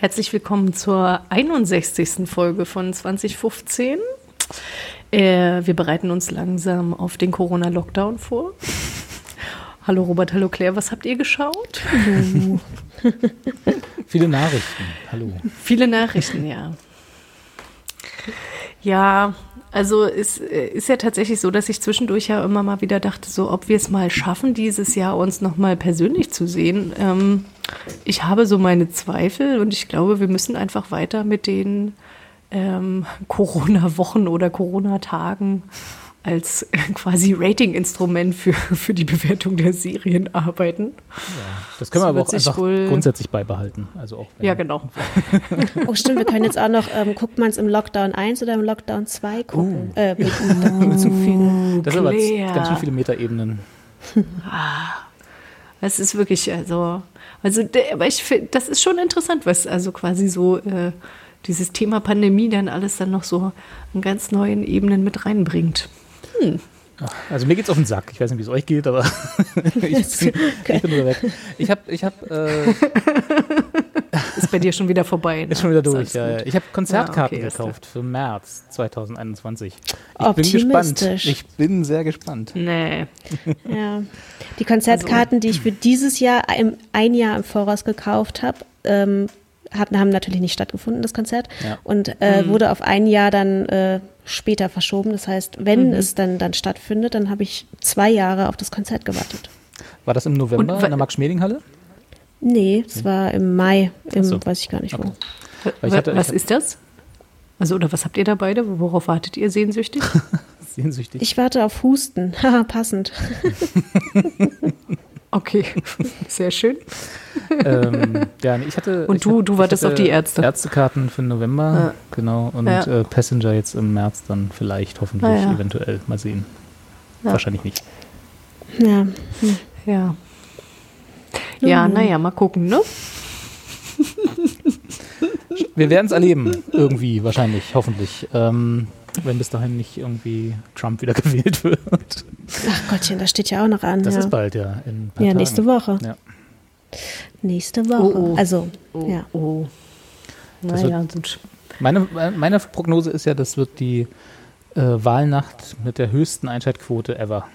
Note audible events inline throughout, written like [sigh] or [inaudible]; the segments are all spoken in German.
Herzlich willkommen zur 61. Folge von 2015. Äh, wir bereiten uns langsam auf den Corona-Lockdown vor. Hallo Robert, hallo Claire, was habt ihr geschaut? Viele Nachrichten. Hallo. Viele Nachrichten, ja. Ja, also es äh, ist ja tatsächlich so, dass ich zwischendurch ja immer mal wieder dachte, so ob wir es mal schaffen, dieses Jahr uns nochmal persönlich zu sehen. Ähm, ich habe so meine Zweifel und ich glaube, wir müssen einfach weiter mit den ähm, [laughs] Corona-Wochen oder Corona-Tagen als äh, quasi Rating-Instrument für, [laughs] für die Bewertung der Serien arbeiten. Ja, das können wir aber auch einfach grundsätzlich beibehalten. Also auch ja, genau. oh, stimmt, wir können jetzt auch noch, ähm, guckt man es im Lockdown 1 oder im Lockdown 2 gucken? Uh. Äh, mit, [laughs] zu viel. Das sind aber ganz schön viele Metaebenen. ah, das ist wirklich, also, also aber ich finde, das ist schon interessant, was also quasi so äh, dieses Thema Pandemie dann alles dann noch so an ganz neuen Ebenen mit reinbringt. Hm. Also mir geht's auf den Sack. Ich weiß nicht, wie es euch geht, aber [laughs] ich, bin, [laughs] ich bin weg. Ich habe, ich habe. Äh, [laughs] ist bei dir schon wieder vorbei. Ne? Ist schon wieder durch. Ja, ja. Ich habe Konzertkarten ja, okay, gekauft für März 2021. Ich bin gespannt. Ich bin sehr gespannt. Nee. [laughs] Ja. Die Konzertkarten, also, die ich für dieses Jahr im, ein Jahr im Voraus gekauft habe, ähm, hatten, haben natürlich nicht stattgefunden, das Konzert. Ja. Und äh, mhm. wurde auf ein Jahr dann äh, später verschoben. Das heißt, wenn mhm. es dann, dann stattfindet, dann habe ich zwei Jahre auf das Konzert gewartet. War das im November Und, in der Max-Schmeling-Halle? Nee, es war im Mai, im, so. weiß ich gar nicht wo. Okay. Hatte, was ist das? Also, oder was habt ihr da beide? Worauf wartet ihr sehnsüchtig? [laughs] sehnsüchtig. Ich warte auf Husten. Haha, [laughs] passend. [laughs] Okay, sehr schön. ähm, ja, ich hatte. Und du, du wartest auf die Ärzte. Ärztekarten für November, ja. genau. Und ja. äh, Passenger jetzt im März dann vielleicht, hoffentlich, ah, ja. eventuell. Mal sehen. Wahrscheinlich nicht. Ja. Hm. Ja. Ja, mhm. naja, mal gucken, ne? Wir werden es erleben, irgendwie, wahrscheinlich, hoffentlich. Ähm, wenn bis dahin nicht irgendwie Trump wieder [laughs] gewählt wird. Ach Gottchen, das steht ja auch noch an. Das ja. ist bald, ja. In ja, Tagen. nächste Woche. Ja. Nächste Woche. Oh, oh. Also, oh, ja. Oh. Naja, meine, meine Prognose ist ja, das wird die äh, Wahlnacht mit der höchsten Einschaltquote ever.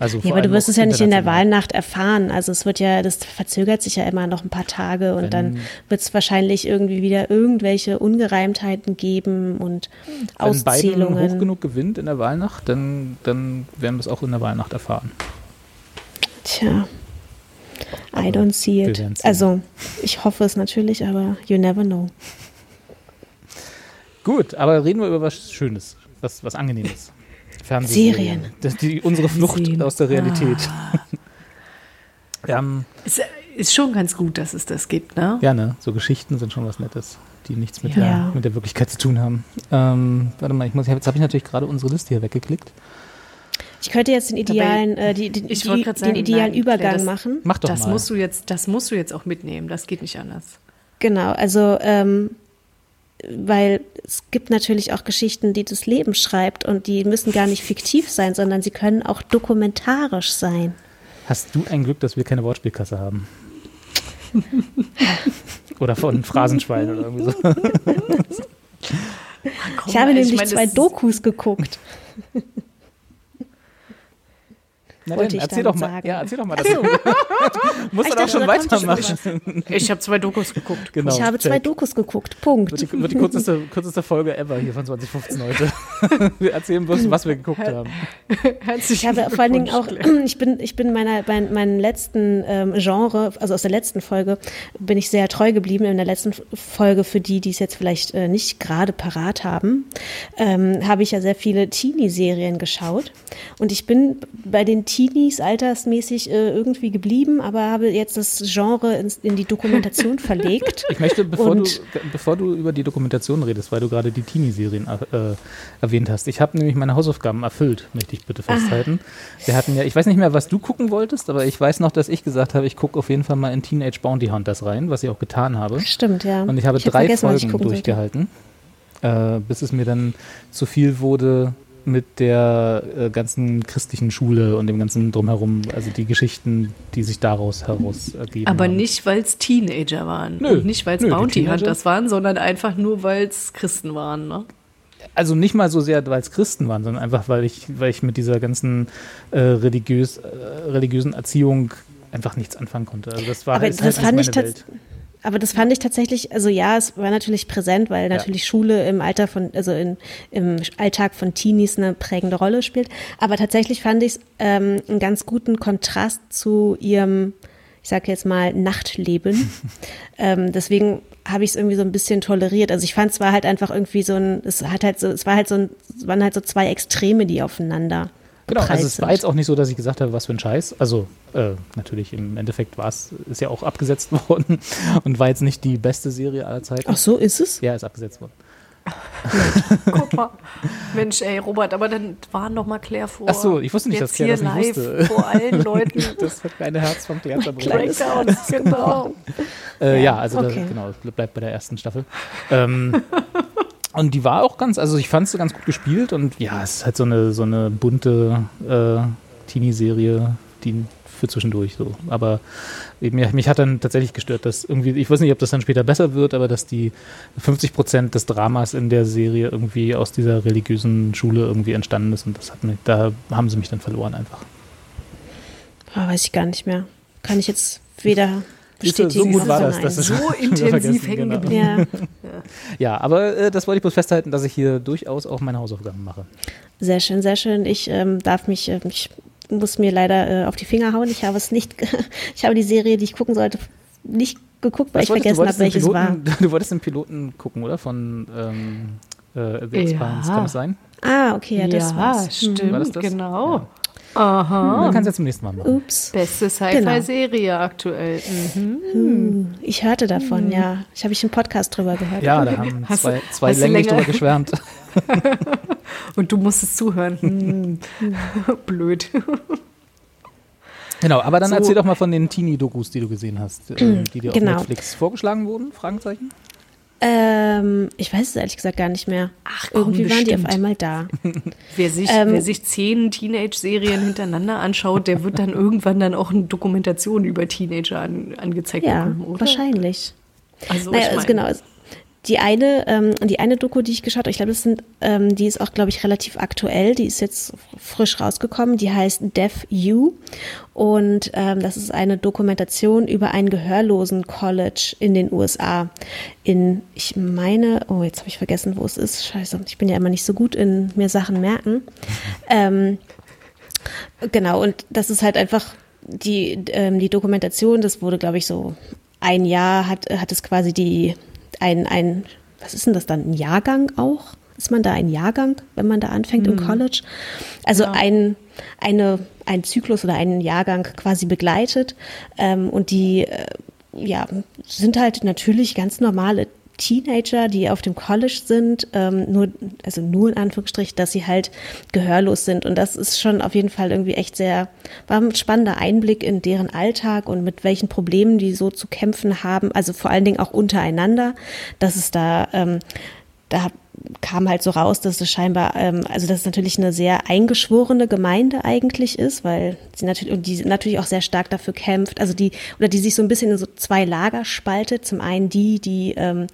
Also ja, aber du wirst es ja nicht in der Wahlnacht erfahren. Also es wird ja, das verzögert sich ja immer noch ein paar Tage und Wenn, dann wird es wahrscheinlich irgendwie wieder irgendwelche Ungereimtheiten geben und Wenn Auszählungen. Wenn Biden hoch genug gewinnt in der Wahlnacht, dann, dann werden wir es auch in der Wahlnacht erfahren. Tja. I don't see it. Also, ich hoffe es natürlich, aber you never know. Gut, aber reden wir über was Schönes, was, was Angenehmes. Fernsehserien. Serien. Das die, unsere Flucht Serien. aus der Realität. Ah. [laughs] Haben ist, ist schon ganz gut, dass es das gibt, ne? Ja, ne? So Geschichten sind schon was Nettes, die nichts mit, ja. der, mit der Wirklichkeit zu tun haben. Ähm, warte mal, ich muss, jetzt habe ich natürlich gerade unsere Liste hier weggeklickt. Ich könnte jetzt den idealen, äh, die, die, die, sagen, den idealen nein, Übergang das, machen. Mach doch das mal. Musst du jetzt, das musst du jetzt auch mitnehmen. Das geht nicht anders. Genau, also ähm, weil es gibt natürlich auch Geschichten, die das Leben schreibt und die müssen gar nicht fiktiv sein, sondern sie können auch dokumentarisch sein. Hast du ein Glück, dass wir keine Wortspielkasse haben? [laughs] oder von Phrasenschwein oder irgendwie so. [laughs] ich habe nämlich ich mein, zwei Dokus geguckt. [laughs] Na wollte denn, erzähl doch mal, sagen. Ja, erzähl doch mal das. [laughs] Muss dann auch schon weitermachen. [laughs] Ich habe zwei Dokus geguckt. Genau, ich habe check. zwei Dokus geguckt. Punkt. Wird die, wird die kürzeste, kürzeste, Folge ever hier von 2015 heute. [laughs] wir erzählen bloß, was wir geguckt haben. Herzlich ich habe vor allen Dingen auch, [clears throat] ich bin, ich bin meiner, mein, meinem letzten ähm, Genre, also aus der letzten Folge, bin ich sehr treu geblieben. In der letzten Folge, für die, die es jetzt vielleicht äh, nicht gerade parat haben, ähm, habe ich ja sehr viele Teenie-Serien geschaut. Und ich bin bei den Teenie Teenies altersmäßig äh, irgendwie geblieben, aber habe jetzt das Genre in, in die Dokumentation [laughs] verlegt. Ich möchte, bevor du, bevor du über die Dokumentation redest, weil du gerade die Teenie-Serien äh, erwähnt hast, ich habe nämlich meine Hausaufgaben erfüllt, möchte ich bitte festhalten. Ah. Wir hatten ja, ich weiß nicht mehr, was du gucken wolltest, aber ich weiß noch, dass ich gesagt habe, ich gucke auf jeden Fall mal in Teenage Bounty Hunters rein, was ich auch getan habe. Stimmt, ja. Und ich habe ich drei Folgen durchgehalten, äh, bis es mir dann zu viel wurde mit der äh, ganzen christlichen Schule und dem ganzen drumherum, also die Geschichten, die sich daraus heraus ergeben. Aber haben. nicht, weil es Teenager waren. Nö, und nicht, weil es Bounty Hunters waren, sondern einfach nur, weil es Christen waren, ne? Also nicht mal so sehr, weil es Christen waren, sondern einfach, weil ich, weil ich mit dieser ganzen äh, religiös, äh, religiösen Erziehung einfach nichts anfangen konnte. Also das war Aber halt, das halt fand ich Welt. Aber das fand ich tatsächlich, also ja, es war natürlich präsent, weil natürlich ja. Schule im Alter von, also in, im Alltag von Teenies eine prägende Rolle spielt. Aber tatsächlich fand ich es ähm, einen ganz guten Kontrast zu ihrem, ich sage jetzt mal, Nachtleben. [laughs] ähm, deswegen habe ich es irgendwie so ein bisschen toleriert. Also ich fand es war halt einfach irgendwie so ein, es hat halt so, es war halt so ein, es waren halt so zwei Extreme, die aufeinander Genau, also es war jetzt auch nicht so, dass ich gesagt habe, was für ein Scheiß. Also äh, natürlich im Endeffekt war es, ist ja auch abgesetzt [laughs] worden und war jetzt nicht die beste Serie aller Zeiten. Ach so, ist es? Ja, ist abgesetzt worden. Guck mal. [laughs] Mensch, ey, Robert, aber dann war noch mal Claire vor. Ach so, ich wusste nicht, dass Claire das nicht wusste. vor allen [laughs] Leuten. das kleine Herz von Claire zerbrochen. genau. Äh, ja, also okay. das, genau, bleibt bei der ersten Staffel. Ähm, und die war auch ganz, also ich fand sie ganz gut gespielt und ja, es ist halt so eine, so eine bunte äh, Teenie-Serie, die für zwischendurch so. Aber mich, mich hat dann tatsächlich gestört, dass irgendwie, ich weiß nicht, ob das dann später besser wird, aber dass die 50 Prozent des Dramas in der Serie irgendwie aus dieser religiösen Schule irgendwie entstanden ist und das hat mich, da haben sie mich dann verloren einfach. Oh, weiß ich gar nicht mehr. Kann ich jetzt weder so gut war das. das ist so [laughs] intensiv hängen genau. geblieben. Ja. [laughs] ja, aber äh, das wollte ich bloß festhalten, dass ich hier durchaus auch meine Hausaufgaben mache. Sehr schön, sehr schön. Ich ähm, darf mich, äh, ich muss mir leider äh, auf die Finger hauen. Ich habe es nicht, [laughs] ich habe die Serie, die ich gucken sollte, nicht geguckt, weil Was ich vergessen habe, welches Piloten, war. Du wolltest den Piloten gucken, oder? Von ähm, äh, The Expanse, ja. kann es sein? Ah, okay, ja, das ja, war's. stimmt, war das das? genau. Ja. Aha. Dann kannst du ja zum nächsten Mal machen. Ups. Beste Sci-Fi-Serie genau. aktuell. Mhm. Hm. Ich hörte davon, mhm. ja. Ich habe ich einen Podcast drüber gehört. Ja, da haben hast zwei, zwei länglich drüber geschwärmt. [laughs] Und du musstest zuhören. Hm. [laughs] Blöd. Genau, aber dann so. erzähl doch mal von den Teenie-Dokus, die du gesehen hast, äh, [clears throat] die dir genau. auf Netflix vorgeschlagen wurden, Fragezeichen. Ähm, ich weiß es ehrlich gesagt gar nicht mehr. Ach, komm, Irgendwie bestimmt. waren die auf einmal da. [laughs] wer, sich, ähm, wer sich zehn Teenage-Serien hintereinander anschaut, der wird dann irgendwann dann auch eine Dokumentation über Teenager an, angezeigt ja, bekommen, oder? wahrscheinlich. Also, naja, ich mein, genau. Die eine, ähm, die eine Doku, die ich geschaut habe, ich glaube, das sind, ähm, die ist auch, glaube ich, relativ aktuell. Die ist jetzt frisch rausgekommen. Die heißt Deaf You. Und ähm, das ist eine Dokumentation über ein gehörlosen College in den USA. In, ich meine, oh, jetzt habe ich vergessen, wo es ist. Scheiße, ich bin ja immer nicht so gut in mir Sachen merken. [laughs] Ähm, genau, und das ist halt einfach die, ähm, die Dokumentation, das wurde, glaube ich, so ein Jahr hat, hat es quasi die ein, ein, was ist denn das dann, ein Jahrgang auch? Ist man da ein Jahrgang, wenn man da anfängt mhm. im College? Also ja. ein, eine, ein Zyklus oder einen Jahrgang quasi begleitet. Ähm, und die äh, ja, sind halt natürlich ganz normale Teenager, die auf dem College sind, ähm, nur, also nur in Anführungsstrich, dass sie halt gehörlos sind. Und das ist schon auf jeden Fall irgendwie echt sehr, war ein spannender Einblick in deren Alltag und mit welchen Problemen die so zu kämpfen haben, also vor allen Dingen auch untereinander, dass es da, ähm, da kam halt so raus, dass es scheinbar, ähm, also dass es natürlich eine sehr eingeschworene Gemeinde eigentlich ist, weil sie natürlich und die natürlich auch sehr stark dafür kämpft, also die oder die sich so ein bisschen in so zwei Lager spaltet. Zum einen die, die ähm,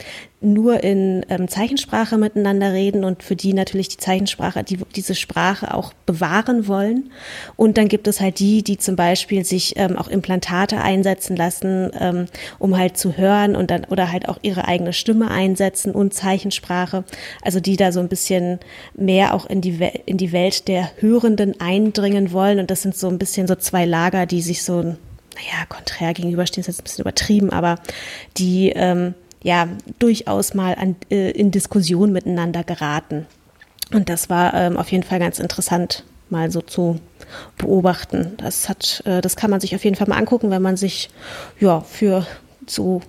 nur in ähm, Zeichensprache miteinander reden und für die natürlich die Zeichensprache, die diese Sprache auch bewahren wollen. Und dann gibt es halt die, die zum Beispiel sich ähm, auch Implantate einsetzen lassen, ähm, um halt zu hören und dann oder halt auch ihre eigene Stimme einsetzen und Zeichensprache. Also die da so ein bisschen mehr auch in die, We in die Welt der Hörenden eindringen wollen. Und das sind so ein bisschen so zwei Lager, die sich so, naja, konträr gegenüberstehen, ist jetzt ein bisschen übertrieben, aber die ähm, ja durchaus mal an, äh, in Diskussion miteinander geraten. Und das war ähm, auf jeden Fall ganz interessant, mal so zu beobachten. Das hat, äh, das kann man sich auf jeden Fall mal angucken, wenn man sich ja für so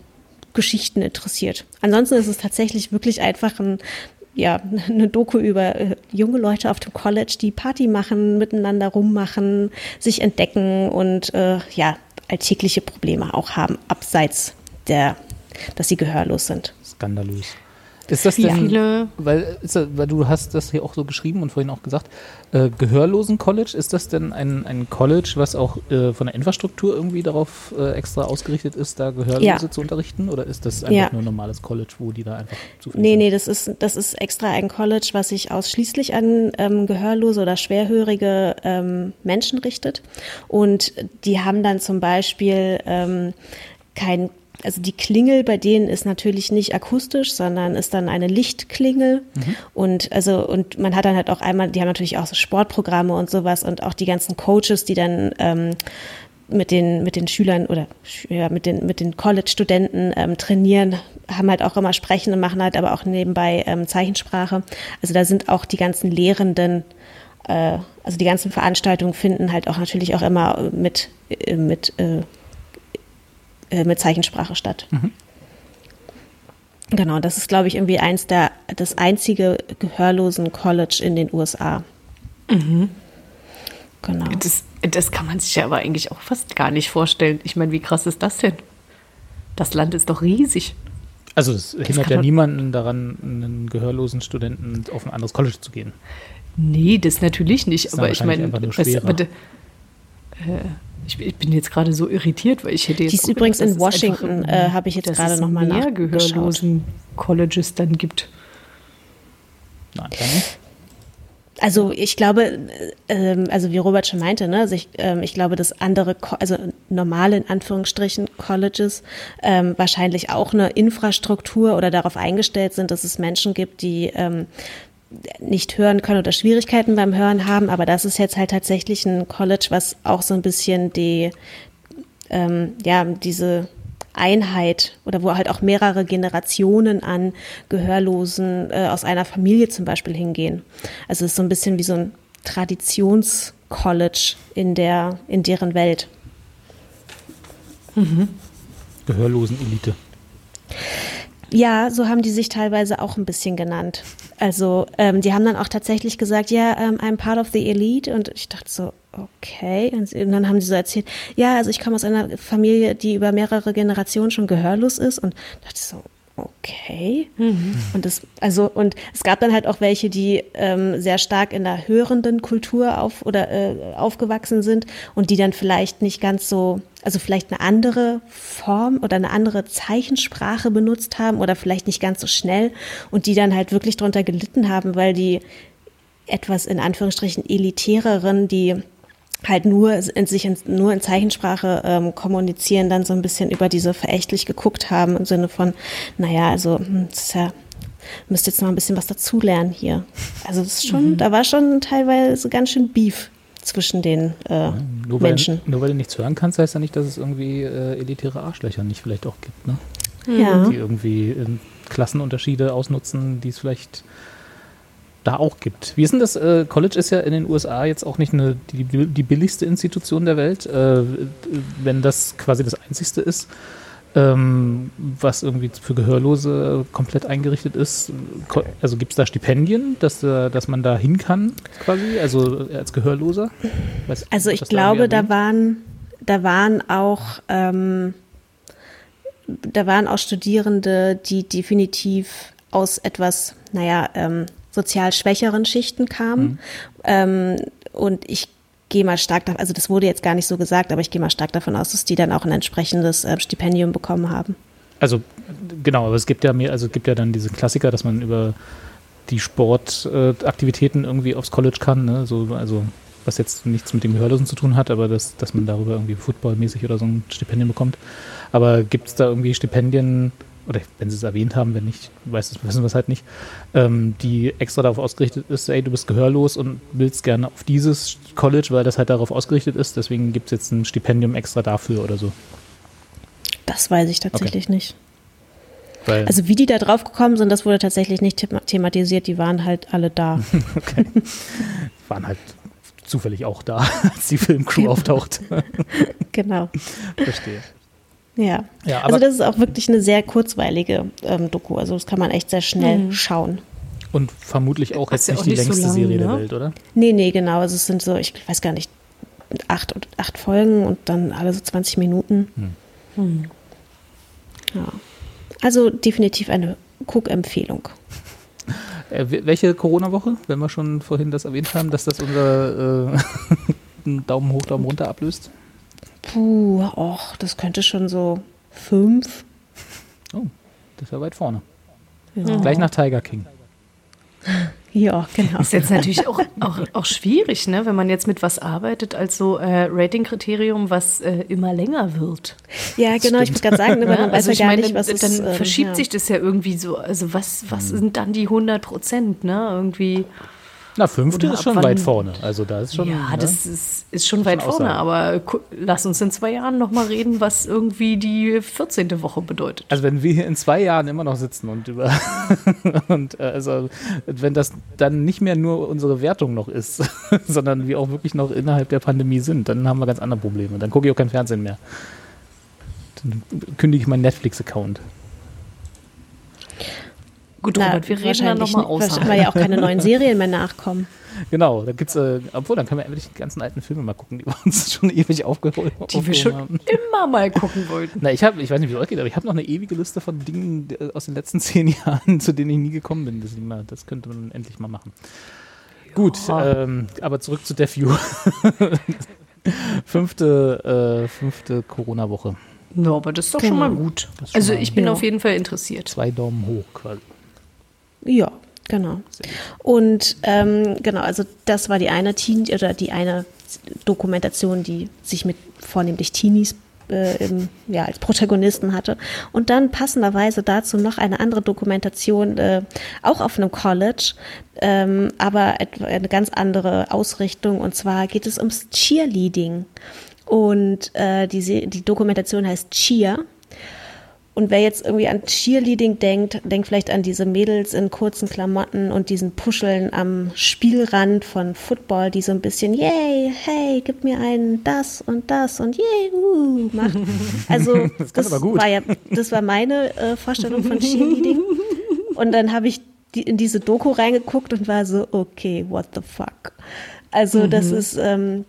Geschichten interessiert. Ansonsten ist es tatsächlich wirklich einfach ein, ja, [laughs] eine Doku über äh, junge Leute auf dem College, die Party machen, miteinander rummachen, sich entdecken und äh, ja, alltägliche Probleme auch haben, abseits der, dass sie gehörlos sind. Skandalös. Ist das denn, viele weil, ist das, weil du hast das hier auch so geschrieben und vorhin auch gesagt, äh, Gehörlosen-College, ist das denn ein, ein College, was auch äh, von der Infrastruktur irgendwie darauf äh, extra ausgerichtet ist, da Gehörlose ja. zu unterrichten? Oder ist das einfach ja. nur ein normales College, wo die da einfach zufällig Nee, sind? nee, das ist, das ist extra ein College, was sich ausschließlich an ähm, Gehörlose oder schwerhörige ähm, Menschen richtet. Und die haben dann zum Beispiel ähm, kein also die Klingel bei denen ist natürlich nicht akustisch, sondern ist dann eine Lichtklingel. Mhm. Und also, und man hat dann halt auch einmal, die haben natürlich auch so Sportprogramme und sowas und auch die ganzen Coaches, die dann ähm, mit den, mit den Schülern oder ja, mit den, mit den College-Studenten ähm, trainieren, haben halt auch immer Sprechen und machen halt aber auch nebenbei ähm, Zeichensprache. Also da sind auch die ganzen Lehrenden, äh, also die ganzen Veranstaltungen finden halt auch natürlich auch immer mit, äh, mit äh, äh, mit Zeichensprache statt. Mhm. Genau, das ist, glaube ich, irgendwie eins der, das einzige gehörlosen College in den USA. Mhm. Genau. Das, das kann man sich ja aber eigentlich auch fast gar nicht vorstellen. Ich meine, wie krass ist das denn? Das Land ist doch riesig. Also es hindert ja niemanden daran, einen gehörlosen Studenten auf ein anderes College zu gehen. Nee, das natürlich nicht. aber ich meine, äh, ich, ich, bin jetzt gerade so irritiert, weil ich hätte jetzt. Die ist übrigens in Washington, äh, habe ich jetzt gerade nochmal nachgeschaut. gehörlosen Colleges dann gibt. Nein, dann nicht. Also ich glaube, ähm, also wie Robert schon meinte, ne, also ich, ähm, ich glaube, dass andere, also normale in Anführungsstrichen Colleges ähm, wahrscheinlich auch eine Infrastruktur oder darauf eingestellt sind, dass es Menschen gibt, die ähm, nicht hören können oder Schwierigkeiten beim Hören haben, aber das ist jetzt halt tatsächlich ein College, was auch so ein bisschen die, ähm, ja, diese Einheit oder wo halt auch mehrere Generationen an Gehörlosen äh, aus einer Familie zum Beispiel hingehen. Also es ist so ein bisschen wie so ein Traditionscollege in der, in deren Welt. Mhm. Gehörlosen-Elite. Ja, so haben die sich teilweise auch ein bisschen genannt. Also ähm, die haben dann auch tatsächlich gesagt, ja, yeah, I'm part of the elite. Und ich dachte so, okay. Und dann haben sie so erzählt, ja, also ich komme aus einer Familie, die über mehrere Generationen schon gehörlos ist. Und dachte so, okay. Mhm. Und das, also, und es gab dann halt auch welche, die ähm, sehr stark in der hörenden Kultur auf oder äh, aufgewachsen sind und die dann vielleicht nicht ganz so, also vielleicht eine andere Form oder eine andere Zeichensprache benutzt haben oder vielleicht nicht ganz so schnell und die dann halt wirklich drunter gelitten haben, weil die etwas in Anführungsstrichen elitäreren, die halt nur in sich in, nur in Zeichensprache ähm, kommunizieren, dann so ein bisschen über diese verächtlich geguckt haben im Sinne von, naja, also hm, das ist ja müsst jetzt noch ein bisschen was dazulernen hier. Also das ist schon, mhm. da war schon teilweise ganz schön Beef zwischen den äh, ja, nur Menschen. Weil, nur weil du nichts hören kannst, heißt ja nicht, dass es irgendwie äh, elitäre Arschlöcher nicht vielleicht auch gibt, ne? Ja. Die irgendwie äh, Klassenunterschiede ausnutzen, die es vielleicht da auch gibt. Wie ist denn das? Äh, College ist ja in den USA jetzt auch nicht eine, die, die billigste Institution der Welt. Äh, wenn das quasi das einzigste ist, ähm, was irgendwie für Gehörlose komplett eingerichtet ist. Also gibt es da Stipendien, dass, äh, dass man da hin kann, quasi, also als Gehörloser? Weiß, also ich glaube, da, da waren, da waren auch ähm, da waren auch Studierende, die definitiv aus etwas, naja, ähm, sozial schwächeren Schichten kamen. Mhm. Ähm, und ich gehe mal stark davon, also das wurde jetzt gar nicht so gesagt, aber ich gehe mal stark davon aus, dass die dann auch ein entsprechendes äh, Stipendium bekommen haben. Also genau, aber es gibt ja mehr, also es gibt ja dann diese Klassiker, dass man über die Sportaktivitäten äh, irgendwie aufs College kann, ne? so, also was jetzt nichts mit dem Gehörlosen zu tun hat, aber das, dass man darüber irgendwie footballmäßig oder so ein Stipendium bekommt. Aber gibt es da irgendwie Stipendien, oder wenn sie es erwähnt haben, wenn nicht, weiß es, wissen wir es halt nicht, ähm, die extra darauf ausgerichtet ist, ey, du bist gehörlos und willst gerne auf dieses College, weil das halt darauf ausgerichtet ist, deswegen gibt es jetzt ein Stipendium extra dafür oder so. Das weiß ich tatsächlich okay. nicht. Weil also wie die da drauf gekommen sind, das wurde tatsächlich nicht thematisiert, die waren halt alle da. [laughs] okay. Waren halt zufällig auch da, [laughs] als die Filmcrew genau. auftaucht. [laughs] genau. Verstehe. Ja. ja also das ist auch wirklich eine sehr kurzweilige ähm, Doku. Also das kann man echt sehr schnell mhm. schauen. Und vermutlich auch jetzt nicht die längste so lang, Serie ne? der Welt, oder? Nee, nee, genau. Also es sind so, ich weiß gar nicht, acht, acht Folgen und dann alle so 20 Minuten. Hm. Hm. Ja. Also definitiv eine Cook-Empfehlung. Äh, welche Corona-Woche, wenn wir schon vorhin das erwähnt haben, dass das unser äh, [laughs] Daumen hoch, Daumen runter ablöst? Puh, och, das könnte schon so fünf. Oh, das ist ja weit vorne. Ja. Gleich nach Tiger King. Ja, genau. Ist jetzt natürlich auch, auch, auch schwierig, ne? wenn man jetzt mit was arbeitet, als so äh, Ratingkriterium, was äh, immer länger wird. Ja, genau, ich würde gerade sagen, ne, weil man weiß also ja gar meine, nicht, was dann ist. Dann ähm, verschiebt ja. sich das ja irgendwie so. Also was, was hm. sind dann die 100 Prozent, ne? Irgendwie. Na, fünfte ist schon weit vorne. Also da ist schon. Ja, ne? das ist, ist schon weit vorne, aber lass uns in zwei Jahren nochmal reden, was irgendwie die 14. Woche bedeutet. Also wenn wir hier in zwei Jahren immer noch sitzen und über [laughs] und äh, also wenn das dann nicht mehr nur unsere Wertung noch ist, [laughs] sondern wir auch wirklich noch innerhalb der Pandemie sind, dann haben wir ganz andere Probleme. Dann gucke ich auch kein Fernsehen mehr. Dann kündige ich meinen Netflix-Account. Gut, Na, Robert, wir reden dann nochmal aus. Weil ja auch keine neuen Serien mehr nachkommen. [laughs] Genau, da gibt's, äh, obwohl, dann können wir endlich die ganzen alten Filme mal gucken, die wir [laughs] uns schon ewig aufgeholt haben. Die wir schon haben. [laughs] immer mal gucken wollten. Na, ich habe, ich weiß nicht, wie es euch geht, aber ich habe noch eine ewige Liste von Dingen aus den letzten zehn Jahren, zu denen ich nie gekommen bin. Deswegen mal, das könnte man endlich mal machen. Ja. Gut, ähm, aber zurück zu Death View. fünfte, äh, fünfte Corona-Woche. Ja, aber das ist doch genau. schon mal gut. Also ich bin ja. auf jeden Fall interessiert. Zwei Daumen hoch quasi. Ja, genau. Und ähm, genau, also das war die eine Teen oder die eine Dokumentation, die sich mit vornehmlich Teenies äh, im, ja, als Protagonisten hatte. Und dann passenderweise dazu noch eine andere Dokumentation, äh, auch auf einem College, ähm, aber eine ganz andere Ausrichtung. Und zwar geht es ums Cheerleading. Und äh, die, die Dokumentation heißt Cheer und wer jetzt irgendwie an Cheerleading denkt, denkt vielleicht an diese Mädels in kurzen Klamotten und diesen Puscheln am Spielrand von Football, die so ein bisschen, yay, hey, gib mir einen das und das und yay, uh, macht. [laughs] Also das, das war ja, das war meine äh, Vorstellung von Cheerleading. Und dann habe ich die, in diese Doku reingeguckt und war so, okay, what the fuck. Also mhm. das ist, ähm,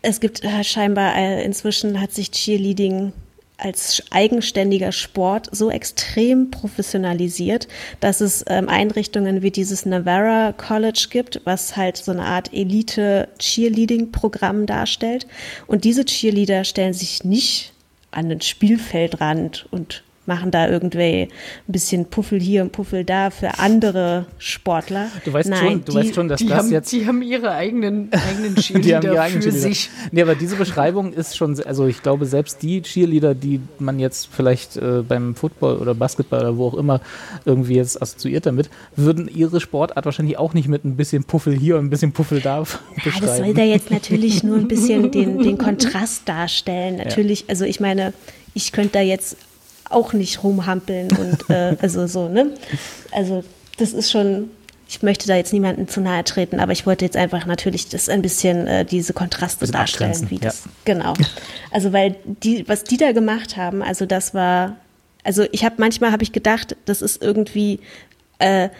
es gibt äh, scheinbar äh, inzwischen hat sich Cheerleading als eigenständiger Sport so extrem professionalisiert, dass es ähm, Einrichtungen wie dieses Navarra College gibt, was halt so eine Art Elite-Cheerleading-Programm darstellt. Und diese Cheerleader stellen sich nicht an den Spielfeldrand und machen da irgendwie ein bisschen Puffel hier und Puffel da für andere Sportler. Du weißt, Nein, schon, du die, weißt schon, dass das haben, jetzt. Die haben ihre eigenen, [laughs] eigenen Cheerleader für Cheerleader. sich. Nee, aber diese Beschreibung ist schon, also ich glaube, selbst die Cheerleader, die man jetzt vielleicht äh, beim Football oder Basketball oder wo auch immer irgendwie jetzt assoziiert damit, würden ihre Sportart wahrscheinlich auch nicht mit ein bisschen Puffel hier und ein bisschen Puffel da [laughs] ja, beschreiben. Das soll da jetzt natürlich nur ein bisschen den, den Kontrast darstellen. Natürlich, ja. also ich meine, ich könnte da jetzt auch nicht rumhampeln und äh, [laughs] also so, ne? Also das ist schon, ich möchte da jetzt niemandem zu nahe treten, aber ich wollte jetzt einfach natürlich das ein bisschen äh, diese Kontraste bisschen darstellen, wie das. Ja. Genau. Also weil die, was die da gemacht haben, also das war, also ich habe manchmal habe ich gedacht, das ist irgendwie äh,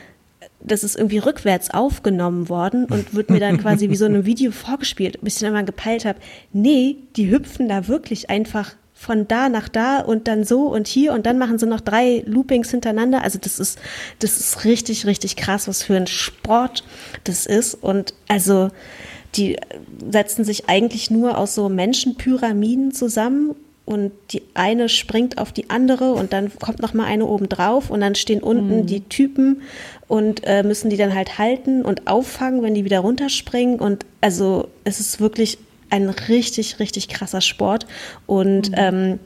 das ist irgendwie rückwärts aufgenommen worden und wird mir dann quasi wie so ein [laughs] Video vorgespielt, bis ich dann mal gepeilt habe, nee, die hüpfen da wirklich einfach von da nach da und dann so und hier und dann machen sie noch drei Loopings hintereinander. Also das ist, das ist richtig, richtig krass, was für ein Sport das ist. Und also die setzen sich eigentlich nur aus so Menschenpyramiden zusammen und die eine springt auf die andere und dann kommt noch mal eine oben drauf und dann stehen unten mhm. die Typen und äh, müssen die dann halt halten und auffangen, wenn die wieder runterspringen und also es ist wirklich ein richtig, richtig krasser Sport. Und mhm. ähm,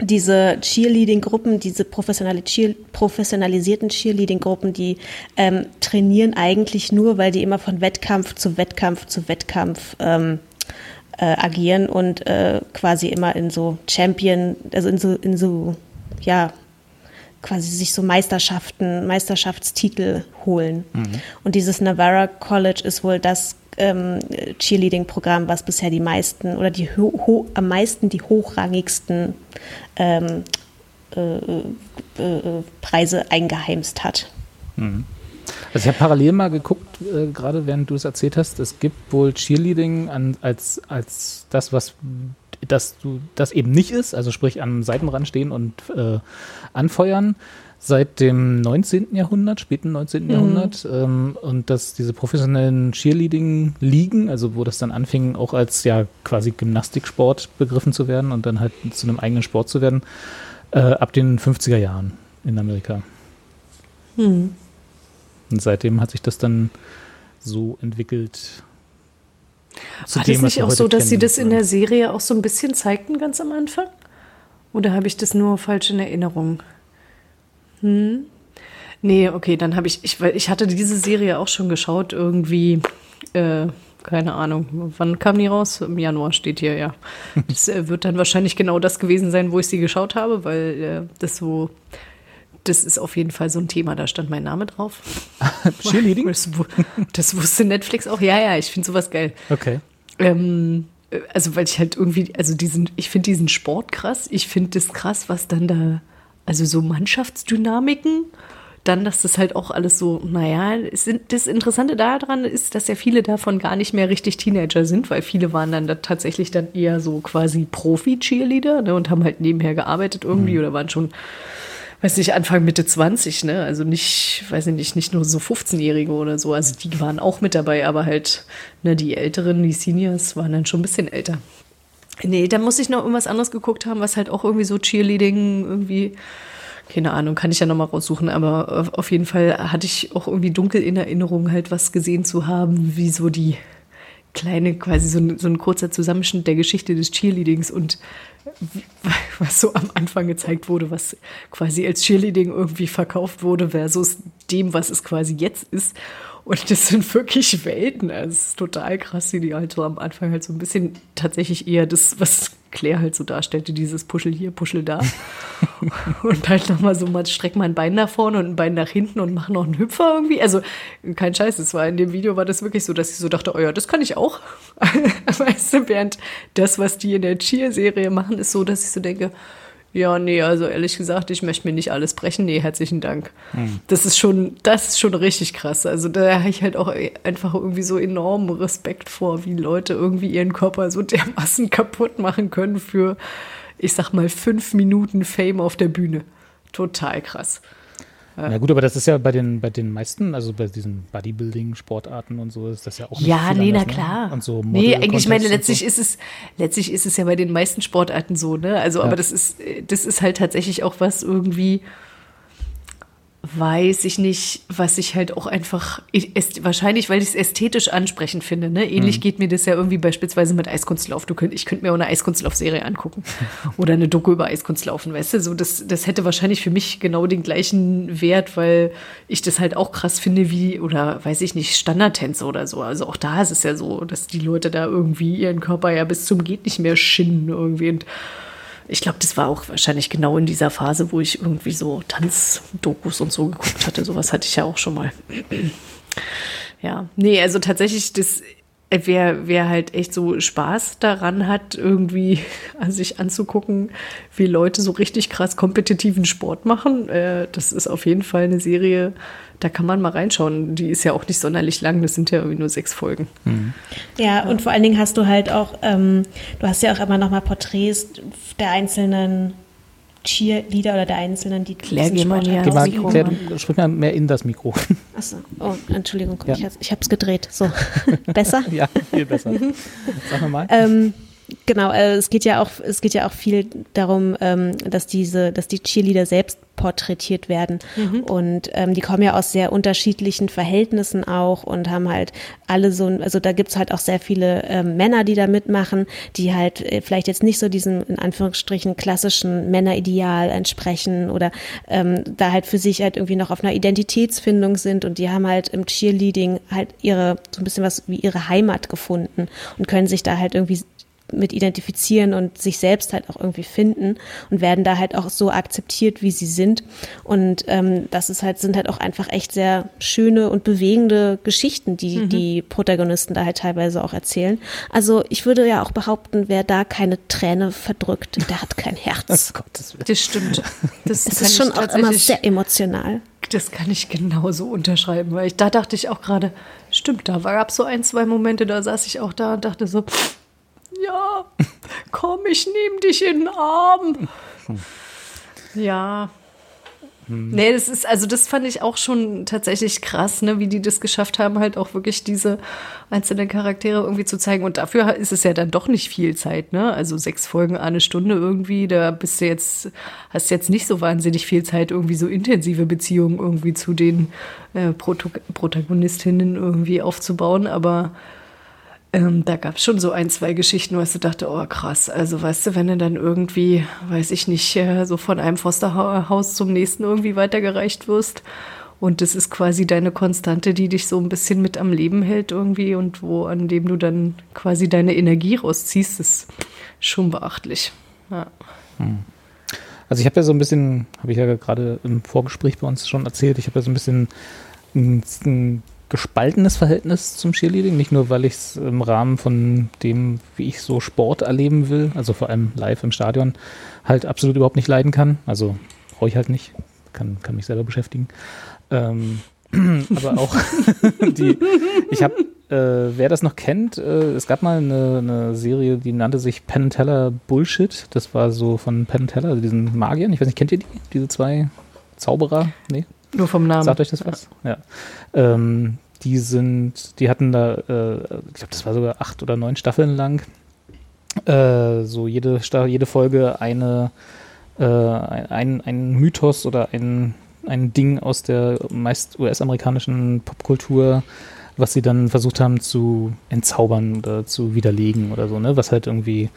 diese Cheerleading-Gruppen, diese professionelle Cheer professionalisierten Cheerleading-Gruppen, die ähm, trainieren eigentlich nur, weil die immer von Wettkampf zu Wettkampf zu Wettkampf ähm, äh, agieren und äh, quasi immer in so Champion, also in so, in so, ja, quasi sich so Meisterschaften, Meisterschaftstitel holen. Mhm. Und dieses Navarra College ist wohl das ähm, Cheerleading-Programm, was bisher die meisten oder die am meisten die hochrangigsten ähm, äh, äh, äh, Preise eingeheimst hat. Mhm. Also ich habe parallel mal geguckt, äh, gerade während du es erzählt hast, es gibt wohl Cheerleading an, als, als das, was das du das eben nicht ist, also sprich am Seitenrand stehen und äh, anfeuern seit dem 19. Jahrhundert, späten 19. Mhm. Jahrhundert. Ähm, und dass diese professionellen Cheerleading-Ligen, also wo das dann anfing, auch als ja quasi Gymnastiksport begriffen zu werden und dann halt zu einem eigenen Sport zu werden, äh, ab den 50er Jahren in Amerika. Mhm. Und seitdem hat sich das dann so entwickelt. War dem, das nicht auch so, dass sie das in der Serie auch so ein bisschen zeigten ganz am Anfang? Oder habe ich das nur falsch in Erinnerung? Hm. Nee, okay, dann habe ich, ich, weil ich hatte diese Serie auch schon geschaut, irgendwie, äh, keine Ahnung, wann kam die raus? Im Januar steht hier, ja. [laughs] Das äh, wird dann wahrscheinlich genau das gewesen sein, wo ich sie geschaut habe, weil äh, das so, das ist auf jeden Fall so ein Thema, da stand mein Name drauf. [laughs] Cheerleading? Das, das, wusste Netflix auch, ja, ja, ich finde sowas geil. Okay. Ähm, äh, also, weil ich halt irgendwie, also diesen, ich finde diesen Sport krass, ich finde das krass, was dann da also so Mannschaftsdynamiken. Dann, dass das halt auch alles so, naja, das Interessante daran ist, dass ja viele davon gar nicht mehr richtig Teenager sind, weil viele waren dann da tatsächlich dann eher so quasi Profi-Cheerleader ne, und haben halt nebenher gearbeitet irgendwie mhm. oder waren schon, weiß nicht, Anfang, Mitte 20, ne? Also nicht, weiß ich nicht, nicht nur so 15-Jährige oder so. Also die waren auch mit dabei, aber halt, ne, die Älteren, die Seniors waren dann schon ein bisschen älter. Nee, da muss ich noch irgendwas anderes geguckt haben, was halt auch irgendwie so Cheerleading irgendwie, keine Ahnung, kann ich ja nochmal raussuchen, aber auf jeden Fall hatte ich auch irgendwie dunkel in Erinnerung halt was gesehen zu haben, wie so die kleine, quasi so ein, so ein kurzer Zusammenschnitt der Geschichte des Cheerleadings und [laughs] was so am Anfang gezeigt wurde, was quasi als Cheerleading irgendwie verkauft wurde versus dem, was es quasi jetzt ist. Und das sind wirklich Welten. Also es ist total krass, wie die halt so am Anfang halt so ein bisschen tatsächlich eher das, was Claire halt so darstellte, dieses Puschel hier, Puschel da. [laughs] und halt nochmal so, man streckt mal ein Bein nach vorne und ein Bein nach hinten und macht noch einen Hüpfer irgendwie. Also kein Scheiß, es war in dem Video war das wirklich so, dass ich so dachte, oh ja, das kann ich auch. [laughs] weißt du, während das, was die in der Cheer-Serie machen, ist so, dass ich so denke, ja, nee, also ehrlich gesagt, ich möchte mir nicht alles brechen. Nee, herzlichen Dank. Hm. Das ist schon, das ist schon richtig krass. Also da habe ich halt auch einfach irgendwie so enormen Respekt vor, wie Leute irgendwie ihren Körper so dermaßen [laughs] kaputt machen können für, ich sag mal, fünf Minuten Fame auf der Bühne. Total krass. Ja. ja gut, aber das ist ja bei den, bei den meisten, also bei diesen Bodybuilding-Sportarten und so, ist das ja auch nicht Ja, nee, anders, na ne? klar. Ne? Und so nee, eigentlich, ich meine, letztlich so. ist es, letztlich ist es ja bei den meisten Sportarten so, ne? Also, ja. aber das ist, das ist halt tatsächlich auch was irgendwie, weiß ich nicht, was ich halt auch einfach, wahrscheinlich, weil ich es ästhetisch ansprechend finde. Ne? Ähnlich mhm. geht mir das ja irgendwie beispielsweise mit Eiskunstlauf. Du könnt, ich könnte mir auch eine Eiskunstlauf-Serie angucken [laughs] oder eine Doku über Eiskunstlaufen, weißt du? So, das, das hätte wahrscheinlich für mich genau den gleichen Wert, weil ich das halt auch krass finde wie, oder weiß ich nicht, Standardtänze oder so. Also auch da ist es ja so, dass die Leute da irgendwie ihren Körper ja bis zum geht nicht mehr schinnen irgendwie und ich glaube, das war auch wahrscheinlich genau in dieser Phase, wo ich irgendwie so Tanzdokus und so geguckt hatte. Sowas hatte ich ja auch schon mal. [clears throat] ja, nee, also tatsächlich, das, wer, wer halt echt so Spaß daran hat, irgendwie [laughs] an sich anzugucken, wie Leute so richtig krass kompetitiven Sport machen, äh, das ist auf jeden Fall eine Serie, da kann man mal reinschauen. Die ist ja auch nicht sonderlich lang, das sind ja irgendwie nur sechs Folgen. Mhm. Ja, und vor allen Dingen hast du halt auch, ähm, du hast ja auch immer noch mal Porträts der einzelnen Cheerleader oder der Einzelnen, die Claire, geh mal näher ans Mikro. Claire, sprich mal mehr in das Mikro. Achso, oh, Entschuldigung, ja. ich, habe es gedreht. So, [laughs] besser? ja, viel besser. Sag mal. Ähm, Genau, äh, es geht ja auch, es geht ja auch viel darum, ähm, dass diese, dass die Cheerleader selbst porträtiert werden. Mhm. Und ähm, die kommen ja aus sehr unterschiedlichen Verhältnissen auch und haben halt alle so, also da gibt's halt auch sehr viele ähm, Männer, die da mitmachen, die halt äh, vielleicht jetzt nicht so diesem in Anführungsstrichen klassischen Männerideal entsprechen oder ähm, da halt für sich halt irgendwie noch auf einer Identitätsfindung sind und die haben halt im Cheerleading halt ihre, so ein bisschen was wie ihre Heimat gefunden und können sich da halt irgendwie mit identifizieren und sich selbst halt auch irgendwie finden und werden da halt auch so akzeptiert, wie sie sind. Und ähm, das ist halt, sind halt auch einfach echt sehr schöne und bewegende Geschichten, die mhm. die Protagonisten da halt teilweise auch erzählen. Also ich würde ja auch behaupten, wer da keine Träne verdrückt, der hat kein [laughs] Herz. Oh das stimmt. Das es ist schon auch immer sehr emotional. Das kann ich genauso unterschreiben, weil ich da dachte ich auch gerade, stimmt, da gab es so ein, zwei Momente, da saß ich auch da und dachte so, ja, komm, ich nehme dich in den Arm. Ja. Hm. Nee, das ist, also das fand ich auch schon tatsächlich krass, ne, wie die das geschafft haben, halt auch wirklich diese einzelnen Charaktere irgendwie zu zeigen. Und dafür ist es ja dann doch nicht viel Zeit, ne? Also sechs Folgen, eine Stunde irgendwie, da bist du jetzt, hast jetzt nicht so wahnsinnig viel Zeit, irgendwie so intensive Beziehungen irgendwie zu den äh, Protagonistinnen irgendwie aufzubauen, aber ähm, da gab es schon so ein, zwei Geschichten, wo ich so dachte, oh krass, also weißt du, wenn du dann irgendwie, weiß ich nicht, äh, so von einem Fosterhaus zum nächsten irgendwie weitergereicht wirst und das ist quasi deine Konstante, die dich so ein bisschen mit am Leben hält irgendwie und wo, an dem du dann quasi deine Energie rausziehst, ist schon beachtlich. Ja. Hm. Also ich habe ja so ein bisschen, habe ich ja gerade im Vorgespräch bei uns schon erzählt, ich habe ja so ein bisschen ein, ein gespaltenes Verhältnis zum Cheerleading. Nicht nur, weil ich es im Rahmen von dem, wie ich so Sport erleben will, also vor allem live im Stadion, halt absolut überhaupt nicht leiden kann. Also brauche ich halt nicht. Kann, kann mich selber beschäftigen. Ähm, [clears throat] aber auch [laughs] die, ich habe, äh, wer das noch kennt, äh, es gab mal eine, eine, Serie, die nannte sich Penn Teller Bullshit. Das war so von Penn Teller, also diesen Magiern. Ich weiß nicht, kennt ihr die? Diese zwei Zauberer? Nee? Nur vom Namen. Sagt euch das was? Ja. ja. Ähm, die sind, die hatten da, äh, ich glaube, das war sogar acht oder neun Staffeln lang. Äh, so jede, jede Folge eine, äh, ein, ein Mythos oder ein, ein Ding aus der meist US-amerikanischen Popkultur, was sie dann versucht haben zu entzaubern oder zu widerlegen oder so, ne? Was halt irgendwie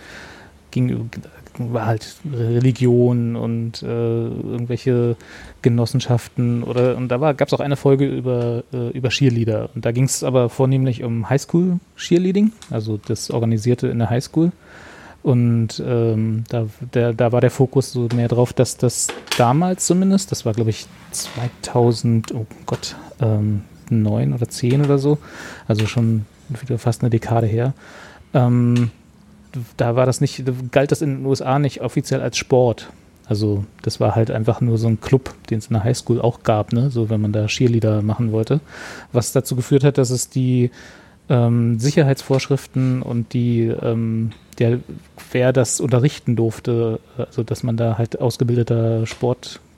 ging, war halt Religion und äh, irgendwelche Genossenschaften oder und da gab es auch eine Folge über, äh, über Cheerleader und da ging es aber vornehmlich um Highschool Cheerleading, also das Organisierte in der Highschool. Und ähm, da, der, da war der Fokus so mehr drauf, dass das damals zumindest, das war glaube ich 2000, oh Gott, ähm, neun oder zehn oder so, also schon wieder fast eine Dekade her, ähm, da war das nicht, galt das in den USA nicht offiziell als Sport. Also das war halt einfach nur so ein Club, den es in der Highschool auch gab, ne? so wenn man da Cheerleader machen wollte. Was dazu geführt hat, dass es die ähm, Sicherheitsvorschriften und die ähm, der, wer das unterrichten durfte, also dass man da halt ausgebildeter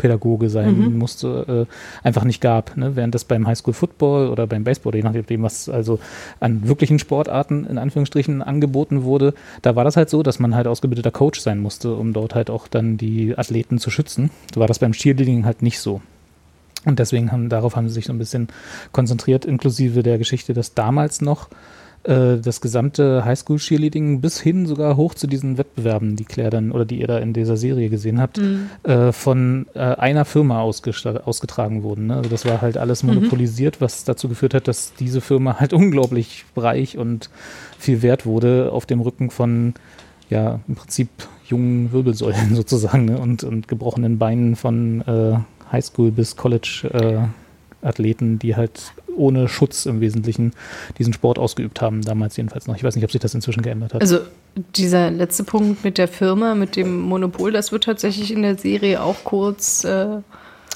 Sportpädagoge sein mhm. musste, äh, einfach nicht gab. Ne? Während das beim Highschool Football oder beim Baseball, je nachdem, was also an wirklichen Sportarten in Anführungsstrichen angeboten wurde, da war das halt so, dass man halt ausgebildeter Coach sein musste, um dort halt auch dann die Athleten zu schützen. So war das beim Cheerleading halt nicht so. Und deswegen haben, darauf haben sie sich so ein bisschen konzentriert, inklusive der Geschichte, dass damals noch äh, das gesamte Highschool-Cheerleading bis hin sogar hoch zu diesen Wettbewerben, die Claire dann oder die ihr da in dieser Serie gesehen habt, mhm. äh, von äh, einer Firma ausgetragen wurden. Ne? Also das war halt alles mhm. monopolisiert, mhm. was dazu geführt hat, dass diese Firma halt [laughs] unglaublich reich und viel wert wurde auf dem Rücken von ja im Prinzip jungen Wirbelsäulen [laughs] sozusagen ne? und, und gebrochenen Beinen von äh, Highschool bis College äh, Athleten, die halt ohne Schutz im Wesentlichen diesen Sport ausgeübt haben, damals jedenfalls noch. Ich weiß nicht, ob sich das inzwischen geändert hat. Also dieser letzte Punkt mit der Firma, mit dem Monopol, das wird tatsächlich in der Serie auch kurz äh,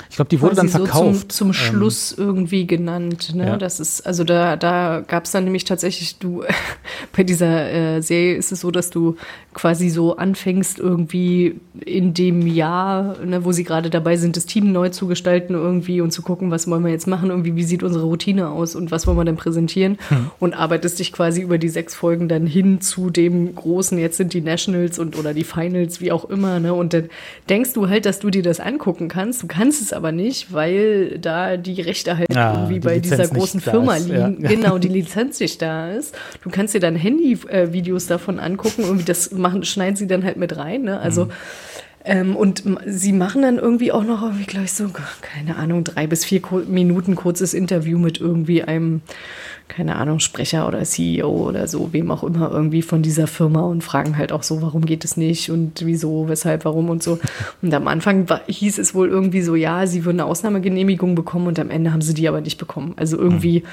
ich glaube, die wurde dann verkauft. So zum, zum, Schluss ähm, irgendwie genannt. Ne? Ja. Das ist, also da, da gab es dann nämlich tatsächlich, du, [laughs] bei dieser äh, Serie ist es so, dass du quasi so anfängst, irgendwie in dem Jahr, ne, wo sie gerade dabei sind, das Team neu zu gestalten, irgendwie und zu gucken, was wollen wir jetzt machen, irgendwie, wie sieht unsere Routine aus und was wollen wir denn präsentieren hm. und arbeitest dich quasi über die sechs Folgen dann hin zu dem großen, jetzt sind die Nationals und oder die Finals, wie auch immer, ne? Und dann denkst du halt, dass du dir das angucken kannst. Du kannst es aber nicht, weil da die Rechte halt ja, irgendwie die bei Lizenz dieser großen Firma liegen. Ja. [laughs] Genau, die Lizenz nicht da ist. Du kannst dir dann Handy-Videos davon angucken, irgendwie das machen, schneiden sie dann halt mit rein. Ne? Also mhm. Ähm, und sie machen dann irgendwie auch noch, irgendwie, glaube ich, so, keine Ahnung, drei bis vier Minuten kurzes Interview mit irgendwie einem, keine Ahnung, Sprecher oder CEO oder so, wem auch immer irgendwie von dieser Firma und fragen halt auch so, warum geht es nicht und wieso, weshalb, warum und so. Und am Anfang war, hieß es wohl irgendwie so, ja, sie würden eine Ausnahmegenehmigung bekommen und am Ende haben sie die aber nicht bekommen. Also irgendwie. Mhm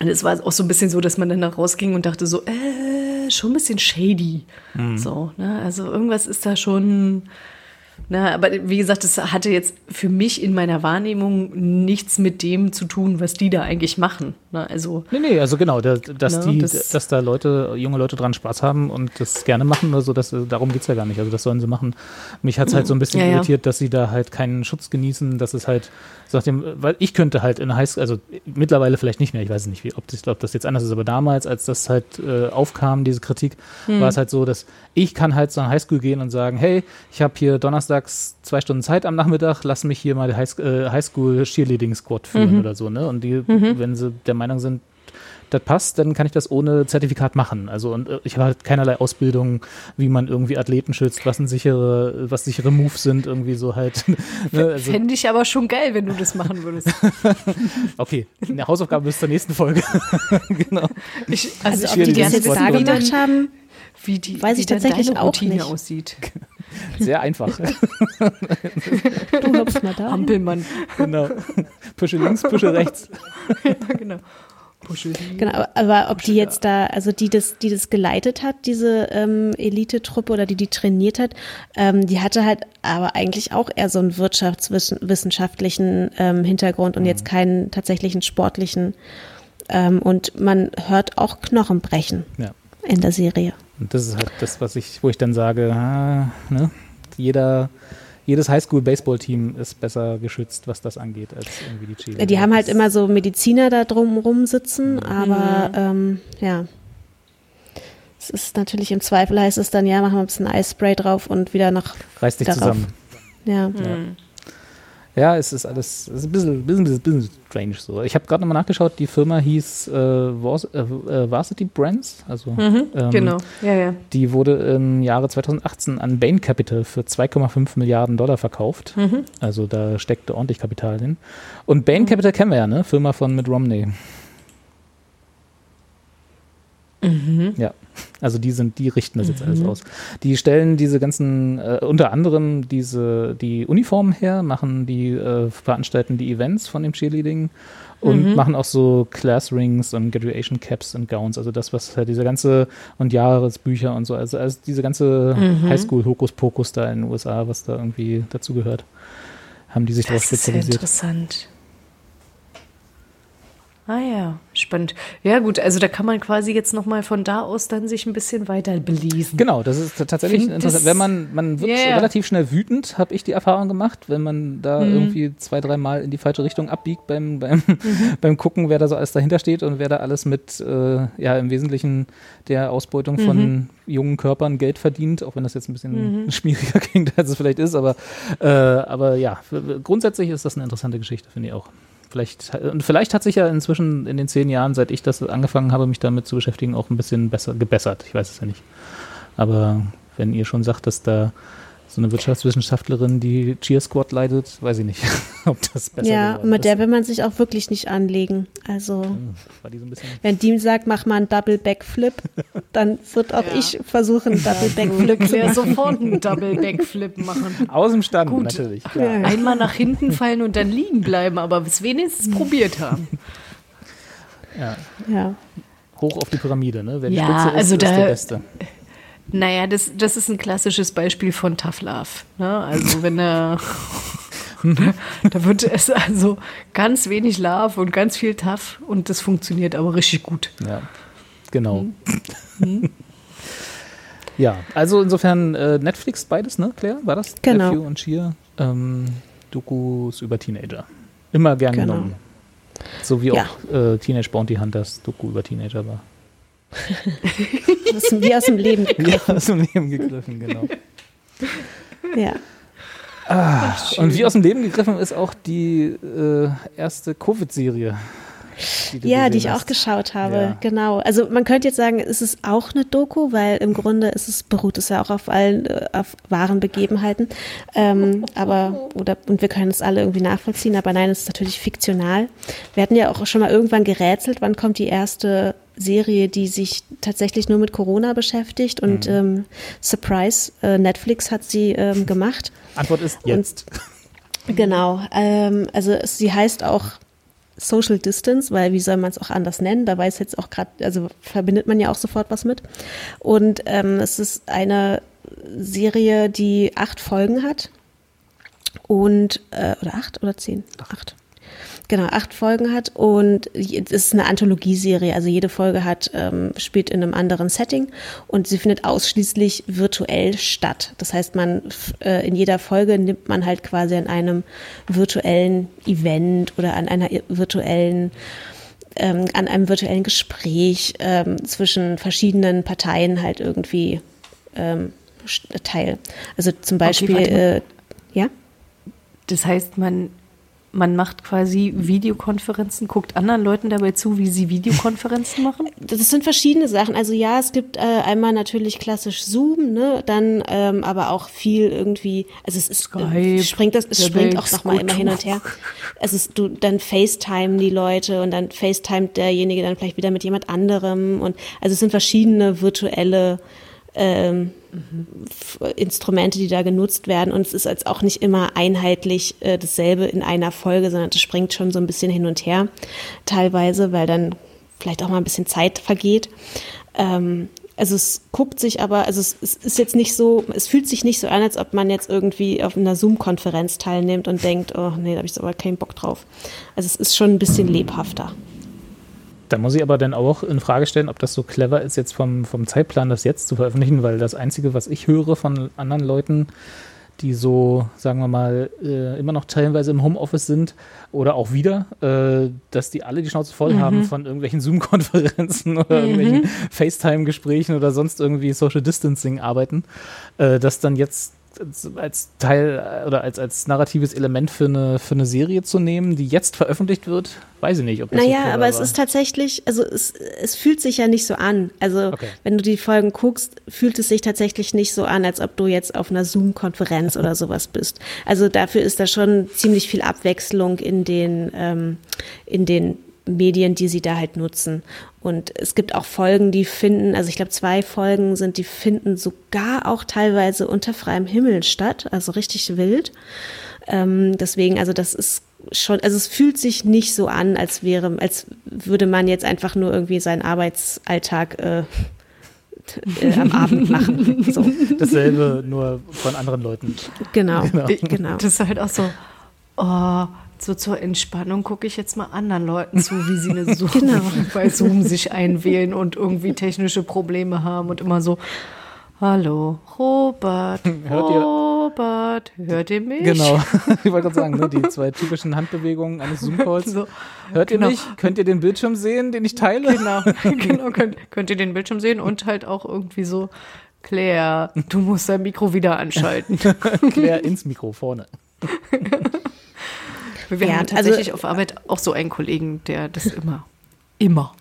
es war auch so ein bisschen so, dass man dann da rausging und dachte so, äh, schon ein bisschen shady. Mhm. So, ne? Also irgendwas ist da schon, na, aber wie gesagt, das hatte jetzt für mich in meiner Wahrnehmung nichts mit dem zu tun, was die da eigentlich machen. Ne? Also, nee, nee, also genau, dass, dass, ne, die, das, dass da Leute, junge Leute dran Spaß haben und das gerne machen oder so, das, darum geht es ja gar nicht. Also das sollen sie machen. Mich hat es halt so ein bisschen ja, irritiert, dass sie da halt keinen Schutz genießen, dass es halt Nachdem, weil ich könnte halt in Highschool, also mittlerweile vielleicht nicht mehr, ich weiß nicht, wie, ob, das, ob das jetzt anders ist, aber damals, als das halt äh, aufkam, diese Kritik, hm. war es halt so, dass ich kann halt so eine Highschool gehen und sagen, hey, ich habe hier donnerstags zwei Stunden Zeit am Nachmittag, lass mich hier mal die High, äh, Highschool Cheerleading Squad führen mhm. oder so, ne? Und die, mhm. wenn sie der Meinung sind, das passt, dann kann ich das ohne Zertifikat machen. Also und äh, ich habe halt keinerlei Ausbildung, wie man irgendwie Athleten schützt, was ein sichere, was sichere Moves sind, irgendwie so halt. [laughs] Ne? Also Fände ich aber schon geil, wenn du das machen würdest. [laughs] okay, eine Hausaufgabe bis zur nächsten Folge. [laughs] genau. Ich, also, also ob die das jetzt da gemacht haben, wie die, weiß ich tatsächlich auch Routine nicht. aussieht. Sehr einfach. du hüpfst mal da. Hampelmann. Genau. Pusche links, pusche rechts. ja, genau. Genau, aber ob die jetzt da, also die das, die das geleitet hat, diese ähm, Elite-Truppe oder die die trainiert hat, ähm, die hatte halt aber eigentlich auch eher so einen wirtschaftswissenschaftlichen ähm, Hintergrund und jetzt mhm. keinen tatsächlichen sportlichen. Ähm, und man hört auch Knochen brechen ja. in der Serie. Und das ist halt das, was ich, wo ich dann sage, ah, ne? jeder jedes Highschool-Baseball-Team ist besser geschützt, was das angeht, als irgendwie die Chile. Die haben halt immer so Mediziner da drum sitzen, mhm. aber ähm, ja. Es ist natürlich im Zweifel heißt es dann, ja, machen wir ein bisschen Eispray drauf und wieder nach. Reiß dich darauf. zusammen. Ja. Mhm. Ja. Es ist alles es ist ein bisschen, bisschen, bisschen strange so. Ich habe gerade nochmal nachgeschaut, die Firma hieß äh, Vars äh, äh Varsity Brands. Also, mhm, ähm, genau, ja, ja. Die wurde im Jahre 2018 an Bain Capital für 2,5 Milliarden Dollar verkauft. Mhm. Also da steckte ordentlich Kapital drin. Und Bain mhm. Capital kennen wir ja, ne? Firma von Mitt Romney. Mhm. Ja, also die sind, die richten das jetzt mhm. alles aus. Die stellen diese ganzen, äh, unter anderem diese, die Uniformen her, machen die, äh, veranstalten die Events von dem Cheerleading und mhm. machen auch so Classrings und Graduation Caps und Gowns, also das, was halt diese ganze und Jahresbücher und so, also, also diese ganze mhm. Highschool-Hokuspokus da in den USA, was da irgendwie dazugehört, haben die sich darauf spezialisiert. Das ist interessant. Ah ja, spannend. Ja gut, also da kann man quasi jetzt noch mal von da aus dann sich ein bisschen weiter belesen. Genau, das ist tatsächlich Find interessant. Wenn man, man wird yeah. relativ schnell wütend, habe ich die Erfahrung gemacht, wenn man da mhm. irgendwie zwei, drei Mal in die falsche Richtung abbiegt beim, beim, [laughs] mhm. beim Gucken, wer da so alles dahinter steht und wer da alles mit, äh, ja im Wesentlichen der Ausbeutung mhm. von jungen Körpern Geld verdient, auch wenn das jetzt ein bisschen mhm. [laughs] schwieriger klingt, als es vielleicht ist, aber, äh, aber ja, grundsätzlich ist das eine interessante Geschichte, finde ich auch. Vielleicht, und vielleicht hat sich ja inzwischen in den zehn Jahren, seit ich das angefangen habe, mich damit zu beschäftigen, auch ein bisschen besser gebessert. Ich weiß es ja nicht. Aber wenn ihr schon sagt, dass da so eine Wirtschaftswissenschaftlerin, die Cheer Squad leitet, weiß ich nicht, [laughs] ob das besser Ja, mit der will man sich auch wirklich nicht anlegen. Also, die so wenn die sagt, mach mal einen Double Backflip, dann wird auch ja. ich versuchen, Double Backflip zu machen. sofort einen [laughs] Double Backflip machen. Aus dem Stand Gut. natürlich. Klar. Einmal nach hinten fallen und dann liegen bleiben, aber bis wenigstens probiert haben. Ja. ja. Hoch auf die Pyramide, ne? Wer die ja, Spitze ist, also ist da, der Beste. Naja, das, das ist ein klassisches Beispiel von Tough Love. Ne? Also wenn er [laughs] da wird es also ganz wenig Love und ganz viel Tough und das funktioniert aber richtig gut. Ja, genau. Mhm. [laughs] ja, also insofern äh, Netflix beides, ne, Claire? War das? Genau. Nephew und Cheer. Ähm, Dokus über Teenager. Immer gern genau. genommen. So wie ja. auch äh, Teenage Bounty Hunters Doku über Teenager war. Das ist wie aus dem Leben gegriffen. Wie [laughs] aus dem Leben gegriffen, genau. Ja. Ah, und wie aus dem Leben gegriffen ist auch die äh, erste Covid-Serie. Die ja, die ich hast. auch geschaut habe, ja. genau. Also man könnte jetzt sagen, es ist auch eine Doku, weil im Grunde ist es, beruht es ja auch auf allen, äh, auf wahren Begebenheiten. Ähm, [laughs] aber, oder, und wir können es alle irgendwie nachvollziehen, aber nein, es ist natürlich fiktional. Wir hatten ja auch schon mal irgendwann gerätselt, wann kommt die erste Serie, die sich tatsächlich nur mit Corona beschäftigt und mhm. ähm, Surprise, äh, Netflix hat sie ähm, gemacht. Antwort ist jetzt. Und, [laughs] genau, ähm, also sie heißt auch Social Distance, weil wie soll man es auch anders nennen? Da weiß jetzt auch gerade, also verbindet man ja auch sofort was mit. Und ähm, es ist eine Serie, die acht Folgen hat und äh, oder acht oder zehn? Acht genau acht Folgen hat und es ist eine Anthologieserie. Also jede Folge hat ähm, spielt in einem anderen Setting und sie findet ausschließlich virtuell statt. Das heißt, man äh, in jeder Folge nimmt man halt quasi an einem virtuellen Event oder an einer virtuellen ähm, an einem virtuellen Gespräch ähm, zwischen verschiedenen Parteien halt irgendwie ähm, teil. Also zum Beispiel, okay, äh, ja. Das heißt, man man macht quasi Videokonferenzen, guckt anderen Leuten dabei zu, wie sie Videokonferenzen [laughs] machen? Das sind verschiedene Sachen. Also ja, es gibt äh, einmal natürlich klassisch Zoom, ne, dann ähm, aber auch viel irgendwie, also es ist Skype, äh, springt das, es springt auch nochmal immer hin und her. [laughs] Es ist du dann FaceTime die Leute und dann FaceTime derjenige dann vielleicht wieder mit jemand anderem und also es sind verschiedene virtuelle ähm, mhm. Instrumente, die da genutzt werden. Und es ist jetzt auch nicht immer einheitlich äh, dasselbe in einer Folge, sondern es springt schon so ein bisschen hin und her teilweise, weil dann vielleicht auch mal ein bisschen Zeit vergeht. Ähm, also es guckt sich aber, also es, es, ist jetzt nicht so, es fühlt sich nicht so an, als ob man jetzt irgendwie auf einer Zoom-Konferenz teilnimmt und denkt, oh nee, da habe ich aber keinen Bock drauf. Also es ist schon ein bisschen lebhafter. Da muss ich aber dann auch in Frage stellen, ob das so clever ist, jetzt vom, vom Zeitplan das jetzt zu veröffentlichen, weil das Einzige, was ich höre von anderen Leuten, die so, sagen wir mal, äh, immer noch teilweise im Homeoffice sind oder auch wieder, äh, dass die alle die Schnauze voll mhm. haben von irgendwelchen Zoom-Konferenzen [laughs] oder mhm. irgendwelchen FaceTime-Gesprächen oder sonst irgendwie Social Distancing arbeiten, äh, dass dann jetzt als Teil oder als, als narratives Element für eine, für eine Serie zu nehmen, die jetzt veröffentlicht wird, weiß ich nicht. Ob das naja, so aber es ist tatsächlich, also es, es fühlt sich ja nicht so an. Also okay. wenn du die Folgen guckst, fühlt es sich tatsächlich nicht so an, als ob du jetzt auf einer Zoom-Konferenz oder sowas bist. Also dafür ist da schon ziemlich viel Abwechslung in den, ähm, in den Medien, die sie da halt nutzen. Und es gibt auch Folgen, die finden, also ich glaube, zwei Folgen sind, die finden sogar auch teilweise unter freiem Himmel statt, also richtig wild. Ähm, deswegen, also das ist schon, also es fühlt sich nicht so an, als wäre, als würde man jetzt einfach nur irgendwie seinen Arbeitsalltag äh, äh, am Abend machen. So. [laughs] Dasselbe, nur von anderen Leuten. Genau, genau. genau. Das ist halt auch so, oh, so zur Entspannung gucke ich jetzt mal anderen Leuten zu, wie sie eine [laughs] Zoom, genau. bei Zoom sich einwählen und irgendwie technische Probleme haben und immer so, hallo, Robert, [laughs] hört ihr, Robert, hört ihr mich? Genau, [laughs] ich wollte gerade sagen, ne, die zwei typischen Handbewegungen eines Zoom-Calls. So, hört ihr genau. mich? Könnt ihr den Bildschirm sehen, den ich teile? Genau, genau könnt, könnt ihr den Bildschirm sehen und halt auch irgendwie so, Claire, du musst dein Mikro wieder anschalten. Claire ins Mikro vorne. Wir ja, haben tatsächlich also, auf Arbeit auch so einen Kollegen, der das immer, [laughs] immer.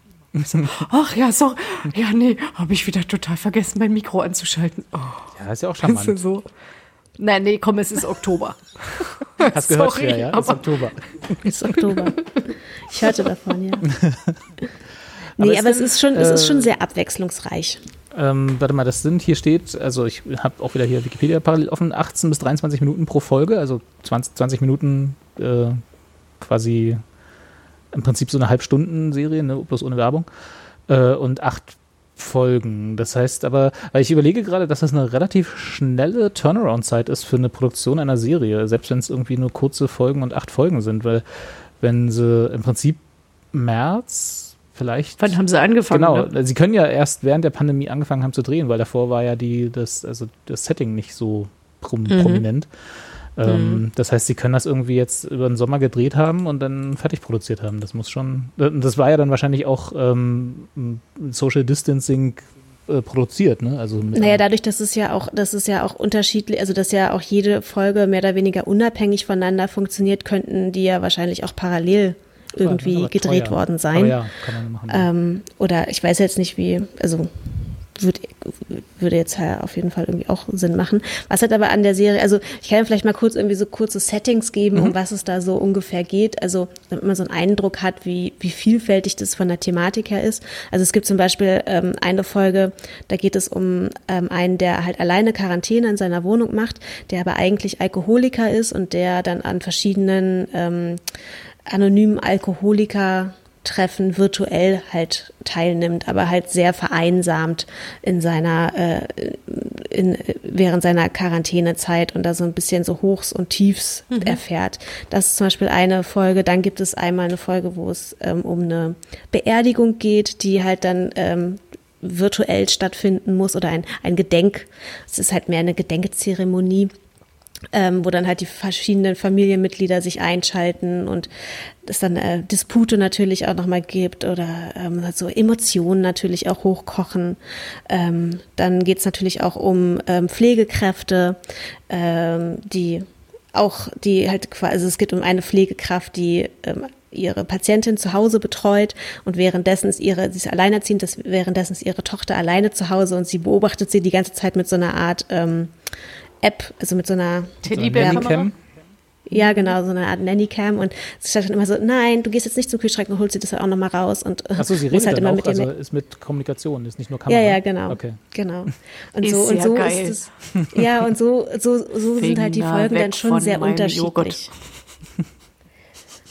Ach ja, sorry. Ja, nee, habe ich wieder total vergessen, mein Mikro anzuschalten. Oh. Ja, ist ja auch charmant. So. Nein, nee, komm, es ist Oktober. [laughs] Hast gehört, Sorry, ja, ja, ist Oktober. [laughs] ist Oktober. Ich hörte davon, ja. nee, aber, aber es, ist schon, äh, es ist schon sehr abwechslungsreich. Ähm, warte mal, das sind, hier steht, also ich habe auch wieder hier Wikipedia parallel offen, 18 bis 23 Minuten pro Folge, also 20, 20 Minuten äh, quasi im Prinzip so eine Halbstunden-Serie, ne, bloß ohne Werbung. Äh, und acht Folgen. Das heißt aber, weil ich überlege gerade, dass das eine relativ schnelle Turnaround-Zeit ist für eine Produktion einer Serie, selbst wenn es irgendwie nur kurze Folgen und acht Folgen sind, weil wenn sie im Prinzip März vielleicht. Wann haben sie angefangen? Genau, ne? sie können ja erst während der Pandemie angefangen haben zu drehen, weil davor war ja die, das, also das Setting nicht so prom mhm. prominent. Ähm, mhm. Das heißt, sie können das irgendwie jetzt über den Sommer gedreht haben und dann fertig produziert haben. Das muss schon. Das war ja dann wahrscheinlich auch ähm, Social Distancing äh, produziert, ne? Also naja, dadurch, dass es ja auch, dass es ja auch unterschiedlich, also dass ja auch jede Folge mehr oder weniger unabhängig voneinander funktioniert, könnten die ja wahrscheinlich auch parallel irgendwie gedreht worden sein. Ja, ähm, oder ich weiß jetzt nicht wie, also würde, würde jetzt auf jeden Fall irgendwie auch Sinn machen. Was hat aber an der Serie, also ich kann vielleicht mal kurz irgendwie so kurze Settings geben, mhm. um was es da so ungefähr geht. Also damit man so einen Eindruck hat, wie, wie vielfältig das von der Thematik her ist. Also es gibt zum Beispiel ähm, eine Folge, da geht es um ähm, einen, der halt alleine Quarantäne in seiner Wohnung macht, der aber eigentlich Alkoholiker ist und der dann an verschiedenen ähm, anonymen Alkoholiker Treffen virtuell halt teilnimmt, aber halt sehr vereinsamt in seiner äh, in, während seiner Quarantänezeit und da so ein bisschen so Hochs und Tiefs mhm. erfährt. Das ist zum Beispiel eine Folge. Dann gibt es einmal eine Folge, wo es ähm, um eine Beerdigung geht, die halt dann ähm, virtuell stattfinden muss oder ein, ein Gedenk. Es ist halt mehr eine Gedenkzeremonie ähm, wo dann halt die verschiedenen Familienmitglieder sich einschalten und es dann äh, Dispute natürlich auch nochmal gibt oder ähm, so Emotionen natürlich auch hochkochen. Ähm, dann geht es natürlich auch um ähm, Pflegekräfte, ähm, die auch, die halt quasi, also es geht um eine Pflegekraft, die ähm, ihre Patientin zu Hause betreut und währenddessen ist ihre, sie ist alleinerziehend, das, währenddessen ist ihre Tochter alleine zu Hause und sie beobachtet sie die ganze Zeit mit so einer Art ähm, App, also mit so einer Teddybär-Kamera. Ja, genau, so eine Art Nannycam und sie sagt dann immer so, nein, du gehst jetzt nicht zum Kühlschrank und holst sie das auch nochmal raus und äh, Achso, sie redet halt immer auch, mit also ist mit Kommunikation, ist nicht nur Kamera. Ja, ja, genau. Okay. Genau. [laughs] Und so und so geil. ist es. Ja, und so so so sind halt die Folgen dann schon sehr unterschiedlich. Joghurt.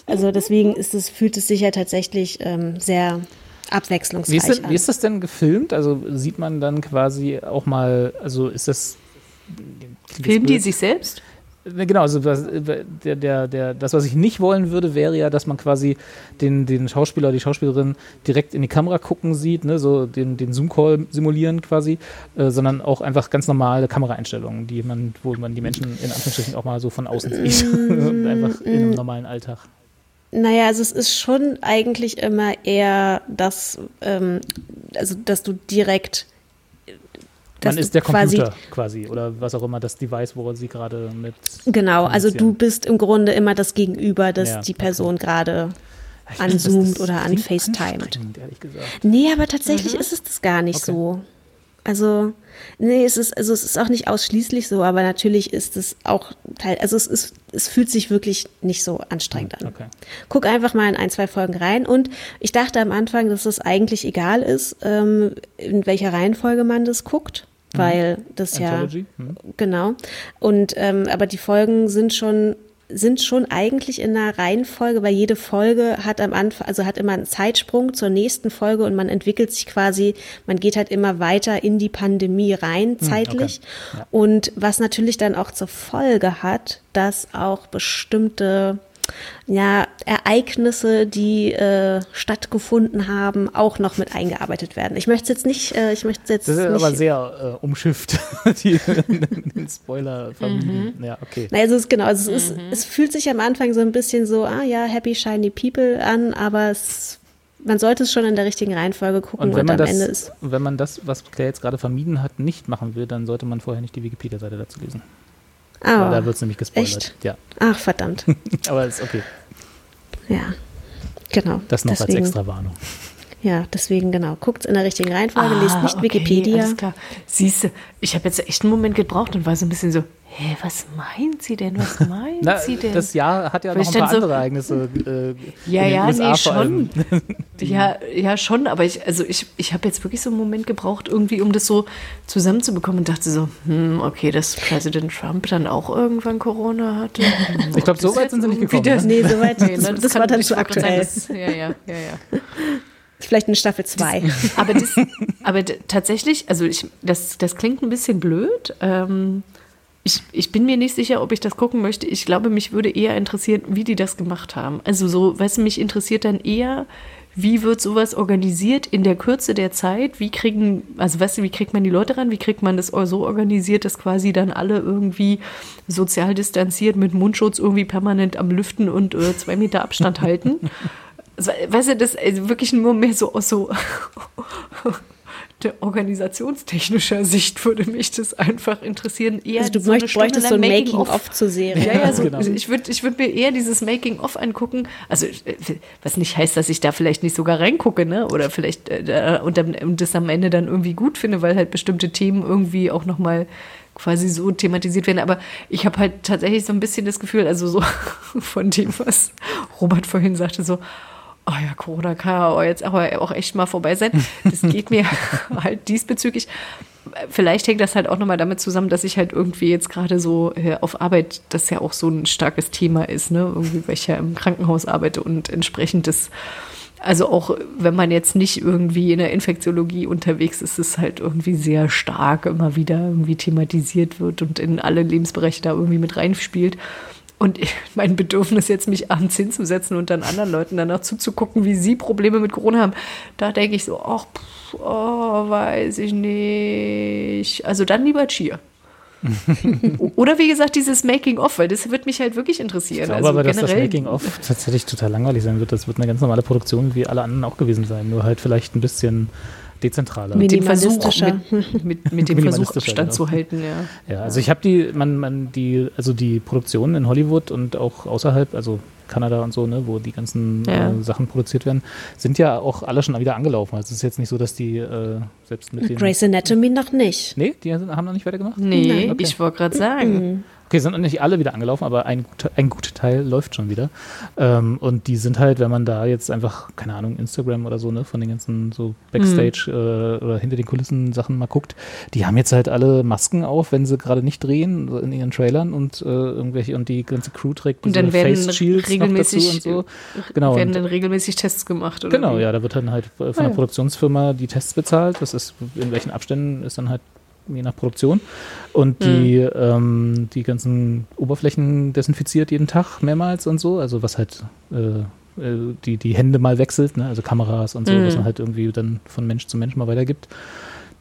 Also deswegen ist es fühlt es sich ja tatsächlich ähm, sehr abwechslungsreich wie ist, denn, wie ist das denn gefilmt? Also sieht man dann quasi auch mal, also ist das Filmen die sich selbst? Genau, also das, der, der, der, das, was ich nicht wollen würde, wäre ja, dass man quasi den, den Schauspieler oder die Schauspielerin direkt in die Kamera gucken sieht, ne, so den, den Zoom-Call simulieren quasi, äh, sondern auch einfach ganz normale Kameraeinstellungen, die man, wo man die Menschen in Anführungsstrichen auch mal so von außen sieht. [laughs] Mm, einfach in einem normalen Alltag. Naja, also es ist schon eigentlich immer eher das, ähm, also dass du direkt man ist der Computer quasi, quasi, oder was auch immer das Device, wo sie gerade mit. Genau, also du bist im Grunde immer das Gegenüber, das ja, die Person okay. gerade anzoomt oder an FaceTimet. Nee, aber tatsächlich mhm. ist es das gar nicht okay. so. Also, nee, es ist, also es ist auch nicht ausschließlich so, aber natürlich ist es auch Teil, also es ist, es fühlt sich wirklich nicht so anstrengend an. Okay. Guck einfach mal in ein, zwei Folgen rein und ich dachte am Anfang, dass es eigentlich egal ist, ähm, in welcher Reihenfolge man das guckt. Mhm. weil das Anthology? ja mhm. genau und ähm, aber die Folgen sind schon sind schon eigentlich in einer Reihenfolge, weil jede Folge hat am Anfang, also hat immer einen Zeitsprung zur nächsten Folge und man entwickelt sich quasi, man geht halt immer weiter in die Pandemie rein, hm, zeitlich. Okay. Ja. Und was natürlich dann auch zur Folge hat, dass auch bestimmte ja, Ereignisse, die äh, stattgefunden haben, auch noch mit eingearbeitet werden. Ich möchte jetzt nicht, äh, ich möchte jetzt Das ist nicht, aber sehr äh, umschifft, [laughs] die [laughs] Spoiler vermieden. Mhm. Ja, okay. Na, also es, genau, also mhm. es, ist, es fühlt sich am Anfang so ein bisschen so, ah ja, Happy Shiny People an, aber es man sollte es schon in der richtigen Reihenfolge gucken und, wenn man und am das, Ende ist. Wenn man das, was Claire jetzt gerade vermieden hat, nicht machen will, dann sollte man vorher nicht die Wikipedia-Seite dazu lesen. Oh, da wird es nämlich gespoilert. Echt? Ja. Ach, verdammt. [laughs] Aber ist okay. Ja, genau. Das noch Deswegen. als extra Warnung. Ja, deswegen genau. Guckt in der richtigen Reihenfolge, ah, lest nicht okay, Wikipedia. Alles klar. Siehst du, ich habe jetzt echt einen Moment gebraucht und war so ein bisschen so, hä, was meint sie denn? Was [laughs] meint Na, sie denn? Das Jahr hat ja Weil noch ein paar so, andere Ereignisse. Äh, ja, ja, USA nee, schon. [laughs] ja, ja, schon, aber ich, also ich, ich habe jetzt wirklich so einen Moment gebraucht, irgendwie, um das so zusammenzubekommen und dachte so, hm, okay, dass Präsident Trump dann auch irgendwann Corona hatte. [laughs] ich glaube, so weit sind sie nicht gekommen. Das, ne? nee, so weit, nee, ne? das, das war dann zu aktuell. Das, ja, ja, ja, ja. Vielleicht eine Staffel 2. [laughs] Aber, das, aber tatsächlich, also ich, das, das klingt ein bisschen blöd. Ähm, ich, ich bin mir nicht sicher, ob ich das gucken möchte. Ich glaube, mich würde eher interessieren, wie die das gemacht haben. Also so, weißt mich interessiert dann eher, wie wird sowas organisiert in der Kürze der Zeit? Wie kriegen, also weißt du, wie kriegt man die Leute ran? Wie kriegt man das so organisiert, dass quasi dann alle irgendwie sozial distanziert mit Mundschutz irgendwie permanent am Lüften und äh, zwei Meter Abstand halten? Weißt du, das ist wirklich nur mehr so, so [laughs] organisationstechnischer Sicht würde mich das einfach interessieren. Eher also du so bräuchtest so ein Making-of zu sehen. Ja, ja, so, genau. ich würde ich würd mir eher dieses Making-of angucken. Also was nicht heißt, dass ich da vielleicht nicht sogar reingucke, ne? Oder vielleicht äh, und, dann, und das am Ende dann irgendwie gut finde, weil halt bestimmte Themen irgendwie auch nochmal quasi so thematisiert werden. Aber ich habe halt tatsächlich so ein bisschen das Gefühl, also so [laughs] von dem, was Robert vorhin sagte, so, oh ja, Corona kann ja jetzt aber auch echt mal vorbei sein. Das geht mir [laughs] halt diesbezüglich. Vielleicht hängt das halt auch nochmal damit zusammen, dass ich halt irgendwie jetzt gerade so äh, auf Arbeit, das ja auch so ein starkes Thema ist, ne? Irgendwie, weil ich ja im Krankenhaus arbeite und entsprechend das, also auch wenn man jetzt nicht irgendwie in der Infektiologie unterwegs ist, ist es halt irgendwie sehr stark immer wieder irgendwie thematisiert wird und in alle Lebensbereiche da irgendwie mit reinspielt. Und mein Bedürfnis jetzt, mich abends hinzusetzen und dann anderen Leuten danach zuzugucken, wie sie Probleme mit Corona haben, da denke ich so, ach, pff, oh, weiß ich nicht. Also dann lieber Cheer. [laughs] Oder wie gesagt, dieses Making-of, weil das wird mich halt wirklich interessieren. Ich glaube also aber, dass das Making-of tatsächlich total langweilig sein wird. Das wird eine ganz normale Produktion wie alle anderen auch gewesen sein. Nur halt vielleicht ein bisschen dezentraler. Mit dem Versuch, mit, mit, mit dem [laughs] Versuch Abstand genau. zu halten, ja. Ja, also ich habe die, man, man, die, also die Produktionen in Hollywood und auch außerhalb, also Kanada und so, ne, wo die ganzen ja. äh, Sachen produziert werden, sind ja auch alle schon wieder angelaufen. Also es ist jetzt nicht so, dass die äh, selbst mit den Grey's Anatomy noch nicht. Nee, die haben noch nicht weitergemacht? Nee, okay. ich wollte gerade sagen. Mhm. Okay, sind nicht alle wieder angelaufen, aber ein, ein guter Teil läuft schon wieder. Ähm, und die sind halt, wenn man da jetzt einfach, keine Ahnung, Instagram oder so, ne, von den ganzen so Backstage mhm. äh, oder hinter den Kulissen Sachen mal guckt, die haben jetzt halt alle Masken auf, wenn sie gerade nicht drehen so in ihren Trailern und äh, irgendwelche und die ganze Crew trägt und dann werden Face Shields regelmäßig, und so. Genau. Werden dann regelmäßig Tests gemacht, oder? Genau, wie? ja, da wird dann halt von der ah, Produktionsfirma die Tests bezahlt. Das ist, in welchen Abständen ist dann halt je nach Produktion. Und die, mhm. ähm, die ganzen Oberflächen desinfiziert jeden Tag mehrmals und so. Also was halt äh, äh, die, die Hände mal wechselt, ne? also Kameras und so, mhm. was man halt irgendwie dann von Mensch zu Mensch mal weitergibt.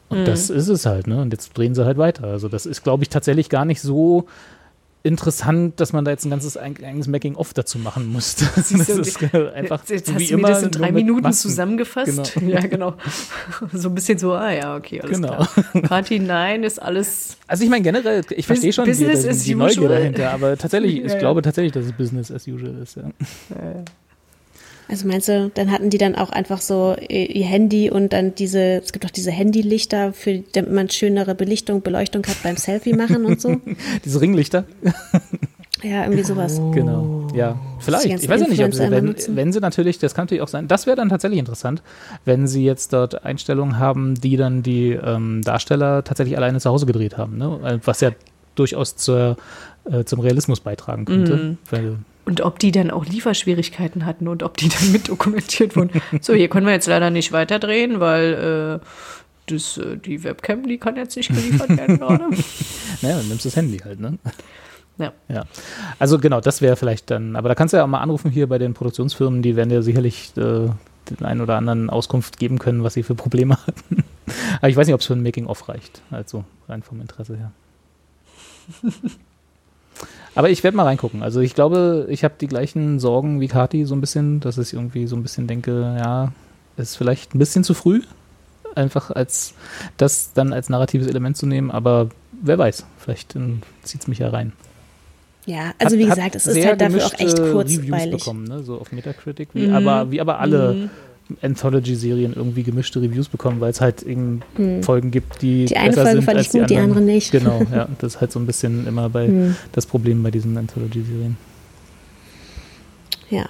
Und mhm. das ist es halt, ne? Und jetzt drehen sie halt weiter. Also das ist, glaube ich, tatsächlich gar nicht so interessant, dass man da jetzt ein ganzes eigenes Making-of dazu machen muss. [laughs] Das, das ist [laughs] einfach jetzt, jetzt hast du mir das in drei Minuten Masken. zusammengefasst. Genau. [laughs] Ja, genau. So ein bisschen so, ah ja, okay, alles genau. klar. Party nein ist alles. Also ich meine generell, ich verstehe schon Business die, die, die Neugier dahinter, aber tatsächlich, ja, ich ja. glaube tatsächlich, dass es Business as usual ist. Ja. ja. Also meinst du, dann hatten die dann auch einfach so ihr Handy und dann diese, es gibt auch diese Handylichter, für damit man schönere Belichtung, Beleuchtung hat beim Selfie machen und so. [laughs] diese Ringlichter? [laughs] Ja, irgendwie sowas. Oh. Genau. Ja, vielleicht. Ich weiß ja nicht, ob sie, wenn, wenn sie natürlich, das kann natürlich auch sein, das wäre dann tatsächlich interessant, wenn sie jetzt dort Einstellungen haben, die dann die ähm, Darsteller tatsächlich alleine zu Hause gedreht haben, ne? Was ja durchaus zur, äh, zum Realismus beitragen könnte. Mm. Weil, und ob die dann auch Lieferschwierigkeiten hatten und ob die dann [laughs] mit dokumentiert wurden. So, hier können wir jetzt leider nicht weiterdrehen, weil äh, das, äh, die Webcam, die kann jetzt nicht geliefert [laughs] werden gerade. naja, dann nimmst du das Handy halt, ne? Ja. ja. Also genau, das wäre vielleicht dann, aber da kannst du ja auch mal anrufen hier bei den Produktionsfirmen, die werden dir sicherlich äh, den einen oder anderen Auskunft geben können, was sie für Probleme hatten. [laughs] aber ich weiß nicht, ob es für ein Making-of reicht, also rein vom Interesse her. Aber ich werde mal reingucken. Also ich glaube, ich habe die gleichen Sorgen wie Kati so ein bisschen, dass ich irgendwie so ein bisschen denke, ja, ist vielleicht ein bisschen zu früh, einfach als das dann als narratives Element zu nehmen, aber wer weiß, vielleicht zieht es mich ja rein. Ja, also wie hat, gesagt, es ist halt dafür auch echt kurzweilig. Reviews bekommen, ne? so auf Metacritic, wie, mhm. aber, wie aber alle mhm. Anthology-Serien irgendwie gemischte Reviews bekommen, weil es halt eben hm. Folgen gibt, die. Die eine Folge fand ich gut, die, die, andere nicht. Genau, [laughs] ja. Das ist halt so ein bisschen immer bei hm. das Problem bei diesen Anthology-Serien. Ja.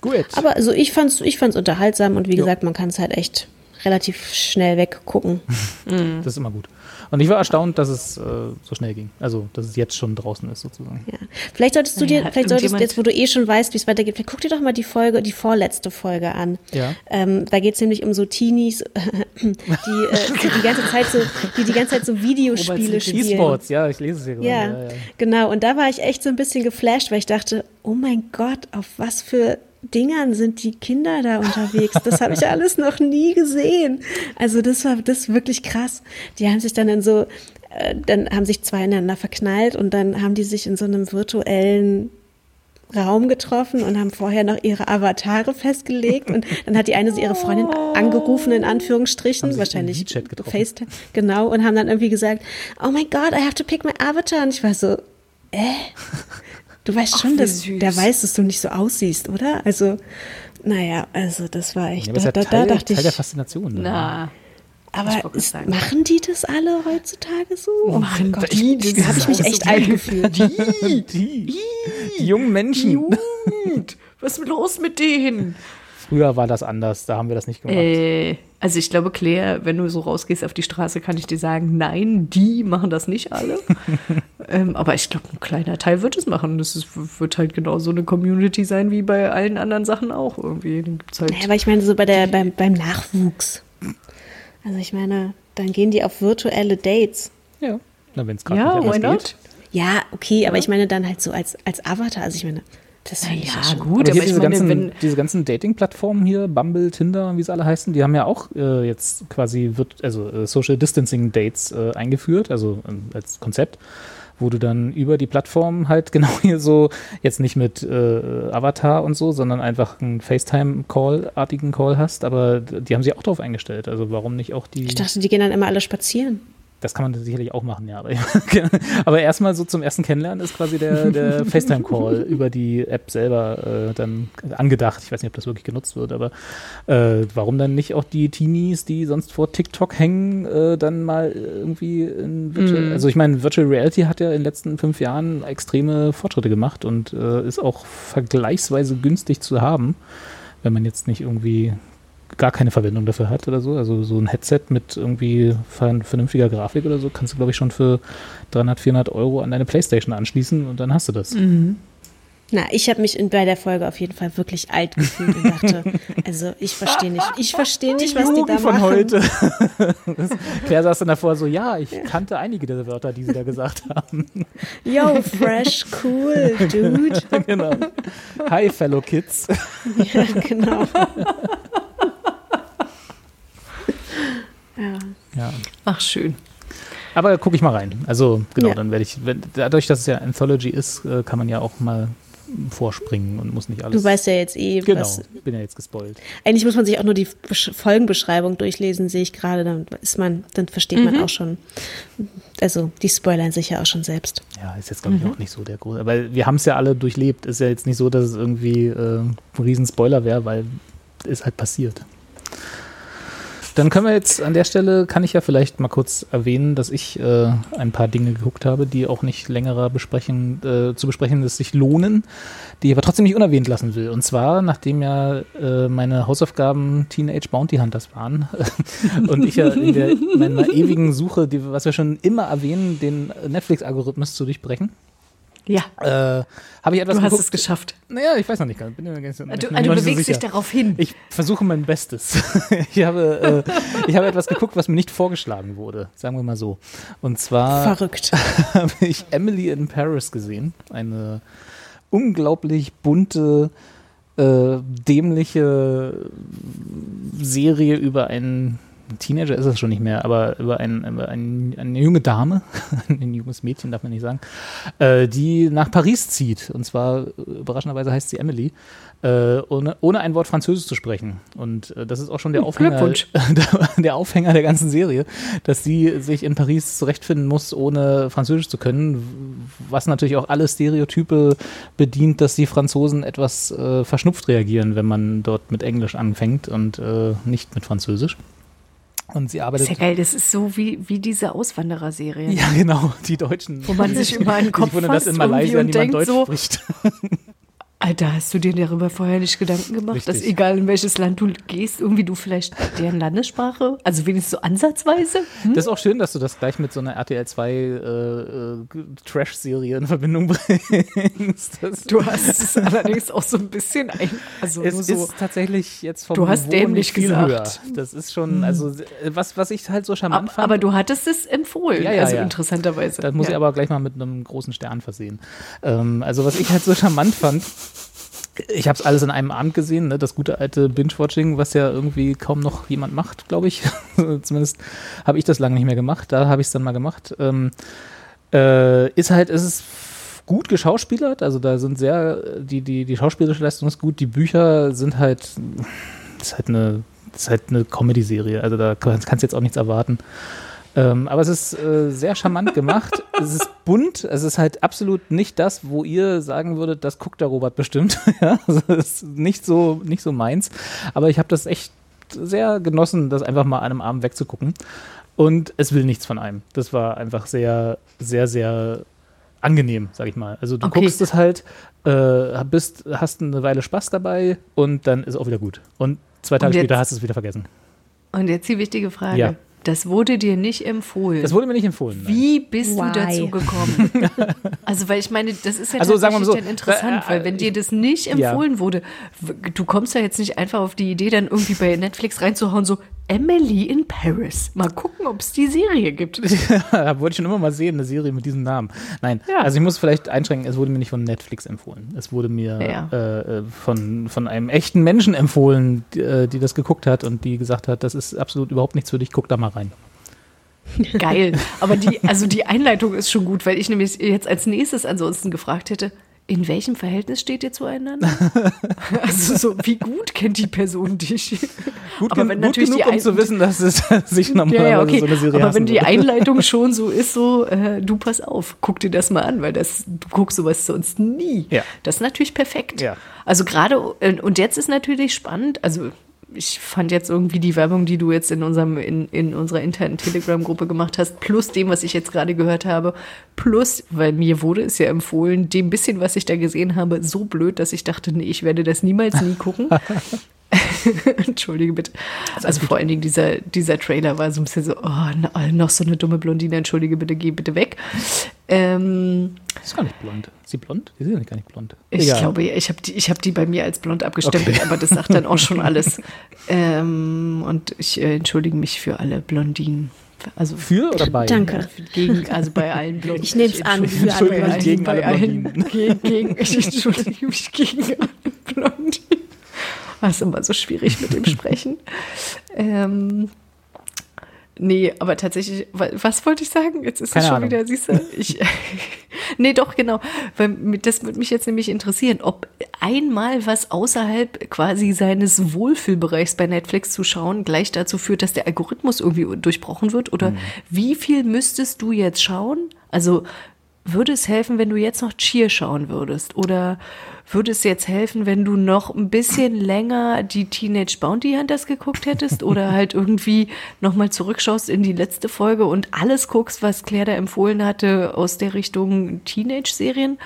Gut. Aber also ich fand's, ich fand's unterhaltsam und wie jo. gesagt, man kann es halt echt relativ schnell weggucken. [laughs] das ist immer gut. Und ich war erstaunt, dass es äh, so schnell ging. Also, dass es jetzt schon draußen ist, sozusagen. Ja. Vielleicht solltest du dir, ja, vielleicht solltest du jetzt, wo du eh schon weißt, wie es weitergeht, guck dir doch mal die Folge, die vorletzte Folge an. Ja. Ähm, da geht es nämlich um so Teenies, [laughs] die, äh, [laughs] die, die ganze Zeit so, die die ganze Zeit so Videospiele spielen. E-Sports, ja, ich lese es hier gerade. Ja, ja, genau. Und da war ich echt so ein bisschen geflasht, weil ich dachte, oh mein Gott, auf was für Dingern sind die Kinder da unterwegs. Das habe ich alles noch nie gesehen. Also das war das wirklich krass. Die haben sich dann in so, äh, dann haben sich zwei ineinander verknallt und dann haben die sich in so einem virtuellen Raum getroffen und haben vorher noch ihre Avatare festgelegt. Und dann hat die eine ihre Freundin angerufen in Anführungsstrichen, wahrscheinlich FaceTime, genau. Und haben dann irgendwie gesagt, oh my God, I have to pick my avatar. Und ich war so, äh, du weißt Ach, schon, dass süß. der weiß, dass du nicht so aussiehst, oder? Also, naja, also das war echt, ja, da, da, da, dachte ich. Teil der Faszination. Ne? Na. Aber ist, machen die das alle heutzutage so? Oh machen mein Gott, die, da habe ich mich echt alt gefühlt. Die, die, die, die jungen Menschen. Jugend. Was ist los mit denen? Früher war das anders, da haben wir das nicht gemacht. Äh, also ich glaube, Claire, wenn du so rausgehst auf die Straße, kann ich dir sagen, nein, die machen das nicht alle. [laughs] ähm, aber ich glaube, ein kleiner Teil wird es machen. Das ist, wird halt genau so eine Community sein wie bei allen anderen Sachen auch irgendwie. Halt naja, aber ich meine, so bei der, beim, beim Nachwuchs. Also ich meine, dann gehen die auf virtuelle Dates. Ja, na wenn es gerade ja, nicht anders geht. Ja, okay, aber ja. ich meine dann halt so als, als Avatar. Also ich meine, das finde ich ja, ja gut. Aber, aber diese, meine, ganzen, diese ganzen Dating-Plattformen hier, Bumble, Tinder, wie sie alle heißen, die haben ja auch äh, jetzt quasi wird, also äh, Social Distancing Dates äh, eingeführt, also ähm, als Konzept wo du dann über die Plattform halt [laughs] genau hier so, jetzt nicht mit äh, Avatar und so, sondern einfach einen FaceTime-Call-artigen Call hast, aber die haben sich auch drauf eingestellt. Also warum nicht auch die. Ich dachte, die gehen dann immer alle spazieren. Das kann man sicherlich auch machen, ja. [laughs] Aber, erstmal so zum ersten Kennenlernen ist quasi der, der [laughs] FaceTime-Call über die App selber äh, dann angedacht. Ich weiß nicht, ob das wirklich genutzt wird, aber äh, warum dann nicht auch die Teenies, die sonst vor TikTok hängen, äh, dann mal irgendwie in Virtual, mm. also ich meine, Virtual Reality hat ja in den letzten fünf Jahren extreme Fortschritte gemacht und äh, ist auch vergleichsweise günstig zu haben, wenn man jetzt nicht irgendwie gar keine Verwendung dafür hat oder so. Also so ein Headset mit irgendwie vernünftiger Grafik oder so kannst du, glaube ich, schon für 300, 400 Euro an deine Playstation anschließen und dann hast du das. Mhm. Na, ich habe mich in, bei der Folge auf jeden Fall wirklich alt gefühlt und dachte, [laughs] also ich verstehe nicht, ich verstehe nicht, was die da von machen. heute. [laughs] Claire saß dann davor so, ja, ich kannte einige der Wörter, die sie da gesagt haben. [laughs] Yo, fresh, cool, dude. genau. Hi, fellow kids. ja, genau. Ja. ja. Ach, schön. Aber gucke ich mal rein. Also, genau, ja. dann werde ich, wenn, dadurch, dass es ja Anthology ist, äh, kann man ja auch mal vorspringen und muss nicht alles. Du weißt ja jetzt eh, genau, was. bin ja jetzt gespoilt. Eigentlich muss man sich auch nur die Folgenbeschreibung durchlesen, sehe ich gerade. Dann ist man, dann versteht mhm. man auch schon. Also die spoilern sich ja auch schon selbst. Ja, ist jetzt glaube ich mhm. auch nicht so der große. Aber wir haben es ja alle durchlebt. Ist ja jetzt nicht so, dass es irgendwie äh, ein Riesenspoiler wäre, weil es halt passiert. Dann können wir jetzt an der Stelle, kann ich ja vielleicht mal kurz erwähnen, dass ich äh, ein paar Dinge geguckt habe, die auch nicht längerer besprechen, äh, zu besprechen, dass sich lohnen, die ich aber trotzdem nicht unerwähnt lassen will. Und zwar, nachdem ja äh, meine Hausaufgaben Teenage Bounty Hunters waren [laughs] und ich ja in der, meiner ewigen Suche, die, was wir schon immer erwähnen, den Netflix-Algorithmus zu durchbrechen. Ja. Äh, habe ich etwas Du hast geguckt? es geschafft. Naja, ich weiß noch nicht. Bin, bin, bin, du, du bewegst so dich darauf hin. Ich versuche mein Bestes. [laughs] ich, habe, äh, ich habe etwas geguckt, was mir nicht vorgeschlagen wurde. Sagen wir mal so. Und zwar Verrückt. [laughs] habe ich Emily in Paris gesehen. Eine unglaublich bunte, äh, dämliche Serie über einen Teenager ist es schon nicht mehr, aber über, ein, über ein, eine junge Dame, [laughs] ein junges Mädchen darf man nicht sagen, äh, die nach Paris zieht. Und zwar, überraschenderweise heißt sie Emily, äh, ohne, ohne ein Wort Französisch zu sprechen. Und äh, das ist auch schon der Aufhänger, [laughs] der, der, Aufhänger der ganzen Serie, dass sie sich in Paris zurechtfinden muss, ohne Französisch zu können, was natürlich auch alle Stereotype bedient, dass die Franzosen etwas äh, verschnupft reagieren, wenn man dort mit Englisch anfängt und äh, nicht mit Französisch. Und sie arbeitet. Sehr geil, das ist so wie, wie diese Auswanderer-Serie. Ja, genau, die Deutschen. Wo man [laughs] sich immer einen Kopf ich wundere, dass in Malaysia niemand Deutsch so, spricht. [laughs] Alter, hast du dir darüber vorher nicht Gedanken gemacht, Richtig. dass egal in welches Land du gehst, irgendwie du vielleicht deren Landessprache, also wenigstens so ansatzweise? Hm? Das ist auch schön, dass du das gleich mit so einer RTL 2 äh, äh, Trash-Serie in Verbindung [laughs] bringst. Das du hast es allerdings auch so ein bisschen ein, also es so, ist tatsächlich jetzt vom Du hast Niveau dämlich viel gesagt. höher. Das ist schon, hm. also was, was ich halt so charmant aber, fand. Aber du hattest es empfohlen, ja, ja, also ja. interessanterweise. Das muss ich aber gleich mal mit einem großen Stern versehen. Ähm, also was ich halt so charmant fand, ich habe es alles in einem Abend gesehen, ne? das gute alte Binge-Watching, was ja irgendwie kaum noch jemand macht, glaube ich. [laughs] Zumindest habe ich das lange nicht mehr gemacht. Da habe ich es dann mal gemacht. Ähm, äh, ist halt, ist es gut geschauspielert, also da sind sehr, die, die, die schauspielerische Leistung ist gut, die Bücher sind halt, ist halt eine, halt eine Comedy-Serie, also da kannst du jetzt auch nichts erwarten. Ähm, aber es ist äh, sehr charmant gemacht. [laughs] es ist bunt. Es ist halt absolut nicht das, wo ihr sagen würdet, das guckt der Robert bestimmt. [laughs] ja, also ist nicht so, nicht so meins. Aber ich habe das echt sehr genossen, das einfach mal an einem Abend wegzugucken. Und es will nichts von einem. Das war einfach sehr, sehr, sehr angenehm, sag ich mal. Also du okay. guckst es halt, äh, bist, hast eine Weile Spaß dabei und dann ist auch wieder gut. Und zwei Tage jetzt, später hast du es wieder vergessen. Und jetzt die wichtige Frage. Ja. Das wurde dir nicht empfohlen. Das wurde mir nicht empfohlen. Nein. Wie bist Why? du dazu gekommen? [laughs] also, weil ich meine, das ist ja also, tatsächlich so, dann interessant, äh, weil wenn dir das nicht empfohlen ja. wurde, du kommst ja jetzt nicht einfach auf die Idee, dann irgendwie bei Netflix reinzuhauen, so, Emily in Paris. Mal gucken, ob es die Serie gibt. [laughs] Ja, wollte ich schon immer mal sehen, eine Serie mit diesem Namen. Nein, ja. also ich muss vielleicht einschränken, es wurde mir nicht von Netflix empfohlen. Es wurde mir ja. äh, äh von, von einem echten Menschen empfohlen, die, äh, die, das geguckt hat und die gesagt hat, das ist absolut überhaupt nichts für dich, guck da mal rein. Geil. Aber die, also die Einleitung ist schon gut, weil ich nämlich jetzt als nächstes ansonsten gefragt hätte, in welchem Verhältnis steht ihr zueinander? [laughs] also so, wie gut kennt die Person dich? Gut, aber wenn gut natürlich genug, um zu wissen, dass es sich normalerweise ja, ja, okay. so eine Serie Aber wenn die Einleitung [laughs] schon so ist, so, äh, du pass auf, guck dir das mal an, weil das, du guckst sowas sonst nie. Ja. Das ist natürlich perfekt. Ja. Also gerade, und jetzt ist natürlich spannend, also ich fand jetzt irgendwie die Werbung, die du jetzt in unserem in, in unserer internen Telegram-Gruppe gemacht hast, plus dem, was ich jetzt gerade gehört habe, plus, weil mir wurde es ja empfohlen, dem bisschen, was ich da gesehen habe, so blöd, dass ich dachte, nee, ich werde das niemals nie gucken. [laughs] [laughs] Entschuldige bitte. Also vor allen Dingen dieser, dieser Trailer war so ein bisschen so, oh, noch so eine dumme Blondine, entschuldige bitte, geh bitte weg. Ähm, ist gar nicht blond. Ist sie blond? Die sind gar nicht blond. Ich Egal. glaube, ich habe die, hab die bei mir als blond abgestempelt, okay. aber das sagt dann auch schon [laughs] alles. Ähm, und ich äh, entschuldige mich für alle Blondinen. Also für oder bei? Danke. Gegen, also bei allen Blonden. Ich nehme es an, für alle Blondinen. Gegen bei allen, gegen, gegen, ich entschuldige mich gegen alle Blondinen. Das ist immer so schwierig mit dem Sprechen. [laughs] ähm, Nee, aber tatsächlich, was wollte ich sagen? Jetzt ist es schon Ahnung. wieder, siehst du? Ich, [laughs] nee, doch, genau. Weil das würde mich jetzt nämlich interessieren, ob einmal was außerhalb quasi seines Wohlfühlbereichs bei Netflix zu schauen gleich dazu führt, dass der Algorithmus irgendwie durchbrochen wird? Oder mhm. wie viel müsstest du jetzt schauen? Also würde es helfen, wenn du jetzt noch Cheer schauen würdest? Oder würde es jetzt helfen, wenn du noch ein bisschen länger die Teenage Bounty Hunters geguckt hättest? Oder halt irgendwie nochmal zurückschaust in die letzte Folge und alles guckst, was Claire da empfohlen hatte aus der Richtung Teenage-Serien?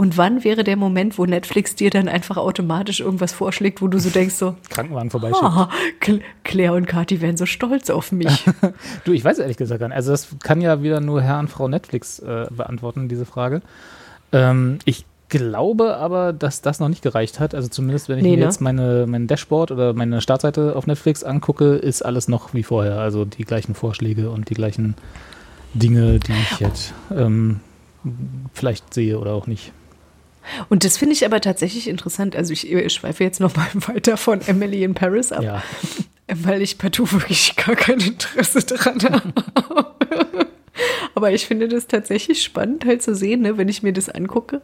Und wann wäre der Moment, wo Netflix dir dann einfach automatisch irgendwas vorschlägt, wo du so denkst so Krankenwagen vorbeischickt. Oh, Claire und Kathi wären so stolz auf mich. [laughs] du, ich weiß ehrlich gesagt gar nicht. Also das kann ja wieder nur Herr und Frau Netflix äh, beantworten, diese Frage. Ähm, ich glaube aber, dass das noch nicht gereicht hat. Also zumindest, wenn ich nee, mir ne? jetzt meine, mein Dashboard oder meine Startseite auf Netflix angucke, ist alles noch wie vorher. Also die gleichen Vorschläge und die gleichen Dinge, die ich jetzt ähm, vielleicht sehe oder auch nicht. Und das finde ich aber tatsächlich interessant. Also ich, ich schweife jetzt noch mal [laughs] weiter von Emily in Paris ab, ja. [laughs] weil ich partout wirklich gar kein Interesse daran [laughs] habe. aber ich finde das tatsächlich spannend halt zu sehen, ne, wenn ich mir das angucke,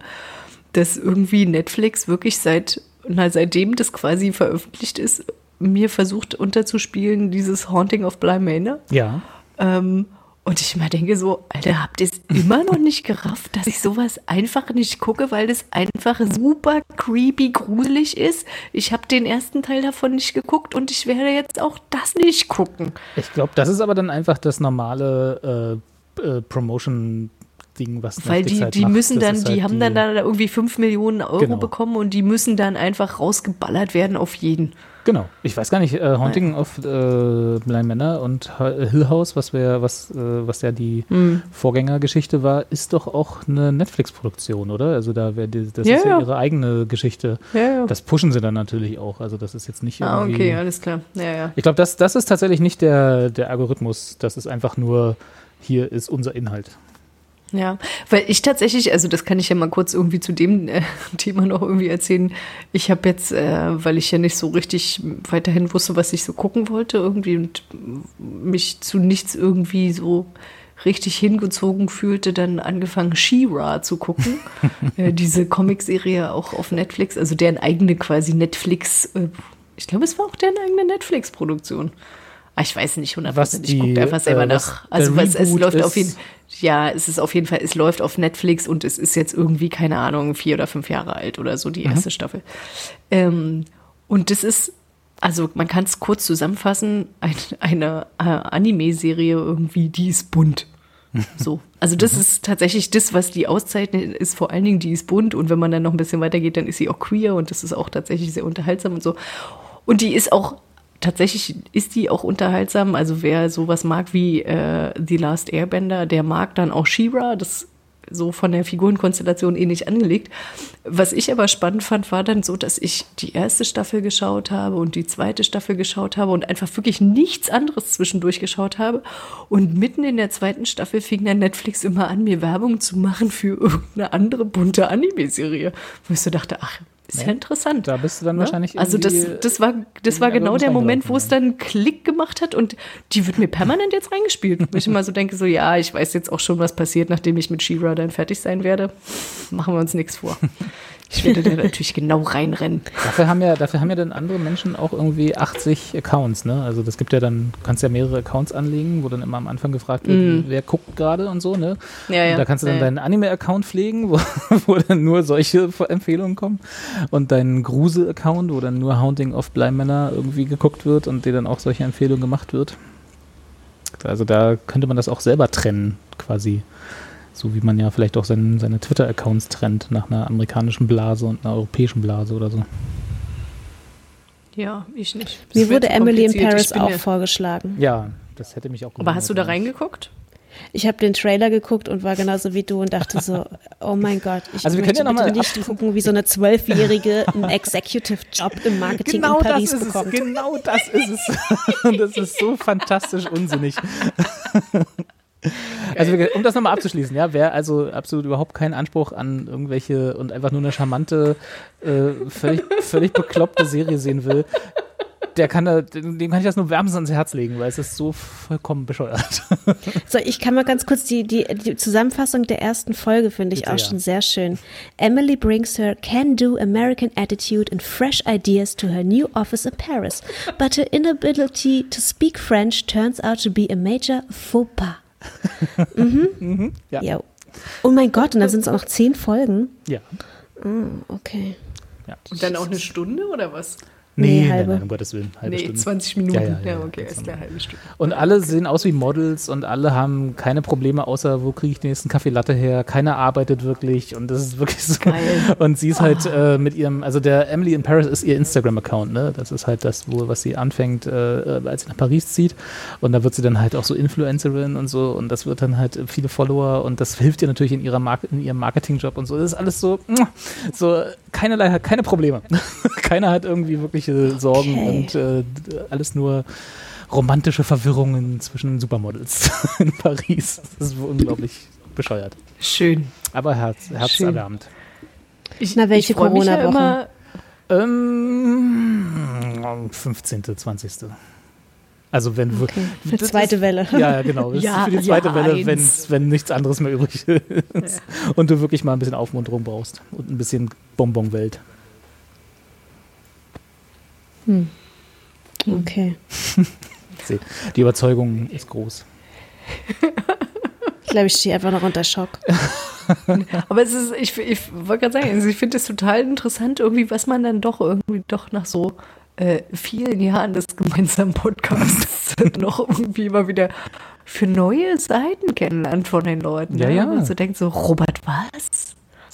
dass irgendwie Netflix wirklich seit, na, seitdem das quasi veröffentlicht ist, mir versucht unterzuspielen, dieses Haunting of Bly Manor. Ja. Ähm, und ich immer denke so, Alter, habt ihr es immer noch nicht gerafft, dass ich sowas einfach nicht gucke, weil das einfach super creepy, gruselig ist. Ich habe den ersten Teil davon nicht geguckt und ich werde jetzt auch das nicht gucken. Ich glaube, das ist aber dann einfach das normale äh, äh, Promotion Ding, was Weil die, die müssen dann, die halt haben dann da irgendwie 5 Millionen Euro genau. bekommen und die müssen dann einfach rausgeballert werden auf jeden. Genau. Ich weiß gar nicht, äh, Haunting of äh, Blind Manor und Hill House, was wir, was, äh, was ja die mhm. Vorgängergeschichte war, ist doch auch eine Netflix-Produktion, oder? Also da wäre das ja, ist ja, ja, ihre eigene Geschichte. Ja, Das pushen sie dann natürlich auch. Also das ist jetzt nicht Ah, okay, alles klar. Ja, ja. Ich glaube, das, das ist tatsächlich nicht der, der Algorithmus. Das ist einfach nur, hier ist unser Inhalt. Ja, weil ich tatsächlich, also das kann ich ja mal kurz irgendwie zu dem äh, [laughs] Thema noch irgendwie erzählen. Ich habe jetzt, äh, weil ich ja nicht so richtig weiterhin wusste, was ich so gucken wollte, irgendwie und mich zu nichts irgendwie so richtig hingezogen fühlte, dann angefangen, She-Ra zu gucken. [laughs] äh, diese Comicserie auch auf Netflix, also deren eigene quasi Netflix, äh, ich glaube, es war auch deren eigene Netflix-Produktion. Ah, ich weiß nicht hundertprozentig. Ich gucke einfach selber äh, nach. Also was, es läuft auf jeden ja, es ist auf jeden Fall, es läuft auf Netflix und es ist jetzt irgendwie, keine Ahnung, vier oder fünf Jahre alt oder so, die mhm. erste mhm. Staffel. Ähm, und das ist, also man kann es kurz zusammenfassen, ein, eine äh, Anime-Serie irgendwie, die ist bunt. [laughs] So. Also das mhm. ist tatsächlich das, was die auszeichnet, ist vor allen Dingen, die ist bunt und wenn man dann noch ein bisschen weitergeht, dann ist sie auch queer und das ist auch tatsächlich sehr unterhaltsam und so. Und die ist auch tatsächlich ist die auch unterhaltsam. Also wer sowas mag wie äh, The Last Airbender, der mag dann auch She-Ra. Das so von der Figurenkonstellation ähnlich angelegt. Was ich aber spannend fand, war dann so, dass ich die erste Staffel geschaut habe und die zweite Staffel geschaut habe und einfach wirklich nichts anderes zwischendurch geschaut habe. Und mitten in der zweiten Staffel fing dann Netflix immer an, mir Werbung zu machen für irgendeine andere bunte Anime-Serie. Wo ich so dachte, ach, ist ja, ja interessant. Da bist du dann ne? wahrscheinlich Also das, das war, das war genau der Moment, wo es dann Klick gemacht hat und die wird mir permanent jetzt reingespielt. Wo ich immer so denke, so ja, ich weiß jetzt auch schon, was passiert, nachdem ich mit She-Ra dann fertig sein werde. Machen wir uns nichts vor. Ich werde da natürlich genau reinrennen. Dafür haben ja, dafür haben ja dann andere Menschen auch irgendwie 80 Accounts, ne? Also das gibt ja dann, du kannst ja mehrere Accounts anlegen, wo dann immer am Anfang gefragt wird, mm. wer guckt gerade und so, ne? Ja, ja. Und da kannst du dann ja, deinen Anime-Account pflegen, wo, [laughs] wo dann nur solche Empfehlungen kommen. Und deinen Grusel-Account, wo dann nur Haunting of Bleimänner irgendwie geguckt wird und dir dann auch solche Empfehlungen gemacht wird. Also da könnte man das auch selber trennen, quasi. So wie man ja vielleicht auch seinen, seine Twitter-Accounts trennt nach einer amerikanischen Blase und einer europäischen Blase oder so. Ja, ich nicht. Das Mir wurde Emily in Paris auch ja vorgeschlagen. Ja, das hätte mich auch gewundert. Aber hast du da reingeguckt? Ich habe den Trailer geguckt und war genauso wie du und dachte so, oh mein Gott, ich also wir möchte können ja bitte nicht gucken, wie so eine Zwölfjährige einen Executive Job im Marketing genau in Paris das ist bekommt. Es, genau das ist es. Und [laughs] das ist so fantastisch unsinnig. Also um das nochmal abzuschließen, ja, wer also absolut überhaupt keinen Anspruch an irgendwelche und einfach nur eine charmante, äh, völlig, völlig bekloppte Serie sehen will, der kann da, dem kann ich das nur wärmstens ans Herz legen, weil es ist so vollkommen bescheuert. [laughs] So, ich kann mal ganz kurz die, die, die Zusammenfassung der ersten Folge finde ich Bitte, auch ja. schon sehr schön. Emily brings her can-do American attitude and fresh ideas to her new office in Paris, but her inability to speak French turns out to be a major faux pas mhm. mhm. Ja. ja. Oh mein Gott, und dann sind es auch noch zehn Folgen? Ja. Oh, okay. Ja. Und dann auch eine Stunde oder was? Nee, nee halbe. Nein, nein, um Gottes Willen. Halbe nee, Stunde. 20 Minuten. Ja, ja, ja, ja okay, ist eine halbe Stunde. Und alle sehen aus wie Models und alle haben keine Probleme, außer wo kriege ich den nächsten Kaffee Latte her. Keiner arbeitet wirklich und das ist wirklich so. Geil. Und sie ist halt oh. äh, mit ihrem, also der Emily in Paris ist ihr Instagram-Account, ne? Das ist halt das, wo, was sie anfängt, äh, als sie nach Paris zieht. Und da wird sie dann halt auch so Influencerin und so und das wird dann halt viele Follower und das hilft ihr natürlich in ihrer Mar in ihrem Marketingjob und so. Das ist alles so, so keinerlei, keine Probleme. [laughs] Keiner hat irgendwie wirkliche Sorgen okay. und äh, alles nur romantische Verwirrungen zwischen Supermodels [laughs] in Paris. Das ist unglaublich bescheuert. Schön. Aber herz, herzerwärmend. Ich, Na, welche Corona-Woche? Ja ähm, 15., 20. Also wenn okay. für zweite ist, Welle. [laughs] Ja, genau. Ja, für die zweite ja, Welle, wenn, wenn nichts anderes mehr übrig ist. Ja. [laughs] Und du wirklich mal ein bisschen Aufmunterung brauchst und ein bisschen Bonbonwelt. Hm. Okay. [laughs] Die Überzeugung ist groß. Ich glaube, ich stehe einfach noch unter Schock. [laughs] Aber es ist, ich, ich wollte gerade sagen, also ich finde es total interessant, irgendwie, was man dann doch irgendwie doch nach so äh, vielen Jahren des gemeinsamen Podcasts [laughs] noch irgendwie immer wieder für neue Seiten kennenlernt von den Leuten. Ja, ne? ja. Und so denkt so, Robert, was?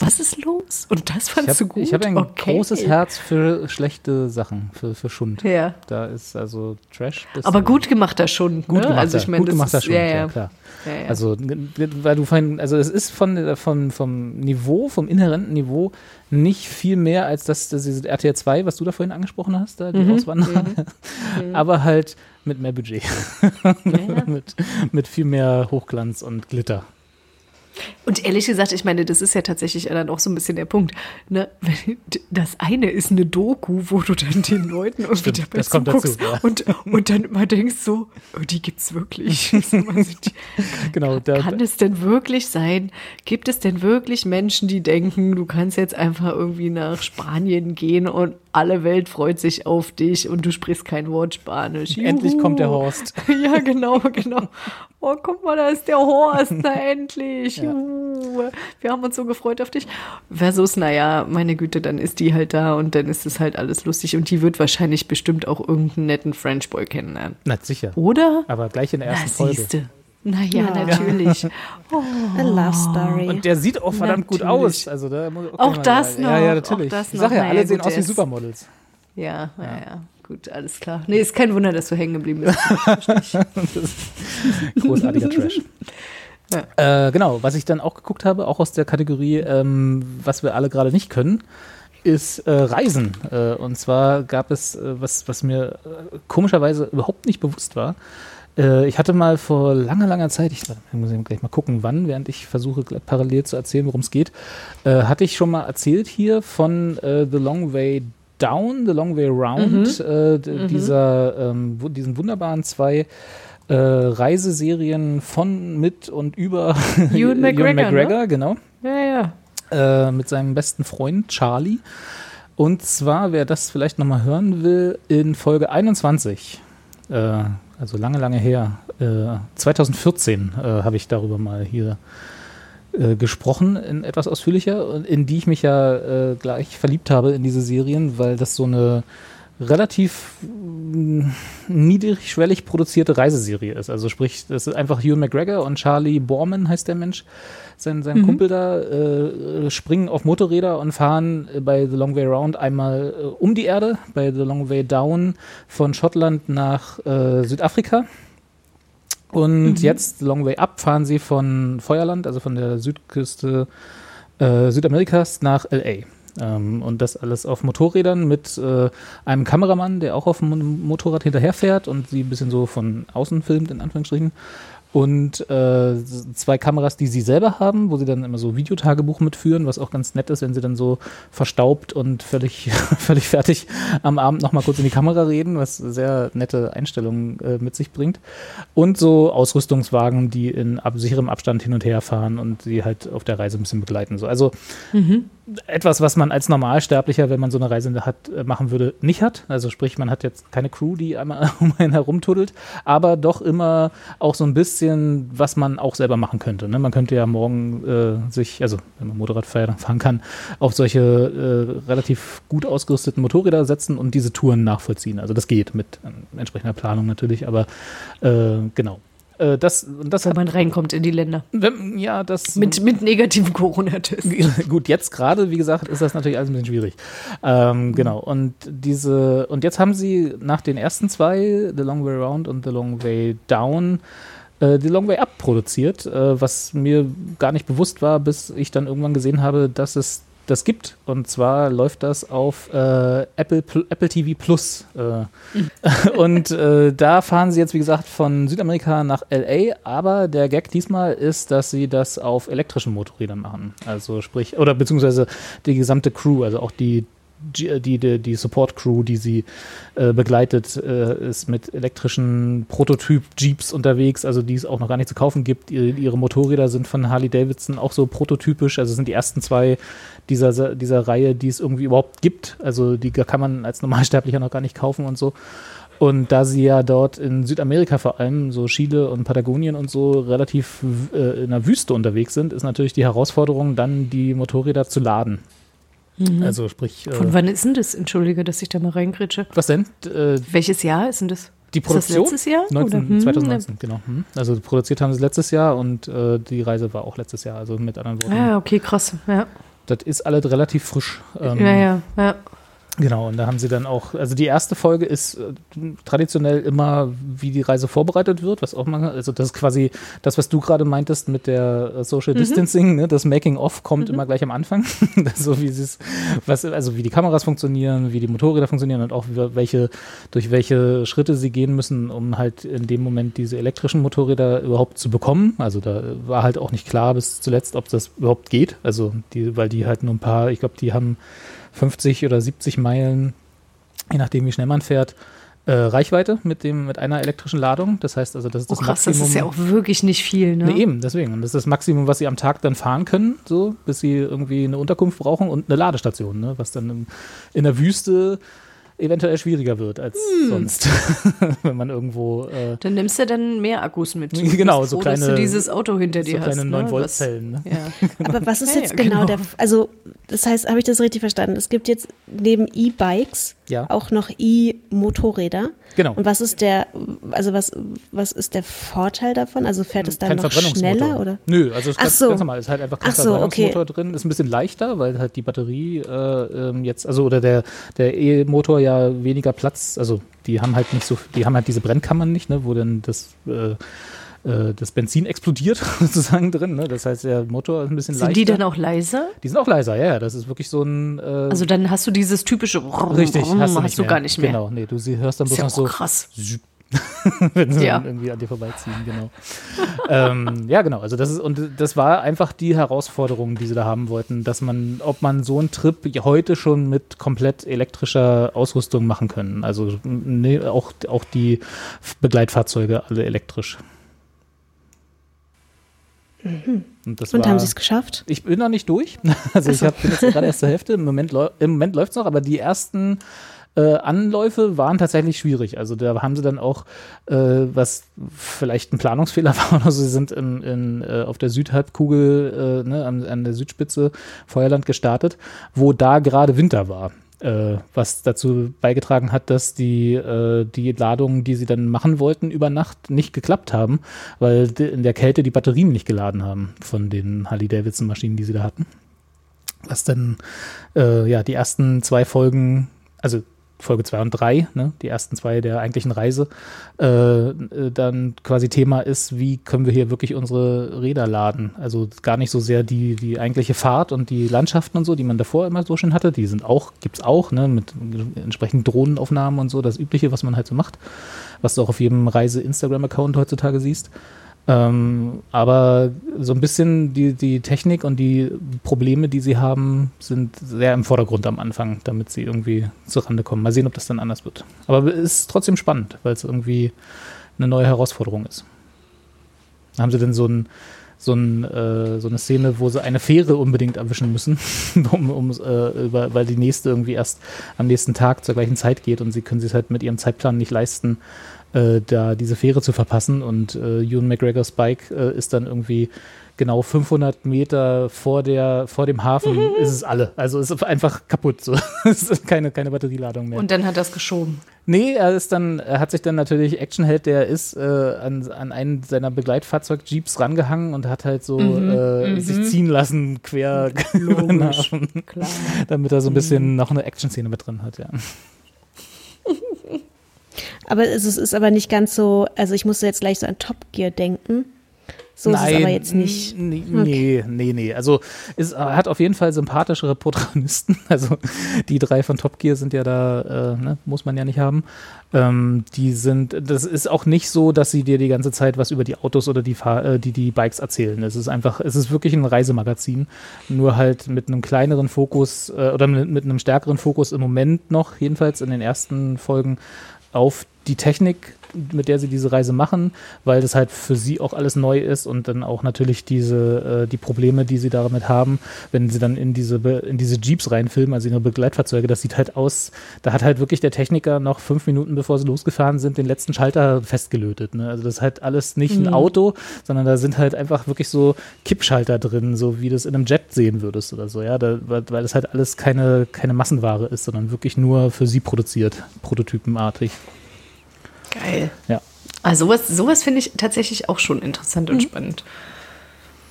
Was ist los? Und das fandst du gut? Ich habe ein okay. großes Herz für schlechte Sachen, für, für Schund. Ja. Da ist also Trash. Aber gut gemachter Schund. Gut ne? gemachter, also ich mein, gut gemachter ist, Schund, ja, ja. ja klar. Ja, ja. Also, weil du vorhin, also es ist von, von, vom Niveau, vom inhärenten Niveau nicht viel mehr als das, das RTL 2, was du da vorhin angesprochen hast, da, die mhm. Auswanderer. Mhm. [laughs] Aber halt mit mehr Budget. [laughs] mit, mit viel mehr Hochglanz und Glitter. Und ehrlich gesagt, ich meine, das ist ja tatsächlich dann auch so ein bisschen der Punkt. Ne? Das eine ist eine Doku, wo du dann den Leuten irgendwie Stimmt, dabei kommt dazu, ja. und, und dann immer denkst so, oh, die gibt's wirklich. [laughs] genau, da, kann es denn wirklich sein? Gibt es denn wirklich Menschen, die denken, du kannst jetzt einfach irgendwie nach Spanien gehen und alle Welt freut sich auf dich und du sprichst kein Wort Spanisch. Juhu. Endlich kommt der Horst. [laughs] ja, genau, genau. Oh, guck mal, da ist der Horst, na endlich. [laughs] Ja. Wir haben uns so gefreut auf dich. Versus, naja, meine Güte, dann ist die halt da und dann ist es halt alles lustig und die wird wahrscheinlich bestimmt auch irgendeinen netten French Boy kennenlernen. Na, sicher. Oder? Aber gleich in der ersten na, Folge. Naja, ja. natürlich. [laughs] Oh. A love story. Und der sieht auch verdammt natürlich. gut aus. Also da okay, auch das noch. Ja, ja, natürlich. ich sag ja, alle sehen aus wie Supermodels. Ja, ja, ja. Gut, alles klar. Nee, ist kein Wunder, dass du hängen geblieben bist. [laughs] großartiger Trash. Ja. Äh, genau, was ich dann auch geguckt habe, auch aus der Kategorie, ähm, was wir alle gerade nicht können, ist äh, Reisen. Äh, und zwar gab es, äh, was, was mir äh, komischerweise überhaupt nicht bewusst war, äh, ich hatte mal vor langer, langer Zeit, ich, muss gleich mal gucken, wann, während ich versuche parallel zu erzählen, worum es geht, äh, hatte ich schon mal erzählt hier von äh, The Long Way Down, The Long Way Round, mhm. Äh, mhm. dieser, ähm, diesen wunderbaren zwei äh, Reiseserien von, mit und über [laughs] Ewan McGregor, Ewan McGregor ne? genau. Ja, ja. Äh, mit seinem besten Freund Charlie. Und zwar, wer das vielleicht nochmal hören will, in Folge 21 also lange, lange her. Äh, 2014 äh, habe ich darüber mal hier äh, gesprochen, in etwas ausführlicher, in die ich mich ja äh, gleich verliebt habe in diese Serien, weil das so eine relativ mm, niedrigschwellig produzierte Reiseserie ist. Also sprich, das ist einfach Hugh McGregor und Charlie Borman heißt der Mensch, sein, sein mhm. Kumpel da, äh, springen auf Motorräder und fahren bei The Long Way Round einmal äh, um die Erde, bei The Long Way Down von Schottland nach äh, Südafrika. Und mhm. jetzt Long Way Up fahren sie von Feuerland, also von der Südküste äh, Südamerikas nach LA. Ähm, und das alles auf Motorrädern mit äh, einem Kameramann, der auch auf dem Motorrad hinterherfährt und sie ein bisschen so von außen filmt, in Anführungsstrichen und äh, zwei Kameras, die sie selber haben, wo sie dann immer so Videotagebuch mitführen, was auch ganz nett ist, wenn sie dann so verstaubt und völlig, [laughs] völlig fertig am Abend nochmal kurz in die Kamera reden, was sehr nette Einstellungen äh, mit sich bringt. Und so Ausrüstungswagen, die in ab, sicherem Abstand hin und her fahren und sie halt auf der Reise ein bisschen begleiten. So. Also mhm. etwas, was man als Normalsterblicher, wenn man so eine Reise hat, äh, machen würde, nicht hat. Also sprich, man hat jetzt keine Crew, die einmal [laughs] um einen herumtuddelt, aber doch immer auch so ein bisschen bisschen, was man auch selber machen könnte. Ne? Man könnte ja morgen äh, sich, also wenn man Motorrad fahren kann, auf solche äh, relativ gut ausgerüsteten Motorräder setzen und diese Touren nachvollziehen. Also das geht mit äh, entsprechender Planung natürlich, aber äh, genau äh, das, das Wenn man reinkommt in die Länder. Wenn, ja, das. Mit, mit negativen Corona-Tests. [laughs] Gut, jetzt gerade, wie gesagt, ist das natürlich alles ein bisschen schwierig. Ähm, genau. Und diese, und jetzt haben sie nach den ersten zwei, The Long Way Round und The Long Way Down, äh, The Long Way Up produziert, äh, was mir gar nicht bewusst war, bis ich dann irgendwann gesehen habe, dass es das gibt. Und zwar läuft das auf äh, Apple, Apple TV Plus. Äh. [laughs] Und äh, da fahren sie jetzt, wie gesagt, von Südamerika nach LA. Aber der Gag diesmal ist, dass sie das auf elektrischen Motorrädern machen. Also sprich, oder beziehungsweise die gesamte Crew, also auch die die, die, die Support-Crew, die sie äh, begleitet, äh, ist mit elektrischen Prototyp-Jeeps unterwegs, also die es auch noch gar nicht zu kaufen gibt. Ihre, ihre Motorräder sind von Harley Davidson auch so prototypisch, also sind die ersten zwei dieser, dieser Reihe, die es irgendwie überhaupt gibt. Also die kann man als Normalsterblicher noch gar nicht kaufen und so. Und da sie ja dort in Südamerika vor allem, so Chile und Patagonien und so, relativ äh, in der Wüste unterwegs sind, ist natürlich die Herausforderung, dann die Motorräder zu laden. Mhm. Also sprich. Von äh, wann ist denn das? Entschuldige, dass ich da mal reingritsche. Was denn? Äh, Welches Jahr ist denn das? Die Produktion? Ist das letztes Jahr? 19, hm, 2019, genau. Hm. Also produziert haben sie letztes Jahr und äh, die Reise war auch letztes Jahr, also mit anderen Worten. Ah, okay, krass, ja. Das ist alles relativ frisch. Ähm, ja, ja, ja. Genau, und da haben sie dann auch, also die erste Folge ist äh, traditionell immer, wie die Reise vorbereitet wird, was auch mal, also das ist quasi das, was du gerade meintest mit der äh, Social mhm. Distancing, ne, das Making-of kommt mhm. immer gleich am Anfang, [laughs] so wie sie es, was, also wie die Kameras funktionieren, wie die Motorräder funktionieren und auch welche, durch welche Schritte sie gehen müssen, um halt in dem Moment diese elektrischen Motorräder überhaupt zu bekommen. Also da war halt auch nicht klar bis zuletzt, ob das überhaupt geht, also die, weil die halt nur ein paar, ich glaube, die haben 50 oder 70 Meilen, je nachdem wie schnell man fährt, äh, Reichweite mit dem mit einer elektrischen Ladung. Das heißt also, das ist das oh, krass, Maximum. Das ist ja auch wirklich nicht viel, ne? Nee, eben, deswegen. Und das ist das Maximum, was sie am Tag dann fahren können, so, bis sie irgendwie eine Unterkunft brauchen und eine Ladestation, ne? Was dann in, in der Wüste eventuell schwieriger wird als hm. sonst, [laughs] wenn man irgendwo. Äh dann nimmst du dann mehr Akkus mit. [laughs] Genau, so froh, kleine. Dass du dieses Auto hinter dir so hast. kleine 9 Volt Zellen. Ne? Ja. [laughs] Aber was ist jetzt ja, genau, genau, der? Also das heißt, habe ich das richtig verstanden? Es gibt jetzt neben E-Bikes ja. auch noch E-Motorräder. Genau. Und was ist der, also was, was ist der Vorteil davon? Also fährt es dann kein noch schneller oder? Nö, also es ist ganz, so. ganz normal. Es ist halt einfach kein Ach so, Verbrennungsmotor okay. drin. Ist ein bisschen leichter, weil halt die Batterie äh, ähm, jetzt, also oder der der E-Motor ja weniger Platz, also die haben halt nicht so, die haben halt diese Brennkammern nicht, ne, wo dann das äh, äh, das Benzin explodiert [laughs] sozusagen drin. Ne? Das heißt, der Motor ist ein bisschen sind leichter. Sind die dann auch leiser? Die sind auch leiser, ja. Das ist wirklich so ein. Äh, also dann hast du dieses typische. Richtig, hast du, hast du gar nicht mehr. Genau, nee, du hörst dann bloß ja noch so. krass. [laughs] wenn sie ja. irgendwie an dir vorbeiziehen, genau. [laughs] ähm, ja, genau. Also das ist und das war einfach die Herausforderung, die sie da haben wollten, dass man, ob man so einen Trip heute schon mit komplett elektrischer Ausrüstung machen können. Also nee, auch auch die Begleitfahrzeuge alle elektrisch. Mhm. Und, und war, haben sie es geschafft? Ich bin noch nicht durch. [laughs] Also ich hab, bin jetzt gerade erst zur Hälfte. Im Moment, im Moment läuft es noch, aber die ersten äh, Anläufe waren tatsächlich schwierig. Also da haben sie dann auch, äh, was vielleicht ein Planungsfehler [laughs] war oder so, sie sind in, in, äh, auf der Südhalbkugel, äh, ne, an, an der Südspitze Feuerland gestartet, wo da gerade Winter war äh, was dazu beigetragen hat, dass die, äh, die Ladungen, die sie dann machen wollten über Nacht, nicht geklappt haben, weil in der Kälte die Batterien nicht geladen haben von den Harley-Davidson-Maschinen, die sie da hatten. Was dann, äh, ja, die ersten zwei Folgen, also Folge 2 und 3, ne, die ersten zwei der eigentlichen Reise, äh, äh, dann quasi Thema ist, wie können wir hier wirklich unsere Räder laden. Also gar nicht so sehr die, die eigentliche Fahrt und die Landschaften und so, die man davor immer so schön hatte, die sind auch, gibt es auch, ne, mit entsprechenden Drohnenaufnahmen und so, das Übliche, was man halt so macht, was du auch auf jedem Reise-Instagram-Account heutzutage siehst. Ähm, aber so ein bisschen die, die Technik und die Probleme, die sie haben, sind sehr im Vordergrund am Anfang, damit sie irgendwie zurande kommen. Mal sehen, ob das dann anders wird. Aber ist trotzdem spannend, weil es irgendwie eine neue Herausforderung ist. Haben sie denn so, ein, so, ein, äh, so eine Szene, wo sie eine Fähre unbedingt erwischen müssen, [laughs] um, um, äh, weil die nächste irgendwie erst am nächsten Tag zur gleichen Zeit geht und sie können sich halt mit ihrem Zeitplan nicht leisten, äh, da diese Fähre zu verpassen. Und äh, Ewan McGregors Bike äh, ist dann irgendwie genau 500 Meter vor, der, vor dem Hafen mhm. ist es alle. Also ist einfach kaputt. So. [laughs] es ist keine, keine Batterieladung mehr. Und dann hat er es geschoben. Nee, er ist dann, er hat sich dann natürlich Actionheld, der ist, äh, an, an einen seiner Begleitfahrzeug-Jeeps rangehangen und hat halt so mhm, äh, mhm. sich ziehen lassen, quer [laughs] Hafen. Klar. Damit er so ein bisschen mhm. noch eine Action-Szene mit drin hat, ja. Aber es ist aber nicht ganz so, also ich musste jetzt gleich so an Top Gear denken. So Nein, ist es aber jetzt nicht. Nee, okay. nee, nee. Also es hat auf jeden Fall sympathischere Protagonisten. [laughs] Also die drei von Top Gear sind ja da, äh, ne, muss man ja nicht haben. Ähm, die sind, das ist auch nicht so, dass sie dir die ganze Zeit was über die Autos oder die, Fahr äh, die, die Bikes erzählen. Es ist einfach, es ist wirklich ein Reisemagazin, nur halt mit einem kleineren Fokus äh, oder mit, mit einem stärkeren Fokus im Moment noch, jedenfalls in den ersten Folgen, auf die Technik, mit der sie diese Reise machen, weil das halt für sie auch alles neu ist und dann auch natürlich diese äh, die Probleme, die sie damit haben, wenn sie dann in diese in diese Jeeps reinfilmen, also ihre Begleitfahrzeuge, das sieht halt aus, da hat halt wirklich der Techniker noch fünf Minuten bevor sie losgefahren sind, den letzten Schalter festgelötet. Ne? Also das ist halt alles nicht mhm. ein Auto, sondern da sind halt einfach wirklich so Kippschalter drin, so wie du es in einem Jet sehen würdest oder so, ja, da, weil das halt alles keine keine Massenware ist, sondern wirklich nur für sie produziert, prototypenartig. Geil. Ja. Also sowas, sowas finde ich tatsächlich auch schon interessant und mhm. spannend.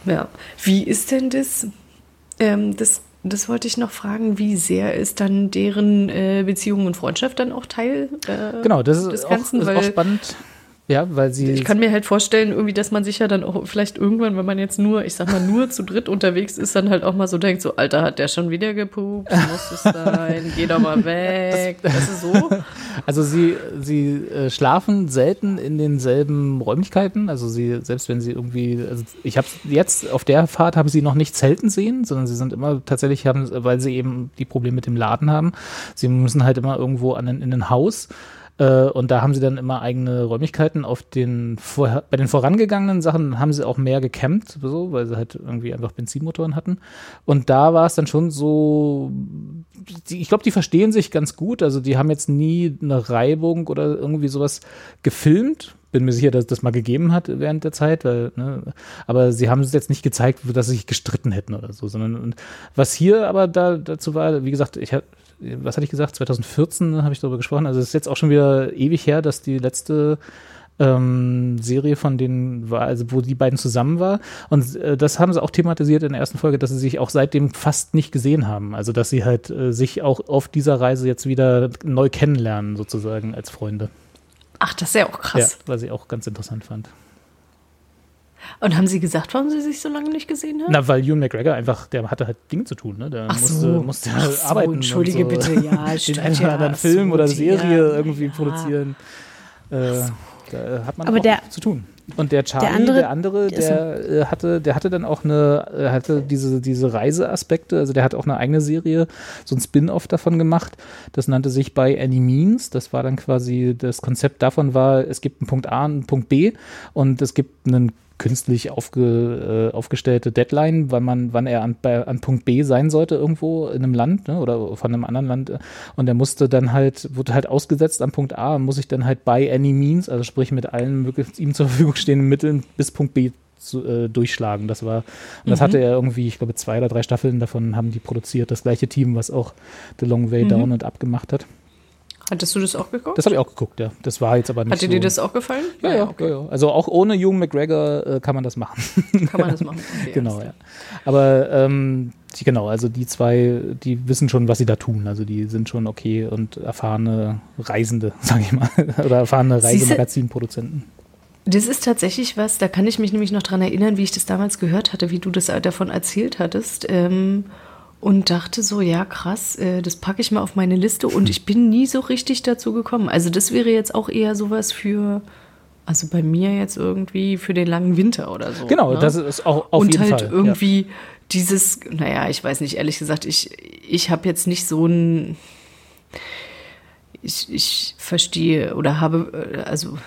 Ja. Wie ist denn das, ähm, das das wollte ich noch fragen, wie sehr ist dann deren äh, Beziehung und Freundschaft dann auch Teil äh, genau, das ist des Ganzen? Auch, ist auch spannend. Ja, weil sie. Ich kann mir halt vorstellen, irgendwie, dass man sich ja dann auch vielleicht irgendwann, wenn man jetzt nur, ich sag mal, nur zu dritt unterwegs ist, dann halt auch mal so denkt: so, Alter, hat der schon wieder gepupst? Muss es [laughs] sein? Geh doch mal weg. Das, das ist so. [laughs] Also, sie, sie äh, schlafen selten in denselben Räumlichkeiten. Also, sie, selbst wenn sie irgendwie, also ich habe jetzt auf der Fahrt habe sie noch nicht zelten sehen, sondern sie sind immer tatsächlich, haben, weil sie eben die Probleme mit dem Laden haben. Sie müssen halt immer irgendwo an, in ein Haus. Äh, und da haben sie dann immer eigene Räumlichkeiten. Auf den vor, bei den vorangegangenen Sachen haben sie auch mehr gecampt, so, weil sie halt irgendwie einfach Benzinmotoren hatten. Und da war es dann schon so, die, ich glaube, die verstehen sich ganz gut. Also die haben jetzt nie eine Reibung oder irgendwie sowas gefilmt bin mir sicher, dass das mal gegeben hat während der Zeit, weil, ne, aber sie haben es jetzt nicht gezeigt, dass sie sich gestritten hätten oder so, sondern was hier aber da dazu war, wie gesagt, ich was hatte ich gesagt, 2014 habe ich darüber gesprochen, also es ist jetzt auch schon wieder ewig her, dass die letzte ähm, Serie von denen war, also wo die beiden zusammen war. Und äh, das haben sie auch thematisiert in der ersten Folge, dass sie sich auch seitdem fast nicht gesehen haben. Also dass sie halt äh, sich auch auf dieser Reise jetzt wieder neu kennenlernen, sozusagen als Freunde. Ach, das ist ja auch krass. Ja, was ich auch ganz interessant fand. Und haben Sie gesagt, warum Sie sich so lange nicht gesehen haben? Na, weil Ewan McGregor einfach, der hatte halt Dinge zu tun, ne? Der Ach musste, so. musste Ach so, arbeiten. Entschuldige so. bitte, ja. [laughs] Den einen oder anderen Film so, oder Serie ja, irgendwie ja. produzieren. Äh, so. Da hat man Aber auch der, zu tun. Und der Charlie, der andere, der, andere, der äh, hatte, der hatte dann auch eine, äh, hatte diese, diese Reiseaspekte, also der hat auch eine eigene Serie, so ein Spin-off davon gemacht. Das nannte sich By Any Means. Das war dann quasi, das Konzept davon war, es gibt einen Punkt A und einen Punkt B und es gibt einen künstlich aufge, äh, aufgestellte Deadline, weil man, wann er an, bei, an Punkt B sein sollte irgendwo in einem Land ne, oder von einem anderen Land. Und er musste dann halt, wurde halt ausgesetzt am Punkt A und muss sich dann halt by any means, also sprich mit allen möglichen ihm zur Verfügung stehenden Mitteln bis Punkt B zu, äh, durchschlagen. Das war, und das mhm. hatte er irgendwie, ich glaube, zwei oder drei Staffeln davon haben die produziert. Das gleiche Team, was auch The Long Way mhm. Down und Up gemacht hat. Hattest du das auch geguckt? Das habe ich auch geguckt, ja. Das war jetzt aber nicht Hat dir so dir das auch gefallen? Ja, ja, okay. ja, Also auch ohne Hugh McGregor äh, kann man das machen. [laughs] Kann man das machen. [laughs] Okay, genau, ja. Aber ähm, die, genau, also die zwei, die wissen schon, was sie da tun. Also die sind schon okay und erfahrene Reisende, [laughs] sage ich mal. Oder erfahrene Reisemagazinproduzenten. Das ist tatsächlich was, da kann ich mich nämlich noch dran erinnern, wie ich das damals gehört hatte, wie du das davon erzählt hattest. Ähm, und dachte so, ja krass, äh, das packe ich mal auf meine Liste und [laughs] ich bin nie so richtig dazu gekommen. Also das wäre jetzt auch eher sowas für, also bei mir jetzt irgendwie für den langen Winter oder so. Genau, ne? das ist auch auf und jeden halt Fall. Und halt irgendwie ja. dieses, naja, ich weiß nicht, ehrlich gesagt, ich, ich habe jetzt nicht so ein, ich, ich verstehe oder habe, äh, also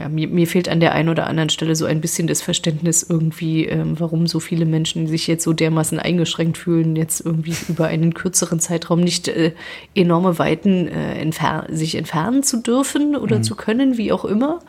ja, mir, mir, fehlt an der einen oder anderen Stelle so ein bisschen das Verständnis irgendwie, ähm, warum so viele Menschen sich jetzt so dermaßen eingeschränkt fühlen, jetzt irgendwie über einen kürzeren Zeitraum nicht äh, enorme Weiten äh, entfer sich entfernen zu dürfen oder mhm. zu können, wie auch immer.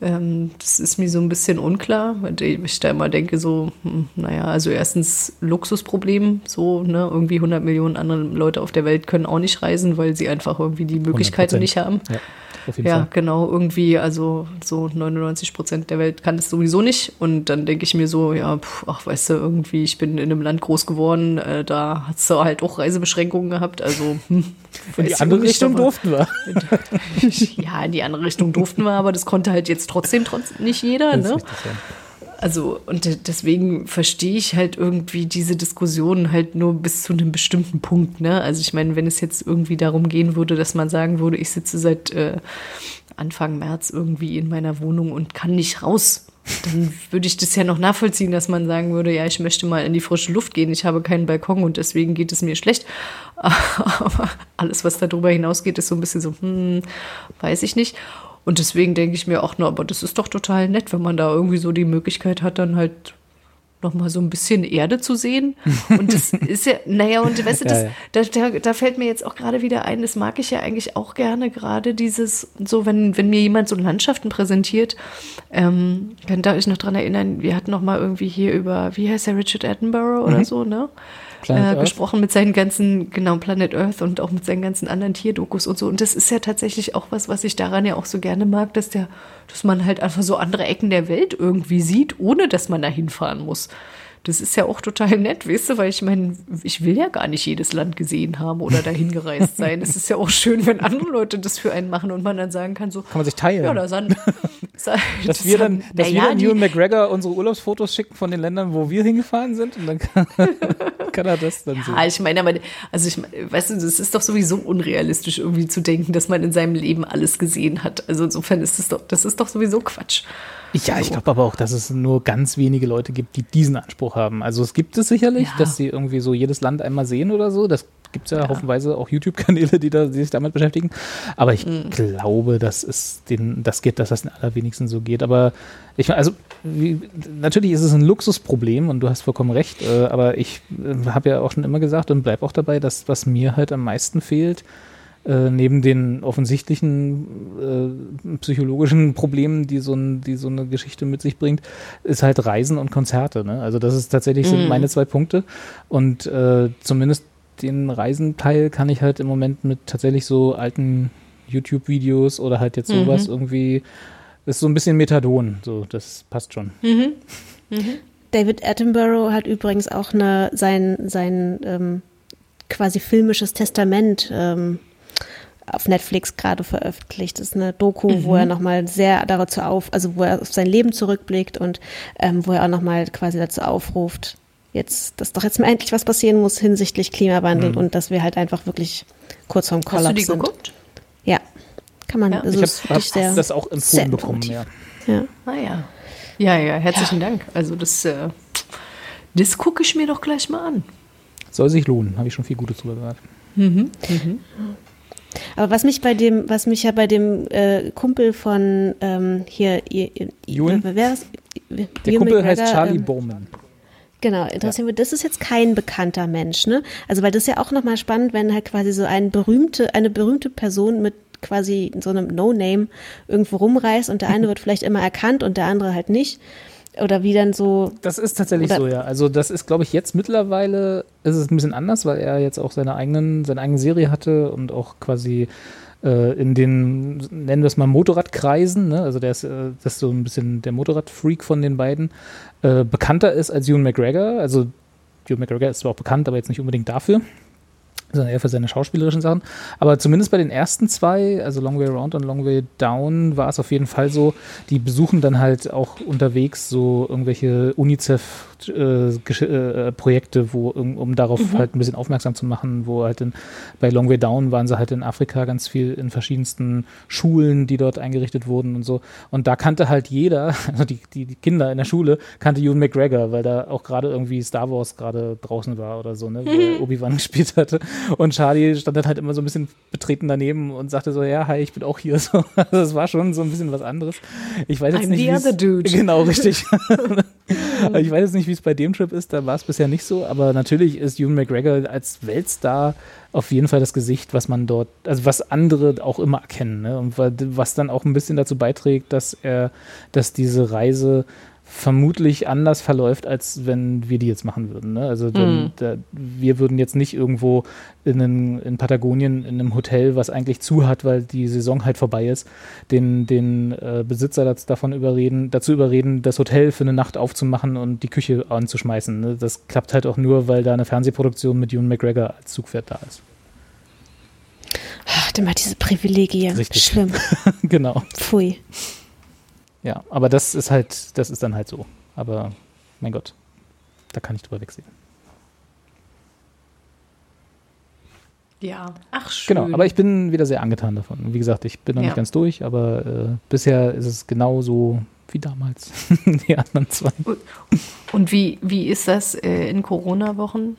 Ähm, das ist mir so ein bisschen unklar, weil ich da immer denke, so, hm, naja, also erstens Luxusproblem, so, ne, irgendwie 100 Millionen andere Leute auf der Welt können auch nicht reisen, weil sie einfach irgendwie die Möglichkeiten 100%. nicht haben. Ja auf jeden ja, Fall. Genau, irgendwie, also so 99 Prozent der Welt kann das sowieso nicht. Und dann denke ich mir so, ja, pf, ach, weißt du, irgendwie, ich bin in einem Land groß geworden, äh, da hat es halt auch Reisebeschränkungen gehabt. Also, hm, in die andere Richtung aber, durften wir. [laughs] ja, in die andere Richtung durften wir, aber das konnte halt jetzt trotzdem trotzdem nicht jeder. Ne? Richtig, ja. Also, und deswegen verstehe ich halt irgendwie diese Diskussion halt nur bis zu einem bestimmten Punkt. Ne? Also, ich meine, wenn es jetzt irgendwie darum gehen würde, dass man sagen würde, ich sitze seit äh, Anfang März irgendwie in meiner Wohnung und kann nicht raus, dann würde ich das ja noch nachvollziehen, dass man sagen würde, ja, ich möchte mal in die frische Luft gehen, ich habe keinen Balkon und deswegen geht es mir schlecht. [laughs] Aber alles, was darüber hinausgeht, ist so ein bisschen so, hm, weiß ich nicht. Und deswegen denke ich mir auch, na, aber das ist doch total nett, wenn man da irgendwie so die Möglichkeit hat, dann halt noch mal so ein bisschen Erde zu sehen. Und das [laughs] ist ja, naja, und weißt du, das, ja, ja. Da, da, da, fällt mir jetzt auch gerade wieder ein, das mag ich ja eigentlich auch gerne, gerade dieses, so, wenn, wenn mir jemand so Landschaften präsentiert, ähm, kann da ich noch dran erinnern, wir hatten noch mal irgendwie hier über, wie heißt der, Richard Attenborough oder mhm. so, ne? Äh, gesprochen mit seinen ganzen, genau, Planet Earth und auch mit seinen ganzen anderen Tierdokus und so. Und das ist ja tatsächlich auch was, was ich daran ja auch so gerne mag, dass der, dass man halt einfach so andere Ecken der Welt irgendwie sieht, ohne dass man da hinfahren muss. Das ist ja auch total nett, weißt du, weil ich meine, ich will ja gar nicht jedes Land gesehen haben oder dahin gereist sein. Es ist ja auch schön, wenn andere Leute das für einen machen und man dann sagen kann, so. Kann man sich teilen. Ja, da sind, [laughs] dass wir dann, dass wir dann Ewan McGregor unsere Urlaubsfotos schicken von den Ländern, wo wir hingefahren sind und dann kann, [laughs] kann er das dann ja, so. ich meine, aber, also ich, weißt du, es ist doch sowieso unrealistisch irgendwie zu denken, dass man in seinem Leben alles gesehen hat. Also insofern ist es doch, das ist doch sowieso Quatsch. Ja, ich glaube aber auch, dass es nur ganz wenige Leute gibt, die diesen Anspruch haben. Also es gibt es sicherlich, ja. dass sie irgendwie so jedes Land einmal sehen oder so. Das gibt es ja, ja, haufenweise auch YouTube-Kanäle, die, die sich damit beschäftigen. Aber ich mhm. glaube, dass es den, das geht, dass das den allerwenigsten so geht. Aber ich also wie, natürlich ist es ein Luxusproblem und du hast vollkommen recht. Äh, aber ich äh, habe ja auch schon immer gesagt und bleibe auch dabei, dass was mir halt am meisten fehlt, äh, neben den offensichtlichen äh, psychologischen Problemen, die so, ein, die so eine Geschichte mit sich bringt, ist halt Reisen und Konzerte. Ne? Also das ist tatsächlich sind mm. meine zwei Punkte. Und äh, zumindest den Reisenteil kann ich halt im Moment mit tatsächlich so alten YouTube-Videos oder halt jetzt sowas mhm. irgendwie, das ist so ein bisschen Methadon, so, das passt schon. Mhm. Mhm. David Attenborough hat übrigens auch eine, sein, sein ähm, quasi filmisches Testament ähm, auf Netflix gerade veröffentlicht. Das ist eine Doku, mhm. wo er nochmal sehr dazu auf, also wo er auf sein Leben zurückblickt und ähm, wo er auch nochmal quasi dazu aufruft, jetzt, dass doch jetzt mal endlich was passieren muss hinsichtlich Klimawandel mhm. und dass wir halt einfach wirklich kurz vorm Kollaps sind. Hast du die geguckt? Ja, kann man. Ja. Also ich habe hab das auch empfohlen bekommen, ja. Ja. Ah ja. Ja, ja, herzlichen ja. Dank. Also das, äh, das gucke ich mir doch gleich mal an. Soll sich lohnen, habe ich schon viel Gutes drüber gehört. Mhm. Mhm. Aber was mich bei dem, was mich ja bei dem äh, Kumpel von ähm, hier, ihr, Ewan? wer ist Der Ewan Kumpel McGregor, heißt Charlie ähm, Bowman. Genau, interessieren ja. das ist jetzt kein bekannter Mensch, ne? Also weil das ist ja auch nochmal spannend, wenn halt quasi so ein berühmte, eine berühmte Person mit quasi so einem No-Name irgendwo rumreist und der eine [laughs] wird vielleicht immer erkannt und der andere halt nicht. Oder wie dann so. Das ist tatsächlich so, ja. Also das ist, glaube ich, jetzt mittlerweile ist es ein bisschen anders, weil er jetzt auch seine eigenen, seine eigene Serie hatte und auch quasi äh, in den, nennen wir es mal Motorradkreisen, ne? also der ist, äh, das ist so ein bisschen der Motorradfreak von den beiden, äh, bekannter ist als Ewan McGregor. Also Ewan McGregor ist zwar auch bekannt, aber jetzt nicht unbedingt dafür sondern eher für seine schauspielerischen Sachen. Aber zumindest bei den ersten zwei, also Long Way Around und Long Way Down, war es auf jeden Fall so, die besuchen dann halt auch unterwegs so irgendwelche Äh, äh, wo, um, um darauf mhm. halt ein bisschen aufmerksam zu machen, wo halt in, bei Long Way Down waren sie halt in Afrika ganz viel in verschiedensten Schulen, die dort eingerichtet wurden und so. Und da kannte halt jeder, [laughs] also die, die, die Kinder in der Schule, kannte Ewan McGregor, weil da auch gerade irgendwie Star Wars gerade draußen war oder so, ne, wo mhm. Obi-Wan [laughs] gespielt hatte. Und Charlie stand dann halt immer so ein bisschen betreten daneben und sagte so, ja, hi, ich bin auch hier. [laughs] So, also das war schon so ein bisschen was anderes. Ich weiß jetzt I'm nicht, the other dude. Genau, richtig. ich weiß jetzt nicht, wie es bei dem Trip ist, da war es bisher nicht so, aber natürlich ist Ewan McGregor als Weltstar auf jeden Fall das Gesicht, was man dort, also was andere auch immer erkennen, ne? Und was dann auch ein bisschen dazu beiträgt, dass er, dass diese Reise vermutlich anders verläuft, als wenn wir die jetzt machen würden. Ne? Also mhm. da, wir würden jetzt nicht irgendwo in, einen, in, Patagonien in einem Hotel, was eigentlich zu hat, weil die Saison halt vorbei ist, den, den äh, Besitzer das, davon überreden, dazu überreden, das Hotel für eine Nacht aufzumachen und die Küche anzuschmeißen. Ne? Das klappt halt auch nur, weil da eine Fernsehproduktion mit Ewan McGregor als Zugpferd da ist. Ach, immer diese Privilegien. Richtig. Schlimm. [laughs] genau. Pfui. Ja, aber das ist halt, das ist dann halt so. Aber mein Gott, da kann ich drüber wegsehen. Ja, ach schön. Genau, aber ich bin wieder sehr angetan davon. Wie gesagt, ich bin noch ja. nicht ganz durch, aber äh, bisher ist es genauso wie damals, [laughs] die anderen zwei. Und wie, wie ist das äh, in Corona-Wochen?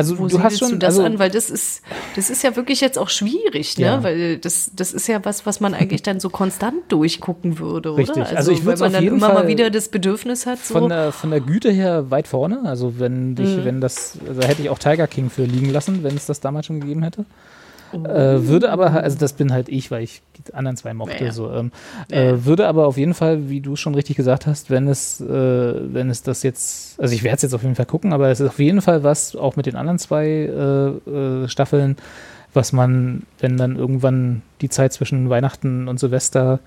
Also Wo du hast schon du das also, an, weil das ist das ist ja wirklich jetzt auch schwierig, ne? Ja. Weil das das ist ja was, was man eigentlich dann so konstant durchgucken würde, Richtig. oder? Also, also ich würde man dann immer Fall mal wieder das Bedürfnis hat, so von der von der Güte her weit vorne. Also wenn dich, mhm. wenn das, also hätte ich auch Tiger King für liegen lassen, wenn es das damals schon gegeben hätte. Äh, würde aber, also das bin halt ich, weil ich die anderen zwei mochte. Ja. So, ähm, ja. äh, würde aber auf jeden Fall, wie du schon richtig gesagt hast, wenn es, äh, wenn es das jetzt, also ich werde es jetzt auf jeden Fall gucken, aber es ist auf jeden Fall was, auch mit den anderen zwei äh, äh, Staffeln, was man, wenn dann irgendwann die Zeit zwischen Weihnachten und Silvester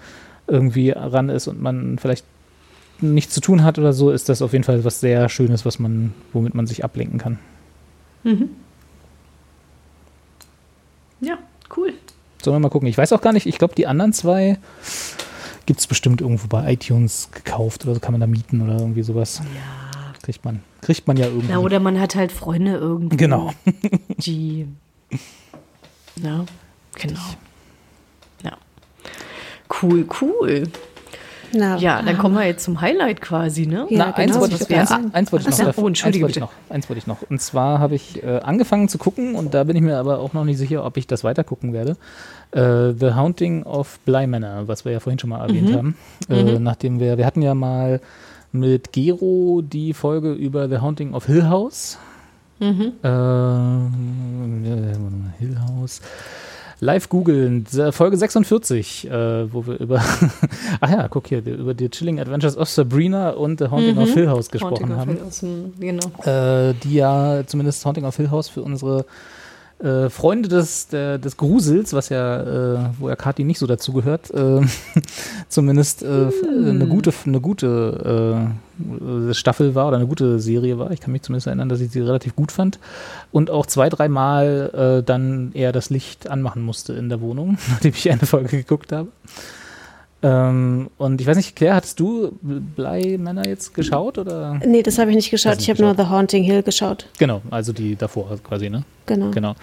irgendwie ran ist und man vielleicht nichts zu tun hat oder so, ist das auf jeden Fall was sehr Schönes, was man, womit man sich ablenken kann. Mhm. Ja, cool. Sollen wir mal gucken. Ich weiß auch gar nicht, ich glaube, die anderen zwei gibt es bestimmt irgendwo bei iTunes gekauft oder so kann man da mieten oder irgendwie sowas. Ja. Kriegt man, kriegt man ja irgendwie. Ja, oder man hat halt Freunde irgendwie. Genau. [laughs] Die. Ja, genau. Ja. Cool, cool. Na, ja, dann kommen wir jetzt zum Highlight quasi, ne? Ja, Na, genau, eins, wollte ich, eins, eins wollte ich noch. Oh, Entschuldige, eins wollte ich noch. Eins wollte ich noch. Und zwar habe ich äh, angefangen zu gucken und da bin ich mir aber auch noch nicht sicher, ob ich das weiter gucken werde. Äh, The Haunting of Bly Manor, was wir ja vorhin schon mal erwähnt mhm. haben. Äh, mhm. Nachdem wir, wir hatten ja mal mit Gero die Folge über The Haunting of Hill House. Mhm. Äh, Hill House live googeln, Folge 46, äh, wo wir über, [laughs] ach ja, guck hier, über die Chilling Adventures of Sabrina und The Haunting mhm. of Hill House gesprochen Haunting haben. House, genau. Äh, die ja zumindest Haunting of Hill House für unsere äh, Freunde des, der, des Grusels, was ja, äh, wo ja Kati nicht so dazu gehört, äh, [laughs] zumindest äh, mm. eine gute, eine gute äh, Staffel war oder eine gute Serie war. Ich kann mich zumindest erinnern, dass ich sie relativ gut fand. Und auch zwei, dreimal äh, dann eher das Licht anmachen musste in der Wohnung, [laughs] nachdem ich eine Folge geguckt habe. Ähm, und ich weiß nicht, Claire, hattest du Bleimänner jetzt geschaut? Oder? Nee, das habe ich nicht geschaut. Nicht ich habe nur The Haunting Hill geschaut. Genau, also die davor quasi, ne? Genau. genau.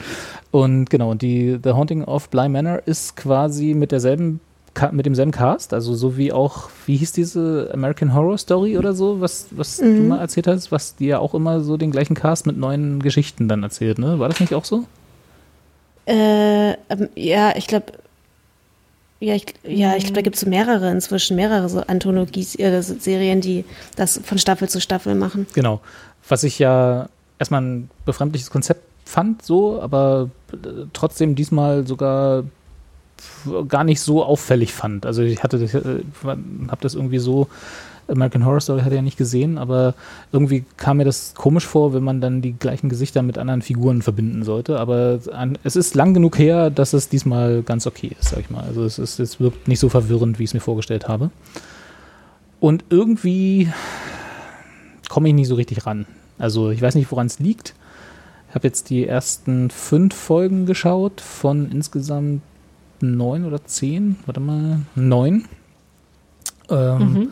Und genau, und die The Haunting of Bly Manor ist quasi mit derselben mit demselben Cast, also so wie auch, wie hieß diese American Horror Story oder so, was, was mhm. du mal erzählt hast, was die ja auch immer so den gleichen Cast mit neuen Geschichten dann erzählt, ne? War das nicht auch so? Äh, ähm, ja, ich glaube, ja, ich, ja, ich glaube, da gibt es so mehrere inzwischen, mehrere so Anthologie-Serien, äh, die das von Staffel zu Staffel machen. Genau. Was ich ja erstmal ein befremdliches Konzept fand, so, aber äh, trotzdem diesmal sogar gar nicht so auffällig fand. Also ich hatte, äh, habe das irgendwie so American Horror Story hat er ja nicht gesehen, aber irgendwie kam mir das komisch vor, wenn man dann die gleichen Gesichter mit anderen Figuren verbinden sollte. Aber es ist lang genug her, dass es diesmal ganz okay ist, sag ich mal. Also es, ist, es wirkt nicht so verwirrend, wie ich es mir vorgestellt habe. Und irgendwie komme ich nicht so richtig ran. Also ich weiß nicht, woran es liegt. Ich habe jetzt die ersten fünf Folgen geschaut von insgesamt neun oder zehn. Warte mal, neun. Ähm, mhm.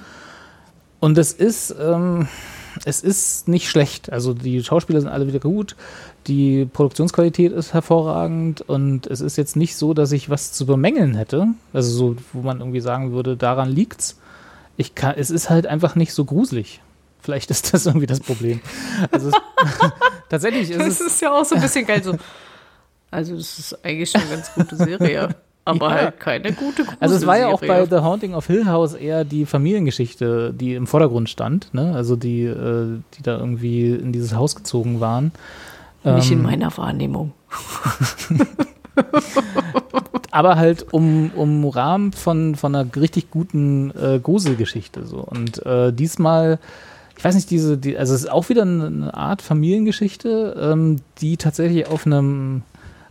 Und es ist, ähm, es ist nicht schlecht. Also die Schauspieler sind alle wieder gut, die Produktionsqualität ist hervorragend und es ist jetzt nicht so, dass ich was zu bemängeln hätte. Also so, wo man irgendwie sagen würde, daran liegt's. Ich kann, es ist halt einfach nicht so gruselig. Vielleicht ist das irgendwie das Problem. Also es, [laughs] tatsächlich ist es. Das ist ja auch so ein bisschen geil so. Also, das ist eigentlich schon eine ganz gute Serie [laughs] aber ja. halt keine gute Gruselserie. Also es war ja auch bei The Haunting of Hill House eher die Familiengeschichte, die im Vordergrund stand, ne? Also die, äh, die da irgendwie in dieses Haus gezogen waren. Nicht ähm, in meiner Wahrnehmung. [laughs] aber halt um, um Rahmen von, von einer richtig guten äh, Gruselgeschichte. So. Und äh, diesmal, ich weiß nicht, diese, die, also es ist auch wieder eine Art Familiengeschichte, ähm, die tatsächlich auf einem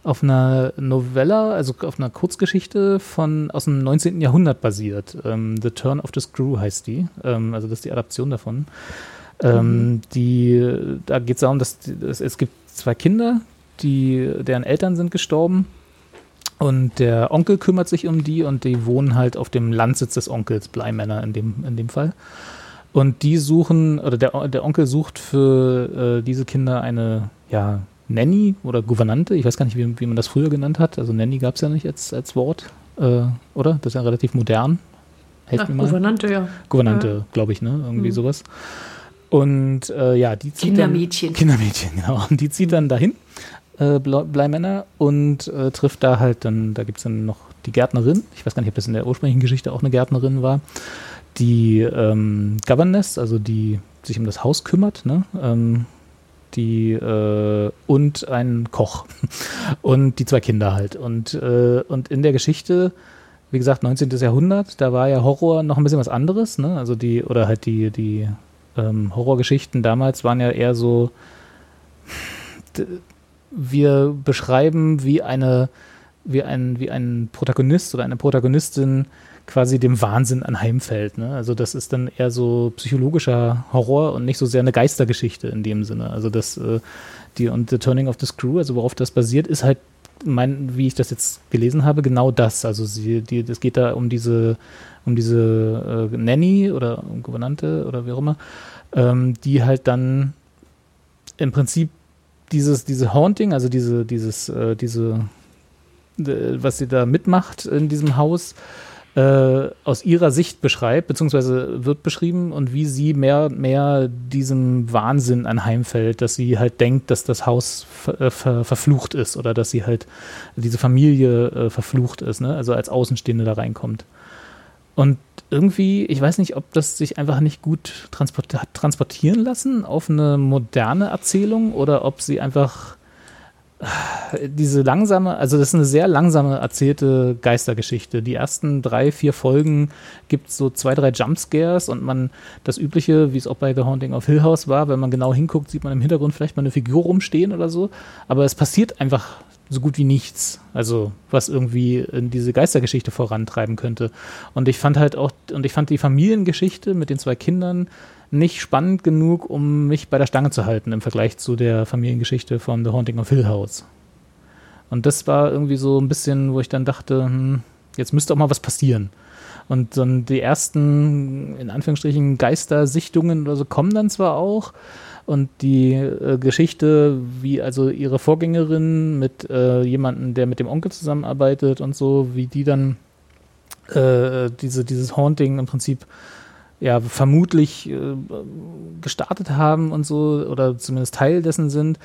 auf einer Novella, also auf einer Kurzgeschichte von aus dem 19. Jahrhundert basiert. Ähm, the Turn of the Screw heißt die. Ähm, also das ist die Adaption davon. Ähm, mhm. die, da geht es darum, dass, dass, es gibt zwei Kinder, die, deren Eltern sind gestorben. Und der Onkel kümmert sich um die und die wohnen halt auf dem Landsitz des Onkels, Bleimänner in dem, in dem Fall. Und die suchen, oder der, der Onkel sucht für äh, diese Kinder eine, ja, Nanny oder Gouvernante, ich weiß gar nicht, wie, wie man das früher genannt hat. Also Nanny gab es ja nicht als, als Wort, äh, oder? Das ist ja relativ modern. Helft Ach, mir mal. Gouvernante, ja. Gouvernante, ja. glaube ich, ne? Irgendwie mhm. sowas. Und äh, ja, die zieht Kindermädchen. Dann, Kindermädchen, [laughs] genau. Und die zieht dann dahin, äh, Bleimänner, und äh, trifft da halt dann, da gibt es dann noch die Gärtnerin. Ich weiß gar nicht, ob das in der ursprünglichen Geschichte auch eine Gärtnerin war. Die ähm, Governess, also die sich um das Haus kümmert, ne? Ähm, die äh, und ein Koch [laughs] und die zwei Kinder halt. Und, äh, und in der Geschichte, wie gesagt, 19. Jahrhundert, da war ja Horror noch ein bisschen was anderes, ne? Also die, oder halt die, die ähm, Horrorgeschichten damals waren ja eher so, wir beschreiben, wie eine wie ein, wie ein Protagonist oder eine Protagonistin quasi dem Wahnsinn anheimfällt. Ne? Also das ist dann eher so psychologischer Horror und nicht so sehr eine Geistergeschichte in dem Sinne. Also das, äh, die und The Turning of the Screw, also worauf das basiert, ist halt, mein, wie ich das jetzt gelesen habe, genau das. Also sie, die, es geht da um diese, um diese äh, Nanny oder Gouvernante oder wie auch immer, ähm, die halt dann im Prinzip dieses, diese Haunting, also diese, dieses, äh, diese, was sie da mitmacht in diesem Haus, äh, aus ihrer Sicht beschreibt, beziehungsweise wird beschrieben und wie sie mehr und mehr diesem Wahnsinn anheimfällt, dass sie halt denkt, dass das Haus ver äh, ver verflucht ist oder dass sie halt diese Familie äh, verflucht ist, ne? also als Außenstehende da reinkommt. Und irgendwie, ich weiß nicht, ob das sich einfach nicht gut transport transportieren lassen auf eine moderne Erzählung oder ob sie einfach diese langsame, also das ist eine sehr langsame erzählte Geistergeschichte. Die ersten drei, vier Folgen gibt es so zwei, drei Jumpscares und man, das Übliche, wie es auch bei The Haunting of Hill House war, wenn man genau hinguckt, sieht man im Hintergrund vielleicht mal eine Figur rumstehen oder so. Aber es passiert einfach so gut wie nichts. Also, was irgendwie diese Geistergeschichte vorantreiben könnte. Und ich fand halt auch, und ich fand die Familiengeschichte mit den zwei Kindern nicht spannend genug, um mich bei der Stange zu halten im Vergleich zu der Familiengeschichte von The Haunting of Hill House. Und das war irgendwie so ein bisschen, wo ich dann dachte, hm, jetzt müsste auch mal was passieren. Und dann die ersten, in Anführungsstrichen, Geistersichtungen oder so kommen dann zwar auch, und die äh, Geschichte, wie also ihre Vorgängerin mit äh, jemandem, der mit dem Onkel zusammenarbeitet und so, wie die dann äh, diese, dieses Haunting im Prinzip ja vermutlich äh, gestartet haben und so, oder zumindest Teil dessen sind.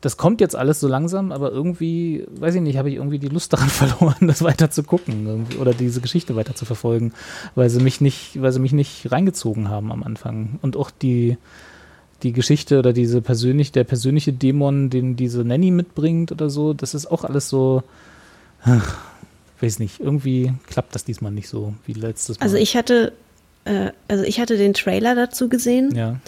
Das kommt jetzt alles so langsam, aber irgendwie, weiß ich nicht, habe ich irgendwie die Lust daran [laughs] verloren, das weiter zu gucken oder diese Geschichte weiter zu verfolgen, weil sie mich nicht, weil sie mich nicht reingezogen haben am Anfang. Und auch die, die Geschichte oder diese persönlich, der persönliche Dämon, den diese Nanny mitbringt oder so, das ist auch alles so, ach, weiß nicht, irgendwie klappt das diesmal nicht so wie letztes Mal. Also ich hatte, äh, also ich hatte den Trailer dazu gesehen. Ja.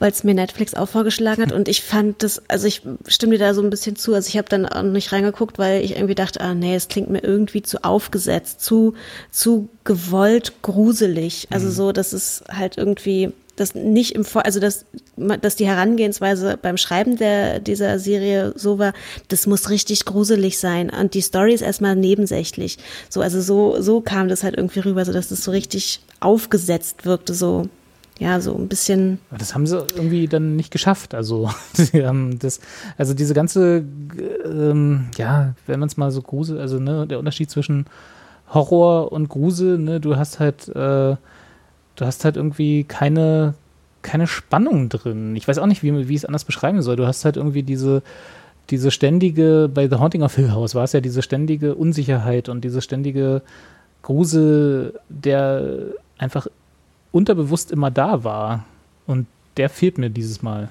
Weil es mir Netflix auch vorgeschlagen hat und ich fand das, also ich stimme dir da so ein bisschen zu. Also ich habe dann auch nicht reingeguckt, weil ich irgendwie dachte, ah nee, es klingt mir irgendwie zu aufgesetzt, zu, zu gewollt gruselig. Also mhm. so, das ist halt irgendwie, das nicht im Vor also dass, dass die Herangehensweise beim Schreiben der, dieser Serie so war, das muss richtig gruselig sein und die Story ist erstmal nebensächlich. So, also so, so kam das halt irgendwie rüber, so dass das so richtig aufgesetzt wirkte, so, ja, so ein bisschen. Das haben sie irgendwie dann nicht geschafft. Also, [laughs] sie haben das, also diese ganze, ähm, ja, wenn man es mal so grusel, also ne, der Unterschied zwischen Horror und Grusel, ne, du hast halt, äh, du hast halt irgendwie keine, keine Spannung drin. Ich weiß auch nicht, wie, wie ich es anders beschreiben soll. Du hast halt irgendwie diese, diese ständige, bei The Haunting of Hill House war es ja diese ständige Unsicherheit und diese ständige Grusel, der einfach unterbewusst immer da war. Und der fehlt mir dieses Mal.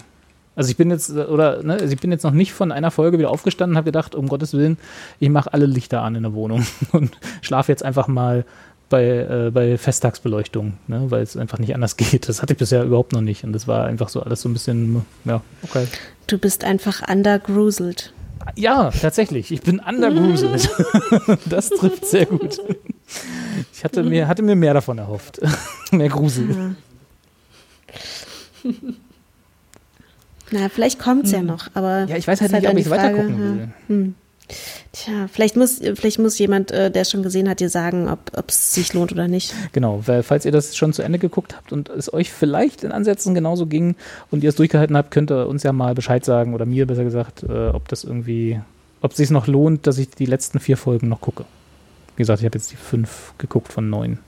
Also ich bin jetzt, oder, ne, also ich bin jetzt noch nicht von einer Folge wieder aufgestanden und habe gedacht, um Gottes Willen, ich mache alle Lichter an in der Wohnung [laughs] und schlafe jetzt einfach mal bei, äh, bei Festtagsbeleuchtung, ne, weil es einfach nicht anders [laughs] geht. Das hatte ich bisher überhaupt noch nicht. Und das war einfach so alles so ein bisschen, ja, okay. Du bist einfach undergruselt. Ja, tatsächlich. Ich bin undergruselt. [laughs] das trifft sehr gut. Ich hatte mir, hatte mir mehr davon erhofft. [laughs] mehr Grusel. Na, vielleicht kommt es hm. ja noch, aber. Ja, ich weiß halt nicht, halt ob ich weiter gucken will. Hm. Tja, vielleicht muss, vielleicht muss jemand, äh, der es schon gesehen hat, dir sagen, ob es sich lohnt oder nicht. Genau, weil falls ihr das schon zu Ende geguckt habt und es euch vielleicht in Ansätzen genauso ging und ihr es durchgehalten habt, könnt ihr uns ja mal Bescheid sagen oder mir besser gesagt, äh, ob das irgendwie, ob es sich noch lohnt, dass ich die letzten vier Folgen noch gucke. Wie gesagt, ich habe jetzt die fünf geguckt von neun.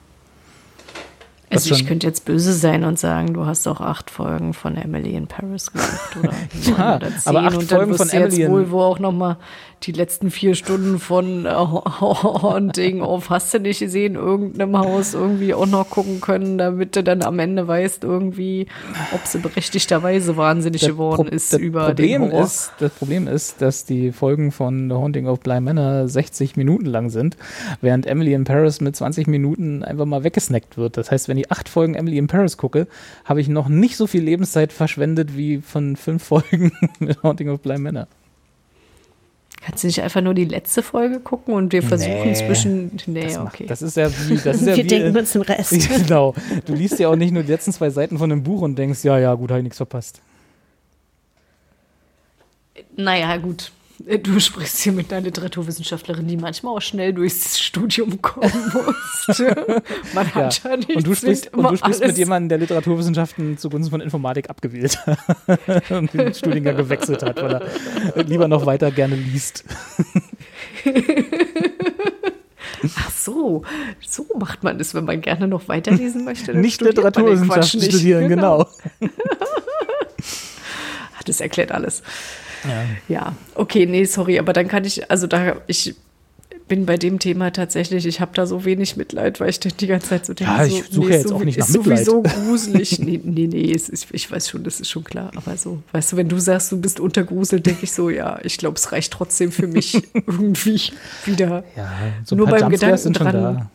Also ich könnte jetzt böse sein und sagen, du hast auch acht Folgen von Emily in Paris geguckt oder, [laughs] ja, oder zehn aber acht und dann Folgen von Emily jetzt wohl wo auch noch mal die letzten vier Stunden von äh, [laughs] Haunting auf hast du nicht gesehen, irgendeinem Haus irgendwie auch noch gucken können, damit du dann am Ende weißt irgendwie, ob sie berechtigterweise wahnsinnig das geworden Pro ist über Problem den Horror. Ist, das Problem ist, dass die Folgen von The Haunting of Bly Manor 60 Minuten lang sind, während Emily in Paris mit 20 Minuten einfach mal weggesnackt wird. Das heißt, wenn acht Folgen Emily in Paris gucke, habe ich noch nicht so viel Lebenszeit verschwendet wie von fünf [laughs] Folgen mit Haunting of Bly Manor. Kannst du nicht einfach nur die letzte Folge gucken und wir versuchen nee, zwischen. Nee, das okay. Macht, das ist ja wie. Das [laughs] ist ja wir wie, denken uns den Rest. [laughs] Genau. Du liest ja auch nicht nur die letzten zwei Seiten von einem Buch und denkst, ja, ja, gut, habe ich nichts verpasst. Naja, gut. Du sprichst hier mit einer Literaturwissenschaftlerin, die manchmal auch schnell durchs Studium kommen muss. [laughs] Man hat ja, ja nichts Und du sprichst, und du sprichst mit jemandem, der Literaturwissenschaften zugunsten von Informatik abgewählt hat [laughs] und den Studiengang gewechselt hat, weil er lieber noch weiter gerne liest. [laughs] Ach so, so macht man das, wenn man gerne noch weiterlesen möchte. Nicht Literaturwissenschaften studieren, genau. genau. das erklärt alles. Ja. ja, okay, nee, sorry, aber dann kann ich, also da, ich bin bei dem Thema tatsächlich, ich habe da so wenig Mitleid, weil ich die ganze Zeit so denke, ja, ich suche nee, jetzt so, auch nicht nach ist Mitleid. sowieso [laughs] gruselig. nee, nee, nee ist, ich weiß schon, das ist schon klar, aber so, weißt du, wenn du sagst, du bist untergruselt, denke ich so, ja, ich glaube, es reicht trotzdem für mich [laughs] irgendwie wieder. Ja, so Nur beim Gedanken dran. Da.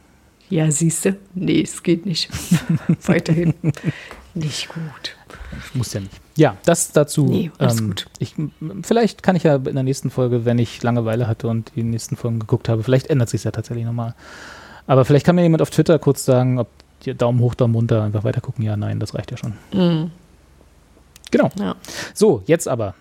Ja, siehst du, nee, es geht nicht. [laughs] Weiterhin nicht gut. Muss ja nicht. Ja, das dazu. Nee, alles ähm, gut. Ich, vielleicht kann ich ja in der nächsten Folge, wenn ich Langeweile hatte und die nächsten Folgen geguckt habe, vielleicht ändert sich ja tatsächlich nochmal. Aber vielleicht kann mir jemand auf Twitter kurz sagen, ob Daumen hoch, Daumen runter, einfach weiter gucken. Ja, nein, das reicht ja schon. Mhm. Genau. Ja. So, jetzt aber.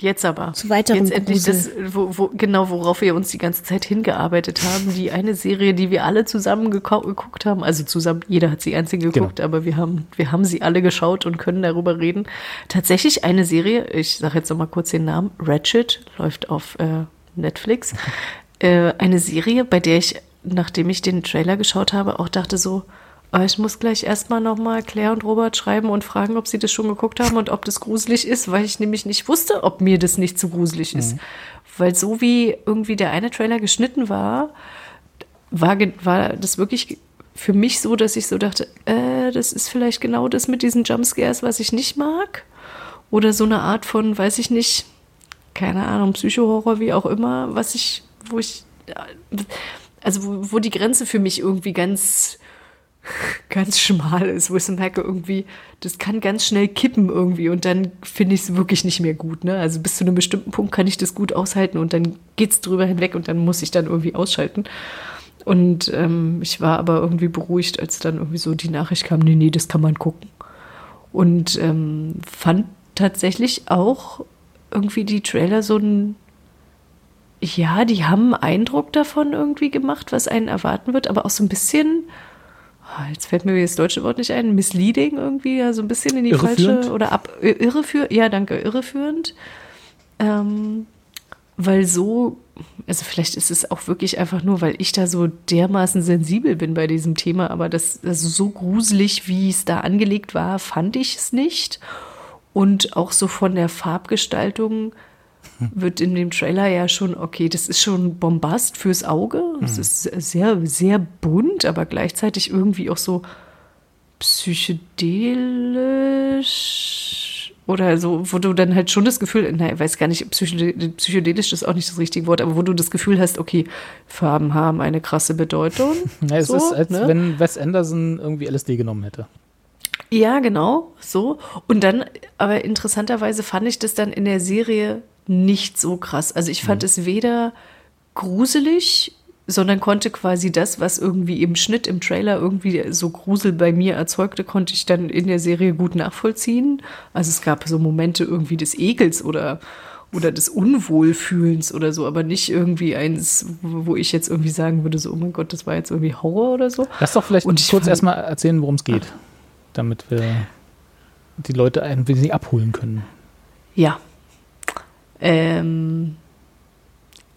Jetzt aber. Zu weiteren Jetzt endlich das, wo, wo, genau, worauf wir uns die ganze Zeit hingearbeitet haben. Die eine Serie, die wir alle zusammen geguckt haben. Also zusammen, jeder hat sie einzeln geguckt, genau. aber wir haben, wir haben sie alle geschaut und können darüber reden. Tatsächlich eine Serie, ich sage jetzt noch mal kurz den Namen, Ratchet, läuft auf äh, Netflix. [laughs] äh, eine Serie, bei der ich, nachdem ich den Trailer geschaut habe, auch dachte so, ich muss gleich erstmal nochmal Claire und Robert schreiben und fragen, ob sie das schon geguckt haben und ob das gruselig ist, weil ich nämlich nicht wusste, ob mir das nicht zu gruselig ist. Mhm. Weil so wie irgendwie der eine Trailer geschnitten war, war, war das wirklich für mich so, dass ich so dachte, äh, das ist vielleicht genau das mit diesen Jumpscares, was ich nicht mag. Oder so eine Art von, weiß ich nicht, keine Ahnung, Psychohorror, wie auch immer, was ich, wo ich, also wo, wo die Grenze für mich irgendwie ganz [laughs] ganz schmal ist, wo ich so merke, irgendwie, das kann ganz schnell kippen irgendwie und dann finde ich es wirklich nicht mehr gut. Ne? Also bis zu einem bestimmten Punkt kann ich das gut aushalten und dann geht es drüber hinweg und dann muss ich dann irgendwie ausschalten. Und ähm, ich war aber irgendwie beruhigt, als dann irgendwie so die Nachricht kam, nee, nee, das kann man gucken. Und ähm, fand tatsächlich auch irgendwie die Trailer so ein, ja, die haben einen Eindruck davon irgendwie gemacht, was einen erwarten wird, aber auch so ein bisschen jetzt fällt mir das deutsche Wort nicht ein, misleading irgendwie, ja, so ein bisschen in die falsche oder ab irreführend, ja, danke, irreführend. Ähm, weil so, also vielleicht ist es auch wirklich einfach nur, weil ich da so dermaßen sensibel bin bei diesem Thema, aber das, also so gruselig, wie es da angelegt war, fand ich es nicht. Und auch so von der Farbgestaltung wird in dem Trailer ja schon, okay, das ist schon Bombast fürs Auge. Es mhm. ist sehr, sehr bunt, aber gleichzeitig irgendwie auch so psychedelisch oder so, wo du dann halt schon das Gefühl, nein, ich weiß gar nicht, psychedelisch ist auch nicht das richtige Wort, aber wo du das Gefühl hast, okay, Farben haben eine krasse Bedeutung. [laughs] Ja, es so, ist, als ne? wenn Wes Anderson irgendwie LSD genommen hätte. Ja, genau, so. Und dann, aber interessanterweise fand ich das dann in der Serie nicht so krass. Also ich fand mhm. es weder gruselig, sondern konnte quasi das, was irgendwie im Schnitt, im Trailer irgendwie so Grusel bei mir erzeugte, konnte ich dann in der Serie gut nachvollziehen. Also es gab so Momente irgendwie des Ekels oder oder des Unwohlfühlens oder so, aber nicht irgendwie eins, wo ich jetzt irgendwie sagen würde, so, oh mein Gott, das war jetzt irgendwie Horror oder so. Lass doch vielleicht Und kurz erstmal erzählen, worum es geht, damit wir die Leute ein wenig abholen können. Ja, ähm,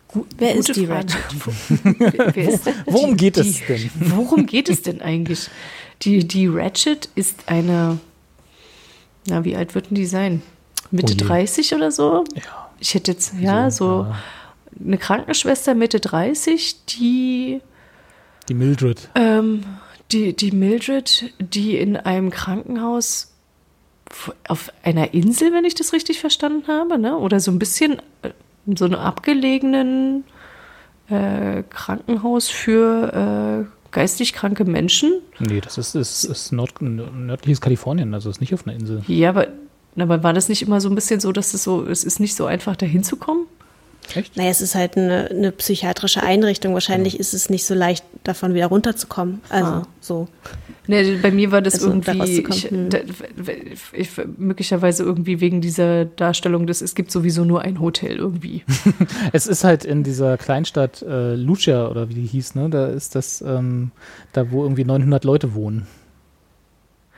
Gu wer ist die Frage. Ratchet? [laughs] ist worum geht die, es denn? Worum geht es denn eigentlich? Die, die Ratchet ist eine, na, wie alt würden die sein? Mitte oh 30 oder so? Ja. Ich hätte jetzt, ja, so, so eine Krankenschwester Mitte 30, die. Die Mildred. Ähm, die, die Mildred, die in einem Krankenhaus auf einer Insel, wenn ich das richtig verstanden habe, ne? oder so ein bisschen äh, so einem abgelegenen äh, Krankenhaus für äh, geistig kranke Menschen. Nee, das ist, ist, ist Nord nördliches Kalifornien, also ist nicht auf einer Insel. Ja, aber, aber war das nicht immer so ein bisschen so, dass es so, es ist nicht so einfach, da hinzukommen? Echt? Naja, es ist halt eine, eine psychiatrische Einrichtung. Wahrscheinlich genau. ist es nicht so leicht, davon wieder runterzukommen. Also ah. so. Nee, bei mir war das also, irgendwie, ich, hm. da, ich, möglicherweise irgendwie wegen dieser Darstellung, dass es gibt sowieso nur ein Hotel irgendwie. [laughs] es ist halt in dieser Kleinstadt äh, Lucia oder wie die hieß, ne? Da ist das, ähm, da wo irgendwie 900 Leute wohnen.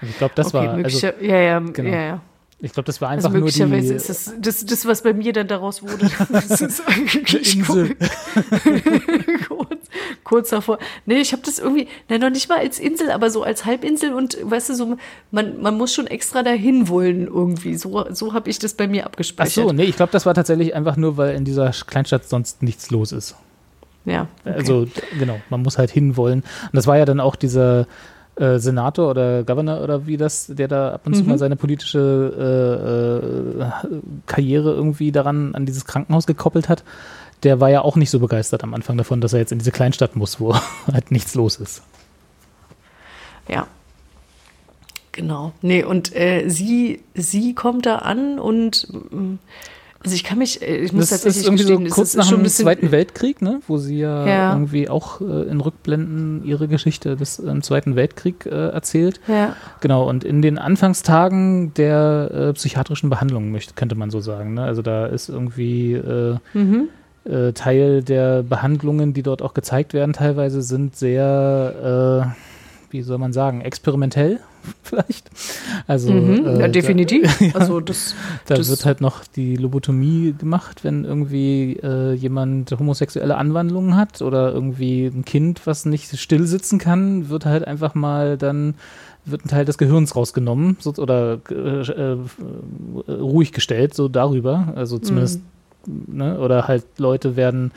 Also ich glaube, das okay, war. Also, ja, ja, genau. ja, ja. Ich glaube, das war also einfach also nur die. ist das, das, das, was bei mir dann daraus wurde, [laughs] das ist eigentlich Insel. [laughs] kurz, kurz davor. Nee, ich habe das irgendwie, nein, noch nicht mal als Insel, aber so als Halbinsel und weißt du, so, man, man muss schon extra dahin wollen irgendwie. So, so habe ich das bei mir abgespeichert. Ach so, nee, ich glaube, das war tatsächlich einfach nur, weil in dieser Kleinstadt sonst nichts los ist. Ja. Okay. Also, genau, man muss halt hinwollen. Und das war ja dann auch dieser äh, Senator oder Governor oder wie das, der da ab und zu mhm. mal seine politische äh, äh, Karriere irgendwie daran an dieses Krankenhaus gekoppelt hat, der war ja auch nicht so begeistert am Anfang davon, dass er jetzt in diese Kleinstadt muss, wo [laughs] halt nichts los ist. Ja. Genau. Nee, und äh, sie, sie kommt da an und mm, also ich kann mich, äh, ich muss das tatsächlich ist irgendwie gestehen, so kurz nach dem Zweiten Weltkrieg, ne, wo sie ja, ja. irgendwie auch äh, in Rückblenden ihre Geschichte des äh, Zweiten Weltkrieg äh, erzählt. Ja. Genau, und in den Anfangstagen der äh, psychiatrischen Behandlung, möchte, könnte man so sagen. Ne? Also da ist irgendwie äh, mhm. Teil der Behandlungen, die dort auch gezeigt werden, teilweise sind sehr wie soll man sagen, experimentell [laughs] vielleicht. Also, mhm, äh, ja, definitiv. Da, [laughs] ja, also das, da das wird halt noch die Lobotomie gemacht, wenn irgendwie äh, jemand homosexuelle Anwandlungen hat oder irgendwie ein Kind, was nicht still sitzen kann, wird halt einfach mal dann wird ein Teil des Gehirns rausgenommen so, oder äh, äh ruhig gestellt, so darüber. Also zumindest, mhm. ne, oder halt Leute werden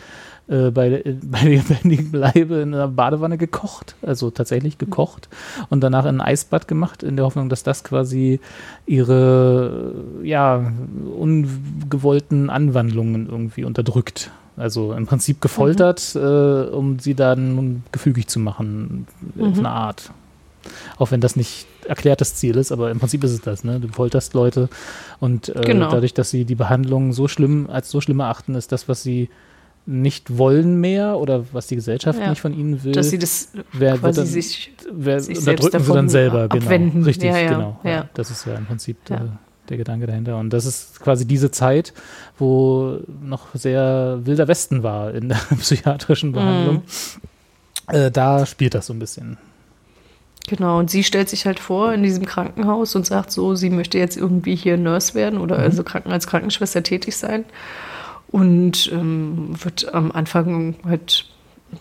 äh, bei, bei lebendigem Leibe in einer Badewanne gekocht, also tatsächlich gekocht und danach in ein Eisbad gemacht, in der Hoffnung, dass das quasi ihre ja, ungewollten Anwandlungen irgendwie unterdrückt. Also im Prinzip gefoltert, mhm. äh, um sie dann gefügig zu machen, mhm. auf eine Art. Auch wenn das nicht erklärtes Ziel ist, aber im Prinzip ist es das, ne? Du folterst Leute und äh, genau. dadurch, dass sie die Behandlung so schlimm, als so schlimm erachten, ist das, was sie nicht wollen mehr oder was die Gesellschaft ja. nicht von ihnen will. Dass sie das wer, quasi dann, sich, wer, sich unterdrücken sie dann selber, genau. Abwenden. Richtig, ja, ja. genau. Ja. Das ist ja im Prinzip der, der, Gedanke dahinter. Und das ist quasi diese Zeit, wo noch sehr wilder Westen war in der [laughs] psychiatrischen Behandlung. Mhm. Äh, da spielt das so ein bisschen. Genau, und sie stellt sich halt vor in diesem Krankenhaus und sagt so, sie möchte jetzt irgendwie hier Nurse werden oder mhm. also Kranken als Krankenschwester tätig sein und ähm, wird am Anfang halt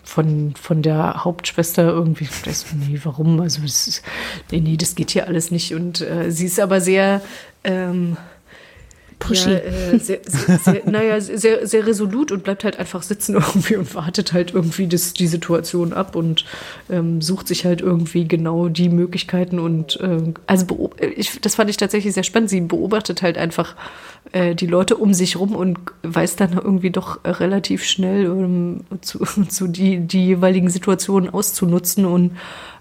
von, von der Hauptschwester irgendwie, das, nee, warum? Also, das, nee, nee, das geht hier alles nicht. Und äh, sie ist aber sehr, ähm, Pushy. Ja, äh, sehr, sehr, sehr, naja, sehr, sehr resolut und bleibt halt einfach sitzen [laughs] irgendwie und wartet halt irgendwie das, die Situation ab und ähm, sucht sich halt irgendwie genau die Möglichkeiten und äh, also ich, das fand ich tatsächlich sehr spannend. Sie beobachtet halt einfach äh, die Leute um sich rum und weiß dann irgendwie doch relativ schnell ähm, zu, [laughs] zu die, die jeweiligen Situationen auszunutzen und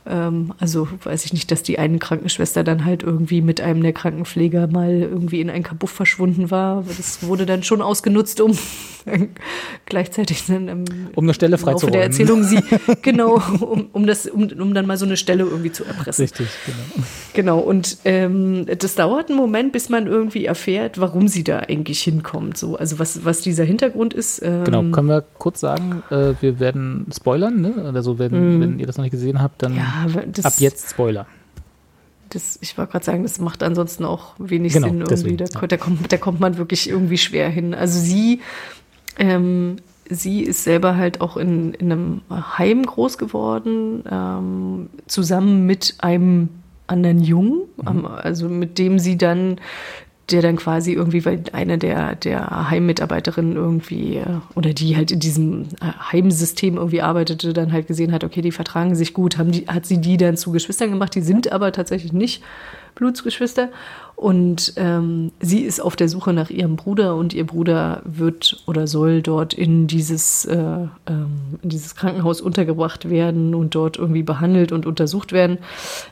ähm, also weiß ich nicht, dass die eine Krankenschwester dann halt irgendwie mit einem der Krankenpfleger mal irgendwie in ein Kabuff verschwunden war. Das wurde dann schon ausgenutzt, um [laughs] gleichzeitig dann im, um eine Stelle freizuräumen. der Erzählung sie [laughs] genau, um, um das, um, um dann mal so eine Stelle irgendwie zu erpressen. Richtig, genau. Genau. Und ähm, das dauert einen Moment, bis man irgendwie erfährt, warum sie da eigentlich hinkommt. So, also was, was dieser Hintergrund ist. Ähm, genau, können wir kurz sagen, äh, wir werden spoilern, ne? Also wenn, mm. wenn ihr das noch nicht gesehen habt, dann ja, das, ab jetzt Spoiler. Das, ich wollte gerade sagen, das macht ansonsten auch wenig genau, Sinn irgendwie. Deswegen, da, ja. da, kommt, da kommt man wirklich irgendwie schwer hin. Also sie ähm, sie ist selber halt auch in, in einem Heim groß geworden, ähm, zusammen mit einem anderen Jungen, mhm. Also mit dem sie dann, der dann quasi irgendwie, weil eine der, der Heimmitarbeiterinnen irgendwie, äh, oder die halt in diesem äh, Heimsystem irgendwie arbeitete, dann halt gesehen hat, okay, die vertragen sich gut, haben die, hat sie die dann zu Geschwistern gemacht, die sind aber tatsächlich nicht Blutsgeschwister. Und ähm, sie ist auf der Suche nach ihrem Bruder und ihr Bruder wird oder soll dort in dieses, äh, ähm, in dieses Krankenhaus untergebracht werden und dort irgendwie behandelt und untersucht werden.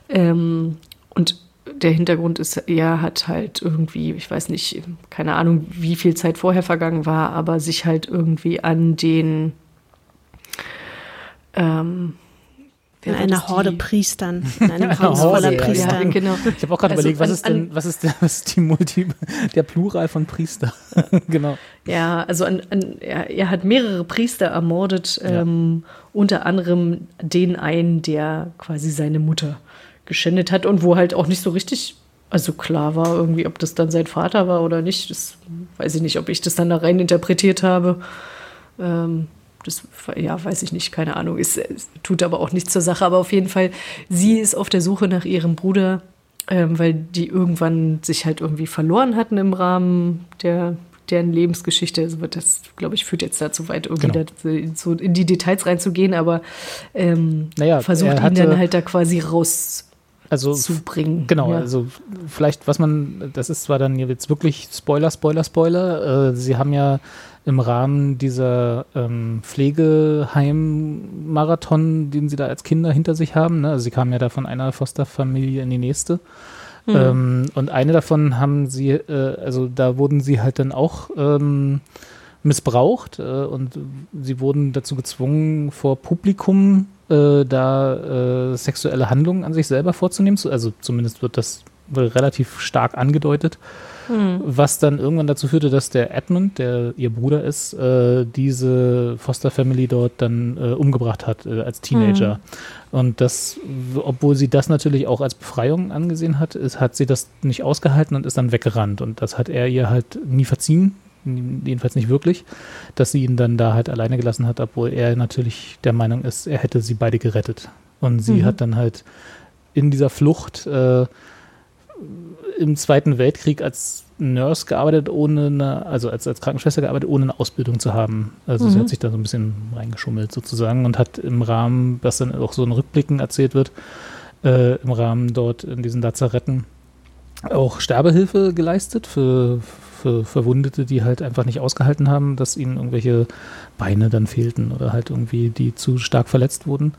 Ähm, und der Hintergrund ist, er hat halt irgendwie, ich weiß nicht, keine Ahnung, wie viel Zeit vorher vergangen war, aber sich halt irgendwie an den ähm, in einer Horde Priestern, [laughs] in einem Haus voller Priestern. Ja, genau. Ich habe auch gerade also überlegt, was ist denn, was ist, der, [laughs] was ist die Multi, der Plural von Priester? [laughs] genau. Ja, also an, an, er, er, hat mehrere Priester ermordet, ja. ähm, unter anderem den einen, der quasi seine Mutter geschändet hat und wo halt auch nicht so richtig, also klar war irgendwie, ob das dann sein Vater war oder nicht. Das weiß ich nicht, ob ich das dann da rein interpretiert habe. Ähm, das, ja, weiß ich nicht, keine Ahnung. Es, tut aber auch nichts zur Sache. Aber auf jeden Fall, sie ist auf der Suche nach ihrem Bruder, ähm, weil die irgendwann sich halt irgendwie verloren hatten im Rahmen der deren Lebensgeschichte. Also das, glaube ich, führt jetzt dazu weit, irgendwie genau. da, so in die Details reinzugehen, aber ähm, naja, versucht ihn dann halt da quasi raus also, zu bringen. Genau, ja. also vielleicht, was man, das ist zwar dann jetzt wirklich Spoiler, Spoiler, Spoiler. Äh, sie haben ja im Rahmen dieser ähm, Pflegeheim-Marathon, den sie da als Kinder hinter sich haben. Ne? Also sie kamen ja da von einer Fosterfamilie in die nächste. Mhm. Ähm, und eine davon haben sie, äh, also da wurden sie halt dann auch ähm, missbraucht äh, und sie wurden dazu gezwungen, vor Publikum äh, da äh, sexuelle Handlungen an sich selber vorzunehmen. Also zumindest wird das relativ stark angedeutet. Hm. Was dann irgendwann dazu führte, dass der Edmund, der ihr Bruder ist, äh, diese Foster Family dort dann äh, umgebracht hat äh, als Teenager. Hm. Und das, obwohl sie das natürlich auch als Befreiung angesehen hat, ist, hat sie das nicht ausgehalten und ist dann weggerannt. Und das hat er ihr halt nie verziehen, jedenfalls nicht wirklich, dass sie ihn dann da halt alleine gelassen hat, obwohl er natürlich der Meinung ist, er hätte sie beide gerettet. Und sie mhm. hat dann halt in dieser Flucht äh, im Zweiten Weltkrieg als Nurse gearbeitet, ohne eine, also als, als Krankenschwester gearbeitet, ohne eine Ausbildung zu haben. Also mhm. sie hat sich da so ein bisschen reingeschummelt sozusagen und hat im Rahmen, was dann auch so in Rückblicken erzählt wird, äh, im Rahmen dort in diesen Lazaretten auch Sterbehilfe geleistet für, für Verwundete, die halt einfach nicht ausgehalten haben, dass ihnen irgendwelche Beine dann fehlten oder halt irgendwie die zu stark verletzt wurden.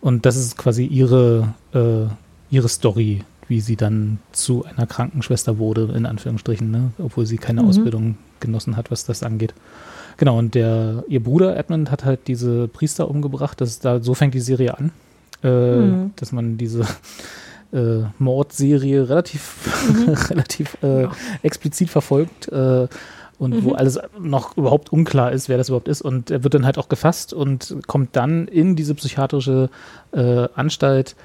Und das ist quasi ihre, äh, ihre Story, wie sie dann zu einer Krankenschwester wurde, in Anführungsstrichen, ne? obwohl sie keine mhm. Ausbildung genossen hat, was das angeht. Genau, und der, ihr Bruder Edmund hat halt diese Priester umgebracht. Das da, so fängt die Serie an, äh, mhm. dass man diese äh, Mordserie relativ, mhm. [laughs] relativ äh, ja. explizit verfolgt. Äh, und mhm. wo alles noch überhaupt unklar ist, wer das überhaupt ist. Und er wird dann halt auch gefasst und kommt dann in diese psychiatrische äh, Anstalt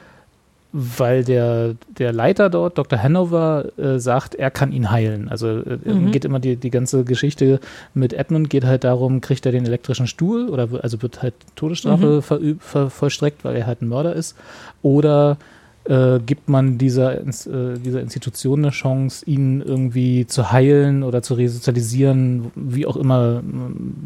weil der, der Leiter dort, Dr. Hanover, äh, sagt, er kann ihn heilen. Also äh, mhm. geht immer die, die ganze Geschichte mit Edmund, geht halt darum, kriegt er den elektrischen Stuhl oder also wird halt Todesstrafe mhm. verüb, ver, vollstreckt, weil er halt ein Mörder ist. Oder äh, gibt man dieser, äh, dieser Institution eine Chance, ihn irgendwie zu heilen oder zu resozialisieren, wie auch immer,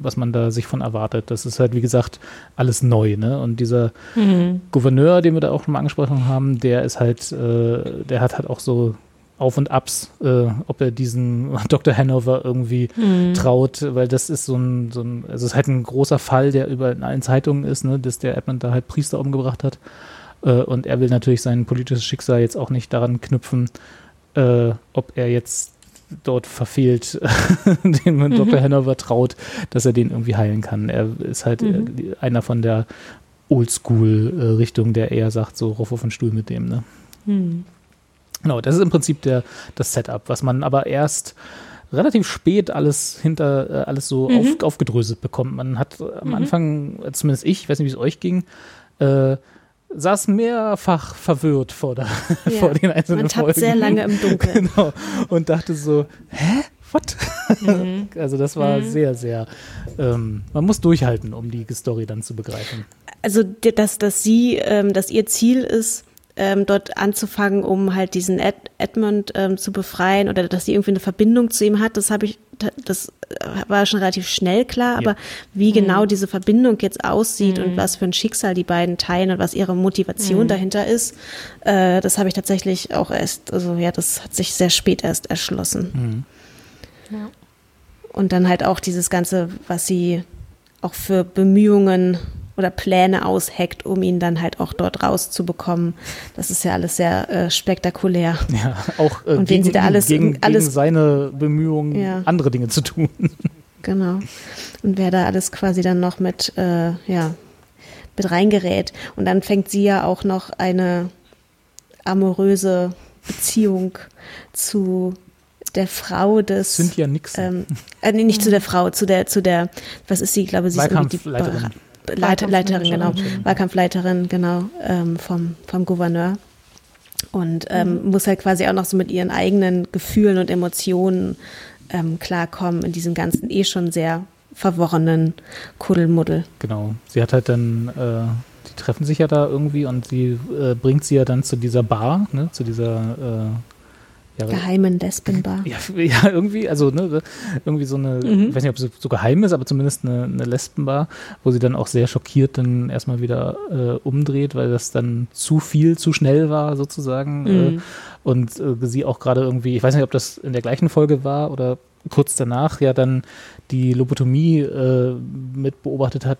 was man da sich von erwartet. Das ist halt, wie gesagt, alles neu. Ne? Und dieser mhm. Gouverneur, den wir da auch schon mal angesprochen haben, der ist halt, äh, der hat halt auch so auf und Abs, äh, ob er diesen [laughs] Dr. Hanover irgendwie mhm. traut, weil das ist so ein, so ein, also es ist halt ein großer Fall, der über in allen Zeitungen ist, ne, dass der Edmund da halt Priester umgebracht hat. Äh, und er will natürlich sein politisches Schicksal jetzt auch nicht daran knüpfen, äh, ob er jetzt dort verfehlt, [laughs] dem man mhm. Dr. Hanover traut, dass er den irgendwie heilen kann. Er ist halt äh, mhm. einer von der Oldschool-Richtung, der eher sagt, so rauf auf den Stuhl mit dem. Ne? Mhm. Genau, das ist im Prinzip der, das Setup, was man aber erst relativ spät alles hinter, alles so mhm. auf, aufgedröselt bekommt. Man hat am mhm. Anfang, zumindest ich, ich weiß nicht, wie es euch ging, äh, saß mehrfach verwirrt vor, der, [laughs] ja, vor den einzelnen man Folgen. sehr lange im Dunkeln. [laughs] Genau. Und dachte so, hä? What? Mhm. [laughs] Also das war mhm. sehr, sehr, ähm, man muss durchhalten, um die Story dann zu begreifen. Also dass, dass sie, ähm, dass ihr Ziel ist, ähm, dort anzufangen, um halt diesen Ed Edmund ähm, zu befreien oder dass sie irgendwie eine Verbindung zu ihm hat, das habe ich, das war schon relativ schnell klar, aber wie genau mhm. diese Verbindung jetzt aussieht mhm. und was für ein Schicksal die beiden teilen und was ihre Motivation mhm. dahinter ist, äh, das habe ich tatsächlich auch erst, also ja, das hat sich sehr spät erst erschlossen. Mhm. Ja. Und dann halt auch dieses Ganze, was sie auch für Bemühungen oder Pläne ausheckt, um ihn dann halt auch dort rauszubekommen. Das ist ja alles sehr äh, spektakulär. Ja, auch äh, und gegen, sie da alles, gegen, alles, gegen seine Bemühungen, ja. andere Dinge zu tun. Genau. Und wer da alles quasi dann noch mit, äh, ja, mit reingerät. Und dann fängt sie ja auch noch eine amoröse Beziehung zu der Frau des. Cynthia Nixon. Ähm, äh, nee, nicht zu der Frau, zu der, zu der, was ist sie? Ich glaube, sie ist die Leiterin. Leiter, Leiterin, genau. Wahlkampfleiterin, genau, ähm, vom, vom Gouverneur. Und ähm, mhm. muss halt quasi auch noch so mit ihren eigenen Gefühlen und Emotionen ähm, klarkommen in diesem ganzen eh schon sehr verworrenen Kuddelmuddel. Genau. Sie hat halt dann, äh, die treffen sich ja da irgendwie und sie äh, bringt sie ja dann zu dieser Bar, ne, zu dieser äh, ja, geheimen Lesbenbar. Ja, [laughs] ja, irgendwie, also ne, irgendwie so eine, mhm. ich weiß nicht, ob sie so geheim ist, aber zumindest eine, eine Lesbenbar, wo sie dann auch sehr schockiert dann erstmal wieder äh, umdreht, weil das dann zu viel, zu schnell war sozusagen. Äh, mhm. Äh, und äh, sie auch gerade irgendwie, ich weiß nicht, ob das in der gleichen Folge war oder kurz danach ja dann die Lobotomie äh, mit beobachtet hat,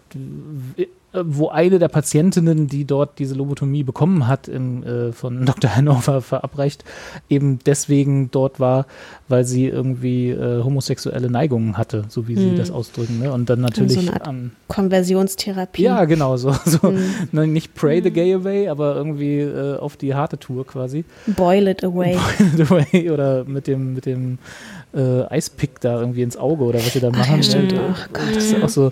wo eine der Patientinnen, die dort diese Lobotomie bekommen hat, im, äh, von [laughs] Dr. Hannover verabreicht, eben deswegen dort war, weil sie irgendwie äh, homosexuelle Neigungen hatte, so wie sie hm. das ausdrücken. Ne? Und dann natürlich. So eine Art um, Konversionstherapie. Ja, genau, so. [laughs] so hm. ne, nicht pray the gay away, aber irgendwie äh, auf die harte Tour quasi. Boil it away. [laughs] Boil it away oder mit dem, mit dem äh, Eispick da irgendwie ins Auge oder was sie da machen. Ach, ja, stimmt. Oh Gott. Das ist auch so,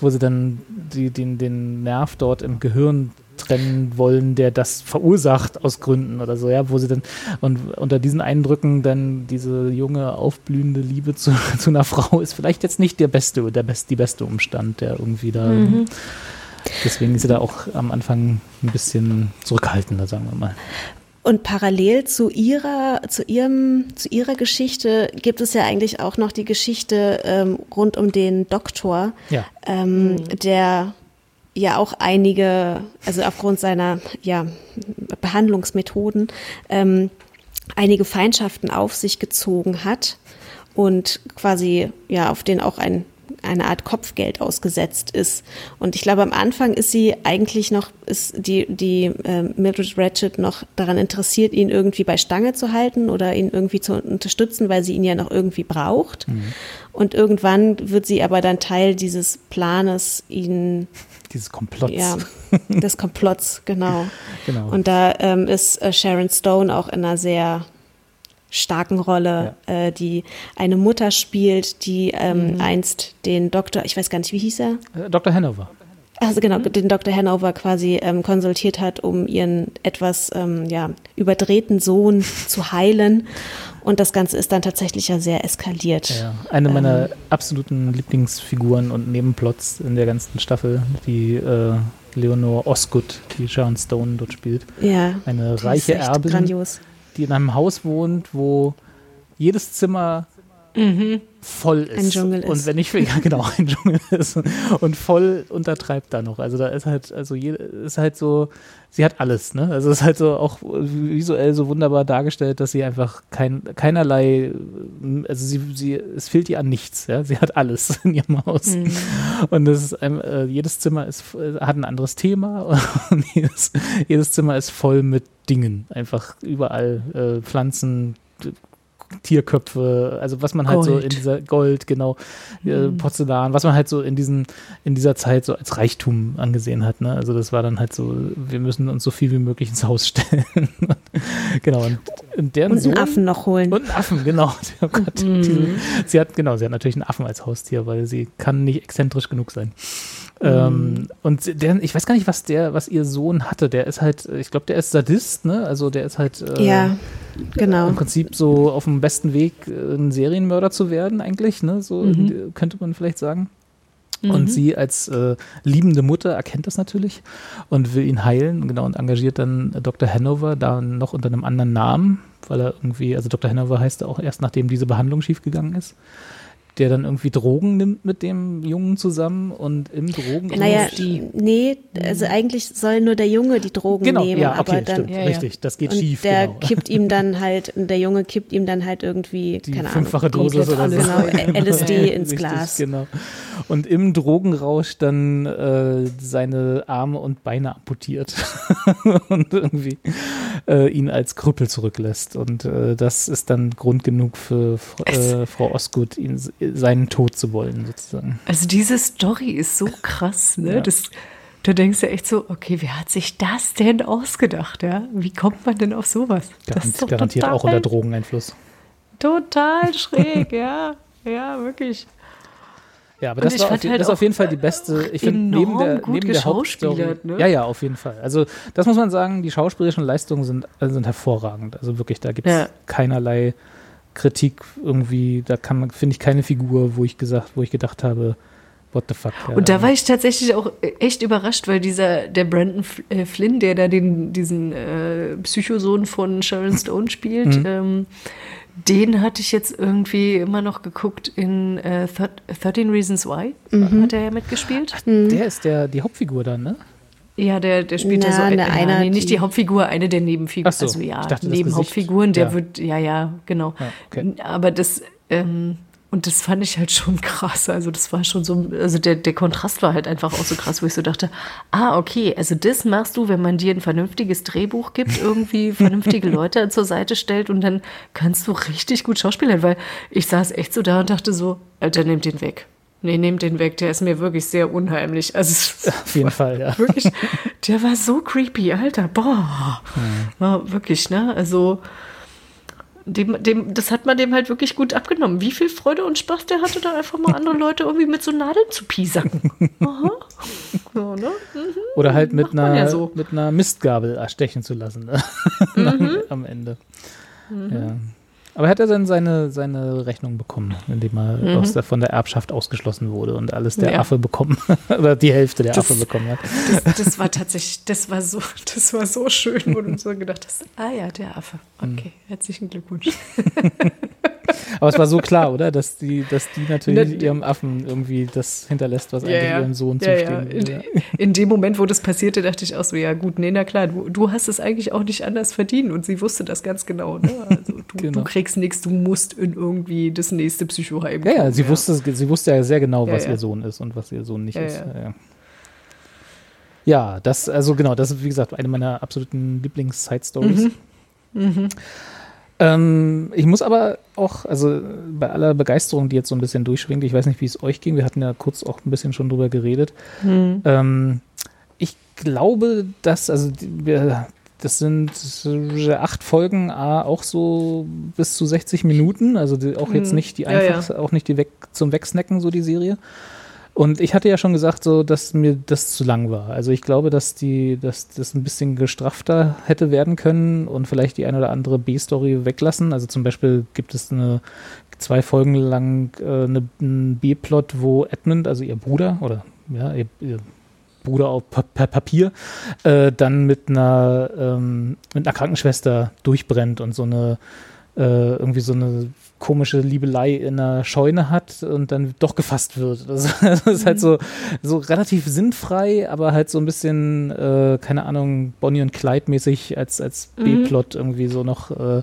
wo sie dann die, den, den Nerv dort im Gehirn trennen wollen, der das verursacht aus Gründen oder so, ja, wo sie dann und unter diesen Eindrücken dann diese junge, aufblühende Liebe zu, [laughs] zu einer Frau ist vielleicht jetzt nicht der beste, der best, die beste Umstand, der irgendwie da. Mhm. Deswegen ist sie da auch am Anfang ein bisschen zurückhaltender, sagen wir mal. Und parallel zu ihrer, zu ihrem, zu ihrer Geschichte gibt es ja eigentlich auch noch die Geschichte ähm, rund um den Doktor, ja. ähm, mhm. der ja auch einige, also aufgrund seiner ja, Behandlungsmethoden, ähm, einige Feindschaften auf sich gezogen hat und quasi ja auf den auch ein eine Art Kopfgeld ausgesetzt ist. Und ich glaube, am Anfang ist sie eigentlich noch, ist die, die äh, Mildred Ratchet noch daran interessiert, ihn irgendwie bei Stange zu halten oder ihn irgendwie zu unterstützen, weil sie ihn ja noch irgendwie braucht. Mhm. Und irgendwann wird sie aber dann Teil dieses Planes, ihn dieses Komplotts. Ja, [laughs] des Komplotts, genau. genau. Und da ähm, ist äh, Sharon Stone auch in einer sehr starken Rolle, ja. äh, die eine Mutter spielt, die ähm, mhm. einst den Doktor, ich weiß gar nicht, wie hieß er? Äh, Dr. Hanover. Also genau, mhm. den Dr. Hanover quasi ähm, konsultiert hat, um ihren etwas ähm, ja, überdrehten Sohn [laughs] zu heilen. Und das Ganze ist dann tatsächlich ja sehr eskaliert. Ja, eine meiner ähm, absoluten Lieblingsfiguren und Nebenplots in der ganzen Staffel, die äh, Leonore Osgood, die Sharon Stone dort spielt. Ja. Eine reiche Erbin, grandios die in einem Haus wohnt, wo jedes Zimmer mhm. voll ist. Ein Dschungel ist. Und wenn ich, ja genau, ein Dschungel ist und voll untertreibt da noch. Also da ist halt, also je, ist halt so, sie hat alles, ne? Also es ist halt so auch visuell so wunderbar dargestellt, dass sie einfach kein, keinerlei, also sie, sie, es fehlt ihr an nichts, ja? Sie hat alles [laughs] in ihrem Haus. Mhm. Und das ist ein, äh, jedes Zimmer ist, hat ein anderes Thema [laughs] und jedes, jedes Zimmer ist voll mit Dingen. Einfach überall äh, Pflanzen, Tierköpfe, also was man halt Gold. so in dieser Gold, genau, äh, mhm. Porzellan, was man halt so in diesen, in dieser Zeit so als Reichtum angesehen hat. Ne? Also das war dann halt so, wir müssen uns so viel wie möglich ins Haus [laughs] stellen. genau. Und, und, deren und einen Sohn, Affen noch holen. Und einen Affen, genau. [laughs] Oh Gott, mhm. die, sie hat, genau, sie hat natürlich einen Affen als Haustier, weil sie kann nicht exzentrisch genug sein. Ähm, mhm. und der, ich weiß gar nicht, was der, was ihr Sohn hatte. Der ist halt, ich glaube, der ist Sadist, ne? Also der ist halt äh, ja, genau. im Prinzip so auf dem besten Weg, äh, ein Serienmörder zu werden, eigentlich, ne? So mhm. könnte man vielleicht sagen. Mhm. Und sie als äh, liebende Mutter erkennt das natürlich und will ihn heilen, genau, und engagiert dann Dr. Hanover da noch unter einem anderen Namen, weil er irgendwie, also Dr. Hanover heißt er auch erst nachdem diese Behandlung schiefgegangen ist der dann irgendwie Drogen nimmt mit dem Jungen zusammen und im Drogen. Naja, die nee, also eigentlich soll nur der Junge die Drogen genau, nehmen, ja, okay, aber dann stimmt, ja, richtig, das geht und schief. Der genau. kippt ihm dann halt, der Junge kippt ihm dann halt irgendwie, die keine fünffache Ahnung, Dosis oder so. [laughs] Genau, LSD ins Richtig, Glas. Genau. Und im Drogenrausch dann äh, seine Arme und Beine amputiert [laughs] und irgendwie äh, ihn als Krüppel zurücklässt. Und äh, das ist dann Grund genug für äh, Frau Osgood, ihn, seinen Tod zu wollen, sozusagen. Also diese Story ist so krass, ne? Ja. Das, du denkst ja echt so, okay, wer hat sich das denn ausgedacht, ja? Wie kommt man denn auf sowas? Garant, garantiert auch unter Drogeneinfluss. Total schräg, [laughs] ja. Ja, wirklich. Ja, aber Und das, war auf, halt das ist auf jeden Fall die beste. Ich finde neben der, gut neben der Hauptstory. ne? Ja, ja, auf jeden Fall. Also das muss man sagen. Die schauspielerischen Leistungen sind, äh, sind hervorragend. Also wirklich, da gibt es Ja. keinerlei Kritik irgendwie. Da kann man, finde ich, keine Figur, wo ich gesagt, wo ich gedacht habe, what the fuck. Ja, Und da war ich tatsächlich auch echt überrascht, weil dieser, der Brandon äh, Flynn, der da den, diesen äh, Psychosohn von Sharon Stone spielt, Mhm. ähm, den hatte ich jetzt irgendwie immer noch geguckt in äh, Thir- 13 Reasons Why. Mhm. Hat er ja mitgespielt. der ist der die Hauptfigur dann, ne? Ja, der, der spielt ja Na, so ein, ne, ja, einer, nee, nicht die- die Hauptfigur, eine der Nebenfiguren. Ach so, also ja, dachte, das Nebenhauptfiguren, der. Ja. wird, ja, ja, genau. Ja, okay. Aber das, ähm, und das fand ich halt schon krass. Also das war schon so, also der, der Kontrast war halt einfach auch so krass, wo ich so dachte, ah, okay, also das machst du, wenn man dir ein vernünftiges Drehbuch gibt, irgendwie vernünftige Leute zur Seite stellt und dann kannst du richtig gut schauspielern, weil ich saß echt so da und dachte so, Alter, nehmt den weg. Nee, nehmt den weg, der ist mir wirklich sehr unheimlich. Also Auf jeden Fall, ja. wirklich, der war so creepy, Alter, boah. War wirklich, ne? Also, dem, dem, das hat man dem halt wirklich gut abgenommen. Wie viel Freude und Spaß der hatte, da einfach mal andere Leute irgendwie mit so Nadeln zu piesacken. Aha. So, ne? Oder halt mit einer, ja so. mit einer Mistgabel erstechen zu lassen ne? Mhm. [laughs] am Ende. Ja. Aber hat er dann seine, seine Rechnung bekommen, indem er aus der, von der Erbschaft ausgeschlossen wurde und alles der Mhm. Ja. Affe bekommen [laughs] oder die Hälfte der Das- Affe bekommen hat. Das, das war tatsächlich, das war so, das war so schön, wo du so gedacht hast, ah ja, der Affe. Okay, herzlichen Glückwunsch. [laughs] Aber es war so klar, oder? Dass die, dass die natürlich Ne, ihrem Affen irgendwie das hinterlässt, was eigentlich ihrem Sohn ja, ja. zustehen In, in dem Moment, wo das passierte, dachte ich auch so, ja gut, nee, na klar, du, du hast es eigentlich auch nicht anders verdient und sie wusste das ganz genau. Ne? Also du, Genau. du kriegst nichts, du musst in irgendwie das nächste Psychoheim Ja, ja, sie wusste, sie wusste ja sehr genau, Ja, was ja. ihr Sohn ist und was ihr Sohn nicht Ja, ist. ja. Ja. ja, das, also genau, das ist wie gesagt eine meiner absoluten Lieblings-Side-Stories. Mhm. Ähm, ich muss aber auch, also bei aller Begeisterung, die jetzt so ein bisschen durchschwingt, ich weiß nicht, wie es euch ging, wir hatten ja kurz auch ein bisschen schon drüber geredet. Mhm. Ähm, ich glaube, dass, also wir, das sind äh, acht Folgen, auch so bis zu 60 Minuten, also die, auch jetzt Mhm. nicht die Ja, einfach, auch nicht die weg zum Wegsnacken, so die Serie. Und ich hatte ja schon gesagt, so, dass mir das zu lang war. Also ich glaube, dass die, dass das ein bisschen gestrafter hätte werden können und vielleicht die eine oder andere B-Story weglassen. Also zum Beispiel gibt es eine zwei Folgen lang äh, eine, einen B-Plot, wo Edmund, also ihr Bruder oder ja, ihr, ihr Bruder auf Pa- Papier, äh, dann mit einer ähm, mit einer Krankenschwester durchbrennt und so eine äh, irgendwie so eine komische Liebelei in einer Scheune hat und dann doch gefasst wird. Das, [laughs] das ist halt so, so relativ sinnfrei, aber halt so ein bisschen, äh, keine Ahnung, Bonnie und Clyde mäßig als, als B-Plot irgendwie so noch äh,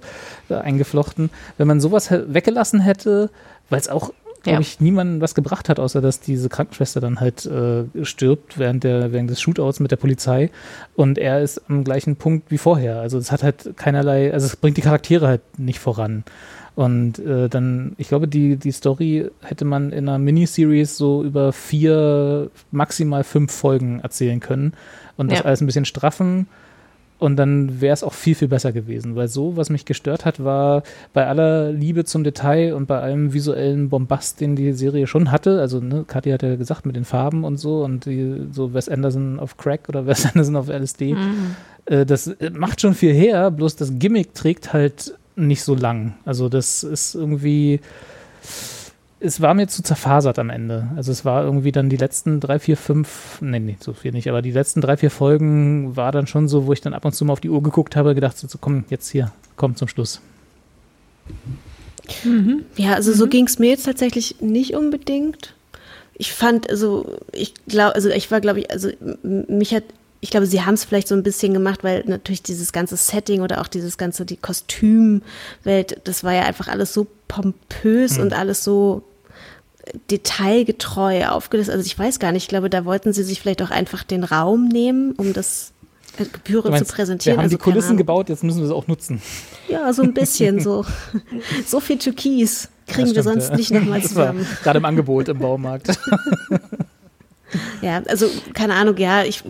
eingeflochten. Wenn man sowas weggelassen hätte, weil es auch glaube Ja. ich, niemandem was gebracht hat, außer dass diese Krankenschwester dann halt äh, stirbt während, der, während des Shootouts mit der Polizei und er ist am gleichen Punkt wie vorher. Also es hat halt keinerlei, also es bringt die Charaktere halt nicht voran. Und äh, dann, ich glaube, die, die Story hätte man in einer Miniseries so über vier, maximal fünf Folgen erzählen können und das Ja. alles ein bisschen straffen. Und dann wäre es auch viel, viel besser gewesen. Weil so, was mich gestört hat, war bei aller Liebe zum Detail und bei allem visuellen Bombast, den die Serie schon hatte. Also, ne, Kathi hat ja gesagt, mit den Farben und so und die, so Wes Anderson auf Crack oder [laughs] Wes Anderson auf LSD. Äh, das äh, macht schon viel her, bloß das Gimmick trägt halt nicht so lang. Also, das ist irgendwie. Es war mir zu zerfasert am Ende. Also es war irgendwie dann die letzten drei, vier, fünf, nee, nee, so viel nicht, aber die letzten drei, vier Folgen war dann schon so, wo ich dann ab und zu mal auf die Uhr geguckt habe, gedacht, so, so komm, jetzt hier, komm zum Schluss. Mhm. Ja, also mhm. so ging es mir jetzt tatsächlich nicht unbedingt. Ich fand, also ich glaube, also ich war, glaube ich, also mich hat, ich glaube, sie haben es vielleicht so ein bisschen gemacht, weil natürlich dieses ganze Setting oder auch dieses ganze, die Kostümwelt, das war ja einfach alles so pompös mhm. und alles so detailgetreu aufgelöst. Also ich weiß gar nicht, ich glaube, da wollten sie sich vielleicht auch einfach den Raum nehmen, um das Gebühren meinst, zu präsentieren. Wir haben also, die Kulissen gebaut, jetzt müssen wir sie auch nutzen. Ja, so ein bisschen so. [laughs] [laughs] so viel Türkis kriegen stimmt, wir sonst ja. nicht nochmal zusammen. Gerade im Angebot im Baumarkt. [laughs] ja, also keine Ahnung, ja, ich,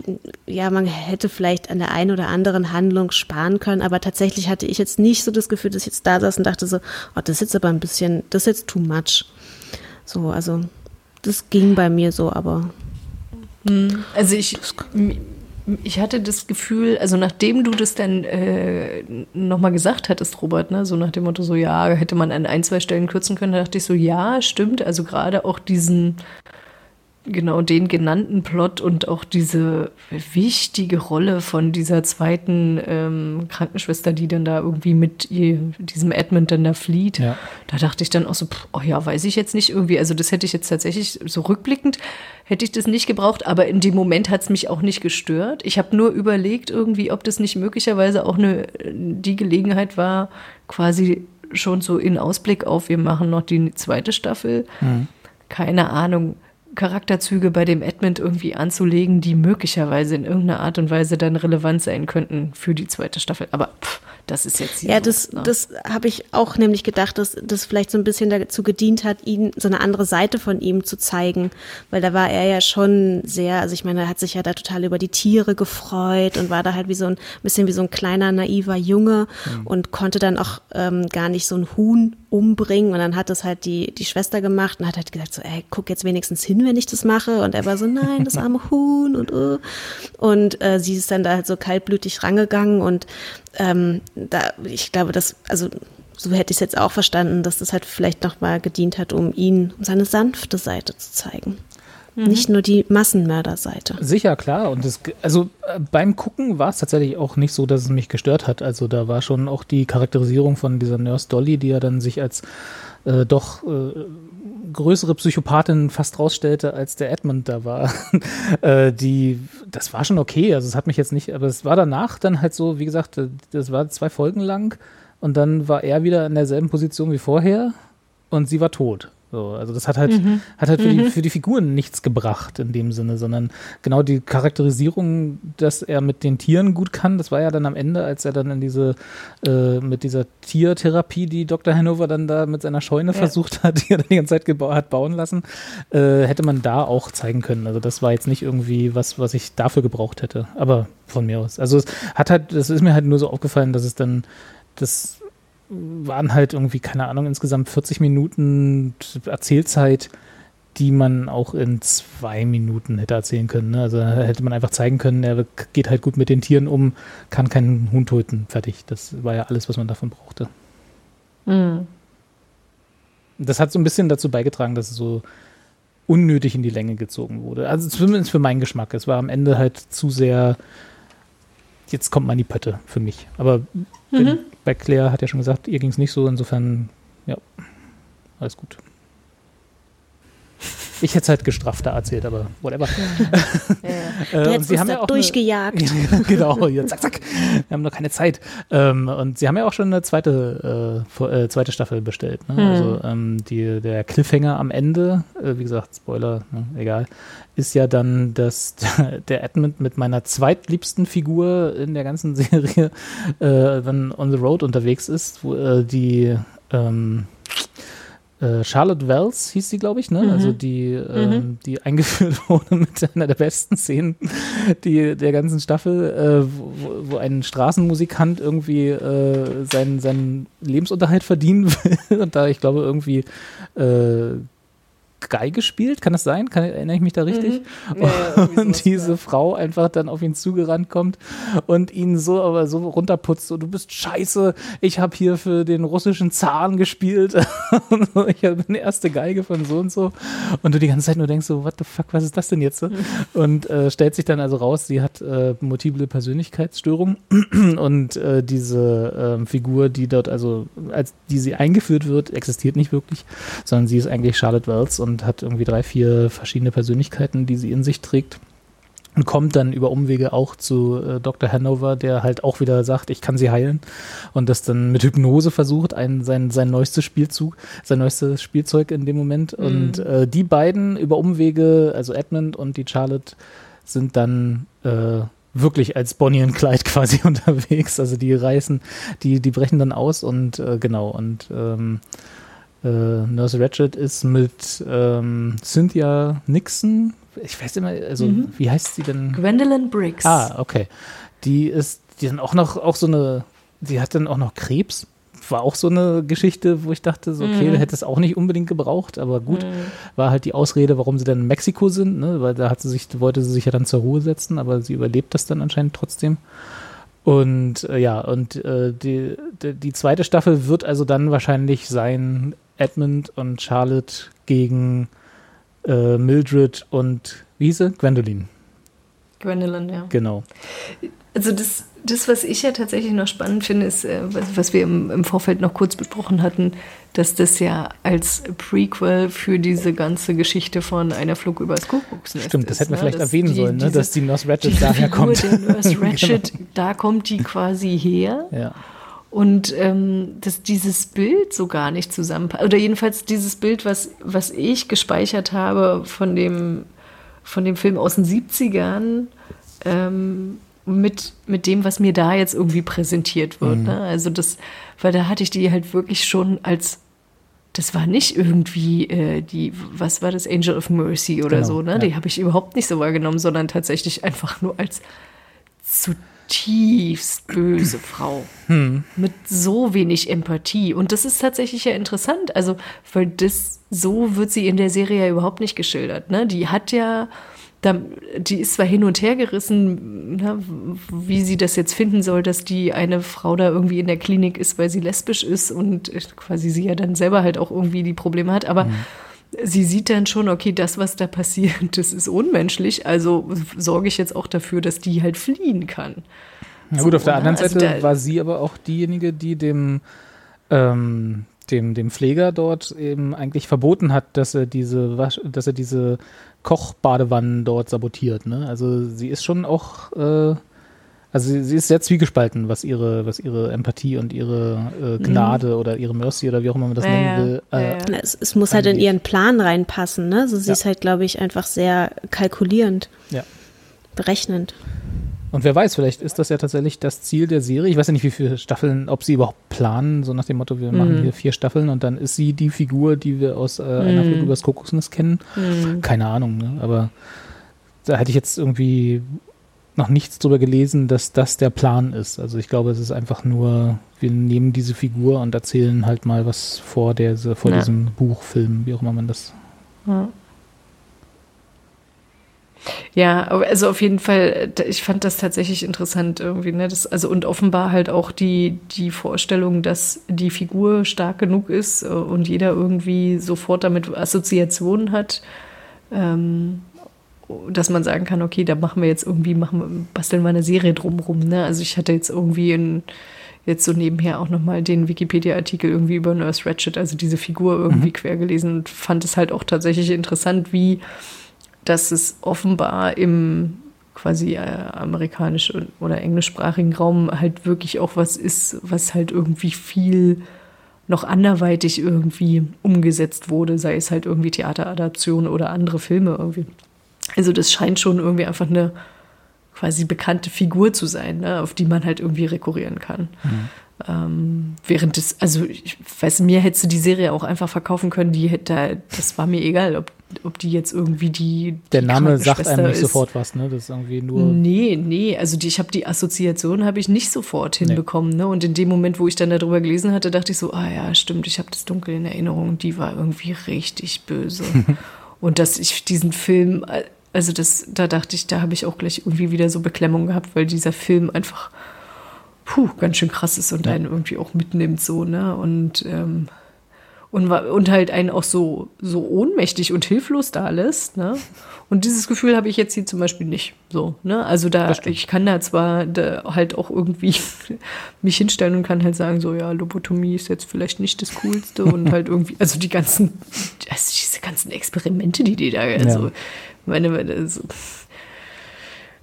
ja, man hätte vielleicht an der einen oder anderen Handlung sparen können, aber tatsächlich hatte ich jetzt nicht so das Gefühl, dass ich jetzt da saß und dachte so, oh, das ist jetzt aber ein bisschen, das ist jetzt too much. So, also das ging bei mir so, aber. Hm, also ich, ich hatte das Gefühl, also nachdem du das dann äh, nochmal gesagt hattest, Robert, ne, so nach dem Motto, so ja, hätte man an ein, zwei Stellen kürzen können, da dachte ich so, ja, stimmt, also gerade auch diesen genau den genannten Plot und auch diese wichtige Rolle von dieser zweiten ähm, Krankenschwester, die dann da irgendwie mit ihr, diesem Edmund dann da flieht. Ja. Da dachte ich dann auch so, pff, oh ja, weiß ich jetzt nicht irgendwie. Also das hätte ich jetzt tatsächlich so rückblickend hätte ich das nicht gebraucht, aber in dem Moment hat es mich auch nicht gestört. Ich habe nur überlegt irgendwie, ob das nicht möglicherweise auch eine die Gelegenheit war, quasi schon so in Ausblick auf, wir machen noch die zweite Staffel. Mhm. Keine Ahnung Charakterzüge bei dem Edmund irgendwie anzulegen, die möglicherweise in irgendeiner Art und Weise dann relevant sein könnten für die zweite Staffel. Aber pff, das ist jetzt Ja, das, ne? das habe ich auch nämlich gedacht, dass das vielleicht so ein bisschen dazu gedient hat, ihn so eine andere Seite von ihm zu zeigen, weil da war er ja schon sehr, also ich meine, er hat sich ja da total über die Tiere gefreut und war da halt wie so ein bisschen wie so ein kleiner naiver Junge mhm. und konnte dann auch ähm, gar nicht so ein Huhn umbringen und dann hat das halt die die Schwester gemacht und hat halt gesagt so, ey, guck jetzt wenigstens hin, wenn ich das mache und er war so, nein, das arme [laughs] Huhn und uh. und äh, sie ist dann da halt so kaltblütig rangegangen und ähm, da, ich glaube, dass, also so hätte ich es jetzt auch verstanden, dass das halt vielleicht nochmal gedient hat, um ihn, um seine sanfte Seite zu zeigen. Mhm. Nicht nur die Massenmörderseite. Sicher, klar. Und das, also äh, beim Gucken war es tatsächlich auch nicht so, dass es mich gestört hat. Also da war schon auch die Charakterisierung von dieser Nurse Dolly, die ja dann sich als äh, doch äh, größere Psychopathin fast rausstellte, als der Edmund da war. [laughs] äh, die, das war schon okay. Also es hat mich jetzt nicht, aber es war danach dann halt so, wie gesagt, äh, das war zwei Folgen lang und dann war er wieder in derselben Position wie vorher und sie war tot. So, also das hat halt, mhm. hat halt für, mhm. die, für die Figuren nichts gebracht in dem Sinne, sondern genau die Charakterisierung, dass er mit den Tieren gut kann, das war ja dann am Ende, als er dann in diese, äh, mit dieser Tiertherapie, die Dr. Hanover dann da mit seiner Scheune ja. versucht hat, die er dann die ganze Zeit hat bauen lassen, äh, hätte man da auch zeigen können. Also das war jetzt nicht irgendwie was, was ich dafür gebraucht hätte, aber von mir aus. Also es hat halt, das ist mir halt nur so aufgefallen, dass es dann das waren halt irgendwie, keine Ahnung, insgesamt 40 Minuten Erzählzeit, die man auch in zwei Minuten hätte erzählen können. Ne? Also hätte man einfach zeigen können, er geht halt gut mit den Tieren um, kann keinen Hund töten. Fertig. Das war ja alles, was man davon brauchte. Mhm. Das hat so ein bisschen dazu beigetragen, dass es so unnötig in die Länge gezogen wurde. Also zumindest für meinen Geschmack. Es war am Ende halt zu sehr jetzt kommt man in die Pötte für mich. Aber mhm. bei Claire hat ja schon gesagt, ihr ging es nicht so, insofern, ja, alles gut. Ich hätte es halt gestrafter erzählt, aber whatever. Ja, [laughs] ja. Äh, sie haben ja auch durchgejagt. [laughs] Eine, genau, hier, zack, zack. Wir haben noch keine Zeit. Ähm, und sie haben ja auch schon eine zweite, äh, äh, zweite Staffel bestellt. Ne? Mhm. Also ähm, die, der Cliffhanger am Ende, äh, wie gesagt, Spoiler, ne, egal, ist ja dann, dass [laughs] der Edmund mit meiner zweitliebsten Figur in der ganzen Serie äh, dann on the road unterwegs ist, wo äh, die ähm, äh, Charlotte Wells hieß sie, glaube ich, ne? Mhm. Also die, ähm, mhm. die eingeführt [laughs] wurde mit einer der besten Szenen die, der ganzen Staffel, äh, wo, wo, ein Straßenmusikant irgendwie äh, seinen, seinen Lebensunterhalt verdienen [laughs] will und da, ich glaube, irgendwie äh, Geige spielt, kann das sein? Kann, erinnere ich mich da richtig? Mhm. Ja, ja, [laughs] und diese ja. Frau einfach dann auf ihn zugerannt kommt und ihn so aber so runterputzt, so du bist scheiße, ich habe hier für den russischen Zahn gespielt, [laughs] ich habe eine erste Geige von so und so und du die ganze Zeit nur denkst so, what the fuck, was ist das denn jetzt? Und äh, stellt sich dann also raus, sie hat äh, multiple Persönlichkeitsstörungen [clears throat] und äh, diese ähm, Figur, die dort also als die sie eingeführt wird, existiert nicht wirklich, sondern sie ist eigentlich Charlotte Wells und hat irgendwie drei, vier verschiedene Persönlichkeiten, die sie in sich trägt. Und kommt dann über Umwege auch zu äh, Dr. Hanover, der halt auch wieder sagt, ich kann sie heilen. Und das dann mit Hypnose versucht, ein, sein, sein neuestes Spielzug, sein neuestes Spielzeug in dem Moment. Mhm. Und äh, die beiden über Umwege, also Edmund und die Charlotte, sind dann äh, wirklich als Bonnie und Clyde [laughs] quasi unterwegs. Also die reißen, die, die brechen dann aus und äh, genau, und ähm, äh, Nurse Ratchet ist mit ähm, Cynthia Nixon, ich weiß immer, also mhm. wie heißt sie denn? Gwendolyn Briggs. Ah, okay. Die ist, die dann auch noch, auch so eine, die hat dann auch noch Krebs. War auch so eine Geschichte, wo ich dachte, so, okay, mhm. hätte es auch nicht unbedingt gebraucht, aber gut, mhm. war halt die Ausrede, warum sie dann in Mexiko sind, ne? weil da hat sie sich, wollte sie sich ja dann zur Ruhe setzen, aber sie überlebt das dann anscheinend trotzdem. Und äh, ja, und äh, die, die, die, zweite Staffel wird also dann wahrscheinlich sein Edmund und Charlotte gegen äh, Mildred und wie hieß sie? Gwendolyn. Gwendolyn, ja. Genau. Also das, das, was ich ja tatsächlich noch spannend finde, ist, äh, was, was wir im, im, Vorfeld noch kurz besprochen hatten, dass das ja als Prequel für diese ganze Geschichte von einer Flug übers Kuckucksnest Stimmt, das hätten wir ne? vielleicht erwähnen die, sollen, ne? dass die Nurse Ratchet daher kommt. Der Nurse [laughs] Ratchet, genau. da kommt die quasi her. Ja. Und ähm, dass dieses Bild so gar nicht zusammenpasst. Oder jedenfalls dieses Bild, was, was ich gespeichert habe von dem, von dem Film aus den 70ern, ähm, mit, mit dem, was mir da jetzt irgendwie präsentiert wird. Mhm. Ne? Also das, weil da hatte ich die halt wirklich schon als das war nicht irgendwie äh, die, was war das, Angel of Mercy oder genau, so, ne? Ja. Die habe ich überhaupt nicht so wahrgenommen, sondern tatsächlich einfach nur als zu tiefst böse Frau hm. mit so wenig Empathie. Und das ist tatsächlich ja interessant, also weil das so wird sie in der Serie ja überhaupt nicht geschildert. Ne? Die hat ja, die ist zwar hin und her gerissen, ne, wie sie das jetzt finden soll, dass die eine Frau da irgendwie in der Klinik ist, weil sie lesbisch ist und quasi sie ja dann selber halt auch irgendwie die Probleme hat, aber hm sie sieht dann schon, okay, das, was da passiert, das ist unmenschlich, also sorge ich jetzt auch dafür, dass die halt fliehen kann. Na gut, so, auf der anderen also Seite war sie aber auch diejenige, die dem, ähm, dem, dem Pfleger dort eben eigentlich verboten hat, dass er diese, Wasch dass er diese Kochbadewannen dort sabotiert. Ne? Also sie ist schon auch äh, also sie, sie, ist sehr zwiegespalten, was ihre, was ihre Empathie und ihre äh, Gnade mhm. oder ihre Mercy oder wie auch immer man das ja, nennen will. Äh, ja, es, es, muss halt in ihren Plan reinpassen, ne? Also sie ist halt, glaube ich, einfach sehr kalkulierend. Ja. Berechnend. Und wer weiß, vielleicht ist das ja tatsächlich das Ziel der Serie. Ich weiß ja nicht, wie viele Staffeln, ob sie überhaupt planen, so nach dem Motto, wir mhm. machen hier vier Staffeln und dann ist sie die Figur, die wir aus äh, einer mhm. Flug übers Kokosnuss kennen. Mhm. Keine Ahnung, ne? aber da hätte ich jetzt irgendwie noch nichts darüber gelesen, dass das der Plan ist. Also ich glaube, es ist einfach nur, wir nehmen diese Figur und erzählen halt mal was vor, der, vor ja. diesem Buchfilm, wie auch immer man das. Ja. Ja, also auf jeden Fall, ich fand das tatsächlich interessant irgendwie, ne? Das, also und offenbar halt auch die, die Vorstellung, dass die Figur stark genug ist äh, und jeder irgendwie sofort damit Assoziationen hat. Ähm, dass man sagen kann, okay, da machen wir jetzt irgendwie, machen wir, basteln wir eine Serie drumrum. Ne? Also ich hatte jetzt irgendwie in, jetzt so nebenher auch nochmal den Wikipedia-Artikel irgendwie über Nurse Ratchet, also diese Figur irgendwie mhm. quer gelesen und fand es halt auch tatsächlich interessant, wie dass es offenbar im quasi äh, amerikanisch oder englischsprachigen Raum halt wirklich auch was ist, was halt irgendwie viel noch anderweitig irgendwie umgesetzt wurde, sei es halt irgendwie Theateradaption oder andere Filme irgendwie. Also das scheint schon irgendwie einfach eine quasi bekannte Figur zu sein, ne, auf die man halt irgendwie rekurrieren kann. Mhm. Ähm, während das, also ich weiß, mir hättest du die Serie auch einfach verkaufen können, die hätte, das war mir egal, ob ob die jetzt irgendwie die. Der Name sagt einem nicht ist. sofort was, ne? Das ist irgendwie nur. Nee, nee. Also die, ich habe die Assoziation habe ich nicht sofort hinbekommen, nee. ne? Und in dem Moment, wo ich dann darüber gelesen hatte, dachte ich so, ah ja, stimmt, ich habe das dunkel in Erinnerung. Die war irgendwie richtig böse. [laughs] Und dass ich diesen Film, also das, da dachte ich, da habe ich auch gleich irgendwie wieder so Beklemmung gehabt, weil dieser Film einfach puh, ganz schön krass ist und ja. einen irgendwie auch mitnimmt so, ne? Und ähm, und, und halt einen auch so, so ohnmächtig und hilflos da lässt. Ne? Und dieses Gefühl habe ich jetzt hier zum Beispiel nicht. So, ne? Also da, ich kann da zwar da halt auch irgendwie [laughs] mich hinstellen und kann halt sagen, so ja, Lobotomie ist jetzt vielleicht nicht das Coolste und [laughs] halt irgendwie, also die ganzen, also diese ganzen Experimente, die die da, also ja. Meine,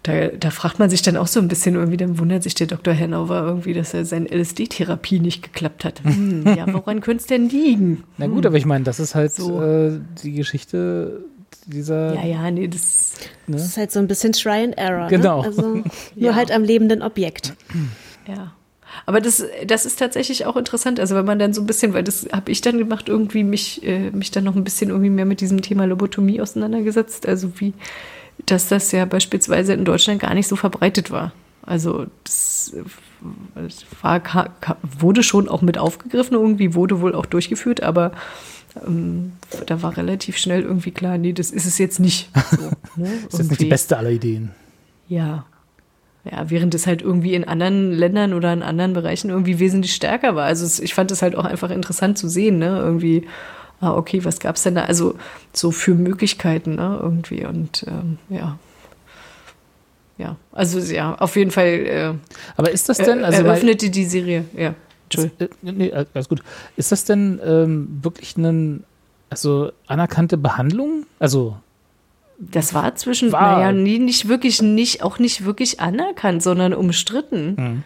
da, da fragt man sich dann auch so ein bisschen irgendwie, dann wundert sich der Dr. Hanover irgendwie, dass er seine LSD-Therapie nicht geklappt hat. Hm, ja, woran könnte es denn liegen? Na gut, hm. aber ich meine, das ist halt so. äh, die Geschichte dieser. Ja, ja, nee, das, ne? das ist halt so ein bisschen Try and Error. Ne? Genau. Ne? Also [laughs] nur ja. halt am lebenden Objekt. Ja. Aber das, das ist tatsächlich auch interessant. Also wenn man dann so ein bisschen, weil das habe ich dann gemacht, irgendwie mich, äh, mich dann noch ein bisschen irgendwie mehr mit diesem Thema Lobotomie auseinandergesetzt. Also wie, dass das ja beispielsweise in Deutschland gar nicht so verbreitet war. Also das, war, wurde schon auch mit aufgegriffen, irgendwie wurde wohl auch durchgeführt, aber ähm, da war relativ schnell irgendwie klar, nee, das ist es jetzt nicht. So, ne? das [laughs] ist jetzt nicht die beste aller Ideen. Ja. Ja, während es halt irgendwie in anderen Ländern oder in anderen Bereichen irgendwie wesentlich stärker war. Also ich fand es halt auch einfach interessant zu sehen, ne? Irgendwie, ah, okay, was gab es denn da? Also so für Möglichkeiten, ne, irgendwie. Und ähm, ja. Ja, also ja, auf jeden Fall. Äh, Aber ist das denn, also eröffnete die Serie, ja. Entschuldigung. Äh, nee, alles gut. Ist das denn ähm, wirklich eine also anerkannte Behandlung? Also das war zwischen, naja, nie, nicht wirklich, nicht, auch nicht wirklich anerkannt, sondern umstritten. Mhm.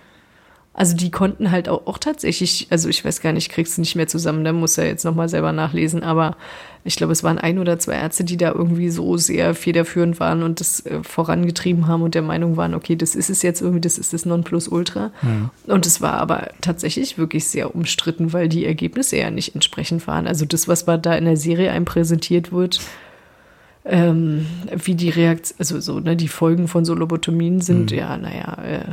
Also die konnten halt auch, auch tatsächlich, also ich weiß gar nicht, kriegst du nicht mehr zusammen, da muss er jetzt nochmal selber nachlesen, aber ich glaube, es waren ein oder zwei Ärzte, die da irgendwie so sehr federführend waren und das äh, vorangetrieben haben und der Meinung waren, okay, das ist es jetzt irgendwie, das ist das Nonplusultra. Mhm. Und es war aber tatsächlich wirklich sehr umstritten, weil die Ergebnisse ja nicht entsprechend waren. Also das, was da in der Serie einem präsentiert wird, ähm, wie die Reaktion, also so, ne, die Folgen von so Lobotomien sind, mhm. ja, naja, äh,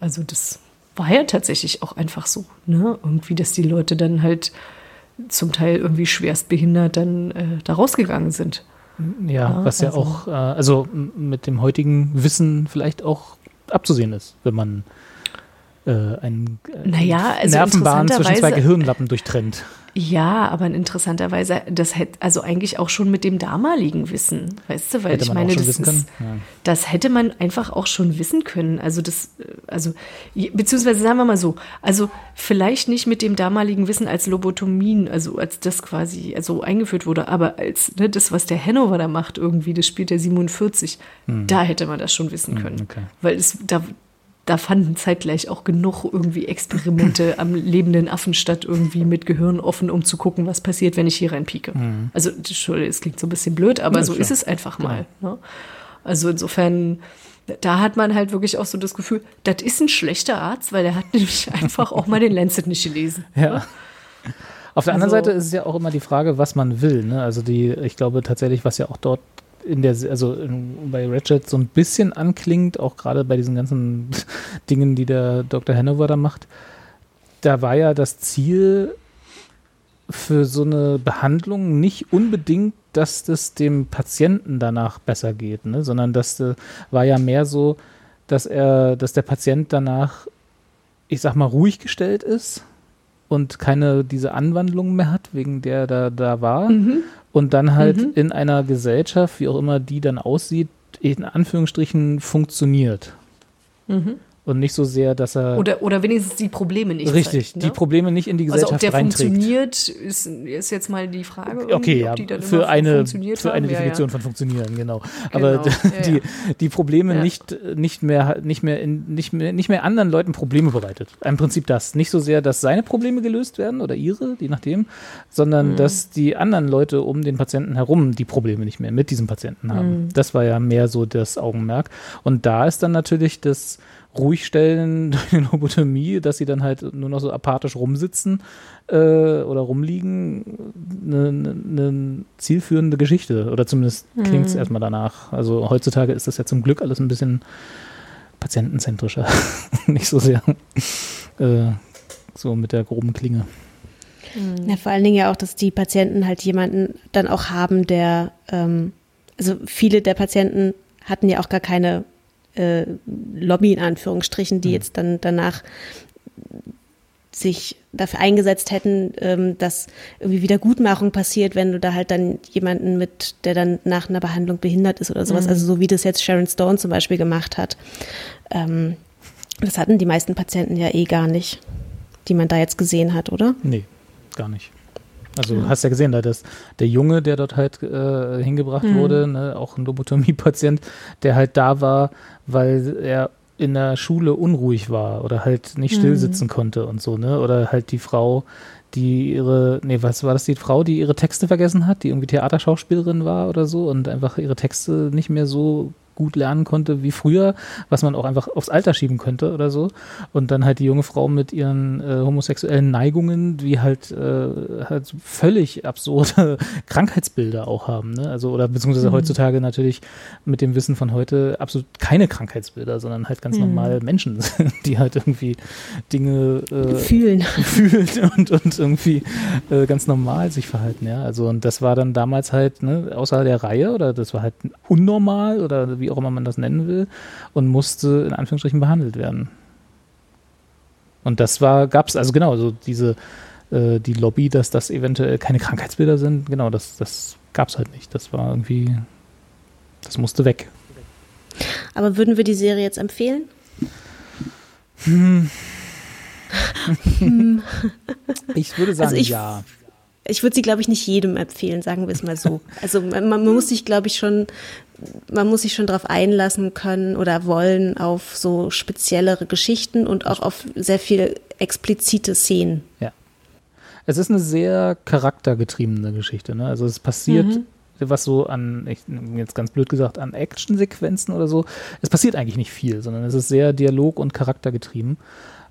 also das war ja tatsächlich auch einfach so, ne? Irgendwie, dass die Leute dann halt zum Teil irgendwie schwerst behindert dann äh, da rausgegangen sind. Ja, ja was also. ja auch, äh, also mit dem heutigen Wissen vielleicht auch abzusehen ist, wenn man äh, einen äh, naja, also Nervenbahn zwischen zwei Gehirnlappen durchtrennt. Ja, aber interessanterweise, das hätte also eigentlich auch schon mit dem damaligen Wissen, weißt du, weil hätte ich meine, das, ist, ja. das hätte man einfach auch schon wissen können. Also das, also beziehungsweise sagen wir mal so, also vielleicht nicht mit dem damaligen Wissen als Lobotomien, also als das quasi also eingeführt wurde, aber als ne, das, was der Hanover da macht irgendwie, das spielt der 47, hm. da hätte man das schon wissen hm, können, hm, okay. weil es da da fanden zeitgleich auch genug irgendwie Experimente [laughs] am lebenden Affen statt, irgendwie mit Gehirn offen, um zu gucken, was passiert, wenn ich hier reinpieke. Mhm. Also, Entschuldigung, es klingt so ein bisschen blöd, aber ja, so klar. ist es einfach mal. Ne? Also insofern, da hat man halt wirklich auch so das Gefühl, das ist ein schlechter Arzt, weil er hat [laughs] nämlich einfach auch mal den Lancet nicht gelesen. Ja. Ne? Auf der also, anderen Seite ist es ja auch immer die Frage, was man will. Ne? Also die, ich glaube tatsächlich, was ja auch dort in der, also in, bei Ratchet so ein bisschen anklingt, auch gerade bei diesen ganzen [laughs] Dingen, die der Dr. Hanover da macht, da war ja das Ziel für so eine Behandlung nicht unbedingt, dass das dem Patienten danach besser geht, ne? sondern das äh, war ja mehr so, dass er, dass der Patient danach, ich sag mal, ruhig gestellt ist und keine diese Anwandlung mehr hat, wegen der er da, da war. Mhm und dann halt mhm. in einer Gesellschaft, wie auch immer die dann aussieht, in Anführungsstrichen funktioniert. Mhm und nicht so sehr, dass er. Oder, oder wenigstens die Probleme nicht. Richtig, zeigt, ne? die Probleme nicht in die Gesellschaft also ob der reinträgt. funktioniert, ist, ist jetzt mal die Frage. Okay, ja, für eine, für eine Definition ja, ja. von funktionieren, genau. genau. Aber [laughs] die, die Probleme nicht, nicht mehr, nicht mehr, in, nicht mehr, nicht mehr anderen Leuten Probleme bereitet. Im Prinzip das. Nicht so sehr, dass seine Probleme gelöst werden oder ihre, je nachdem, sondern mhm. dass die anderen Leute um den Patienten herum die Probleme nicht mehr mit diesem Patienten haben. Mhm. Das war ja mehr so das Augenmerk. Und da ist dann natürlich das, ruhig stellen [laughs] durch eine Lobotomie, dass sie dann halt nur noch so apathisch rumsitzen äh, oder rumliegen, eine, eine, zielführende Geschichte. Oder zumindest klingt es mhm. erstmal danach. Also heutzutage ist das ja zum Glück alles ein bisschen patientenzentrischer. [laughs] Nicht so sehr äh, so mit der groben Klinge. Mhm. Ja, vor allen Dingen ja auch, dass die Patienten halt jemanden dann auch haben, der, ähm, also viele der Patienten hatten ja auch gar keine äh, Lobby in Anführungsstrichen, die mhm. jetzt dann danach sich dafür eingesetzt hätten, ähm, dass irgendwie Wiedergutmachung passiert, wenn du da halt dann jemanden mit, der dann nach einer Behandlung behindert ist oder sowas, mhm. also so wie das jetzt Sharon Stone zum Beispiel gemacht hat. Ähm, das hatten die meisten Patienten ja eh gar nicht, die man da jetzt gesehen hat, oder? Nee, gar nicht. Also ja. hast ja gesehen, da das, der Junge, der dort halt äh, hingebracht mhm. wurde, ne, auch ein Lobotomie-Patient, der halt da war, weil er in der Schule unruhig war oder halt nicht still mhm. sitzen mhm. konnte und so, ne? Oder halt die Frau, die ihre, nee, was war das, die Frau, die ihre Texte vergessen hat, die irgendwie Theaterschauspielerin war oder so und einfach ihre Texte nicht mehr so gut lernen konnte wie früher, was man auch einfach aufs Alter schieben könnte oder so. Und dann halt die junge Frau mit ihren äh, homosexuellen Neigungen, die halt, äh, halt völlig absurde [laughs] Krankheitsbilder auch haben. Ne? Also, oder beziehungsweise mhm. heutzutage natürlich mit dem Wissen von heute absolut keine Krankheitsbilder, sondern halt ganz mhm. normal Menschen, [laughs] die halt irgendwie Dinge äh, fühlen. [laughs] fühlen und, und irgendwie äh, ganz normal sich verhalten. Ja? Also, und das war dann damals halt, ne, außer der Reihe oder das war halt unnormal oder wie auch immer man das nennen will, und musste in Anführungsstrichen behandelt werden. Und das war, gab es, also genau, so diese, äh, die Lobby, dass das eventuell keine Krankheitsbilder sind, genau, das, das gab es halt nicht. Das war irgendwie, das musste weg. Aber würden wir die Serie jetzt empfehlen? Hm. [laughs] ich würde sagen, also ich, ja ich würde sie, glaube ich, nicht jedem empfehlen, sagen wir es mal so. Also man, man muss sich, glaube ich, schon, man muss sich schon darauf einlassen können oder wollen auf so speziellere Geschichten und auch auf sehr viele explizite Szenen. Ja. Es ist eine sehr charaktergetriebene Geschichte. Ne? Also es passiert mhm. was so an, ich, jetzt ganz blöd gesagt, an Actionsequenzen oder so. Es passiert eigentlich nicht viel, sondern es ist sehr dialog- und charaktergetrieben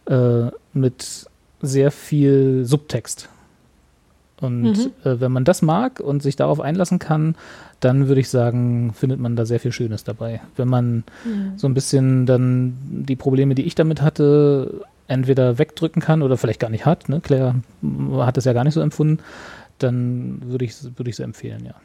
äh, mit sehr viel Subtext. Und mhm. äh, wenn man das mag und sich darauf einlassen kann, dann würde ich sagen, findet man da sehr viel Schönes dabei. Wenn man mhm. so ein bisschen dann die Probleme, die ich damit hatte, entweder wegdrücken kann oder vielleicht gar nicht hat, ne? Claire hat es ja gar nicht so empfunden, dann würde ich es würde empfehlen, ja.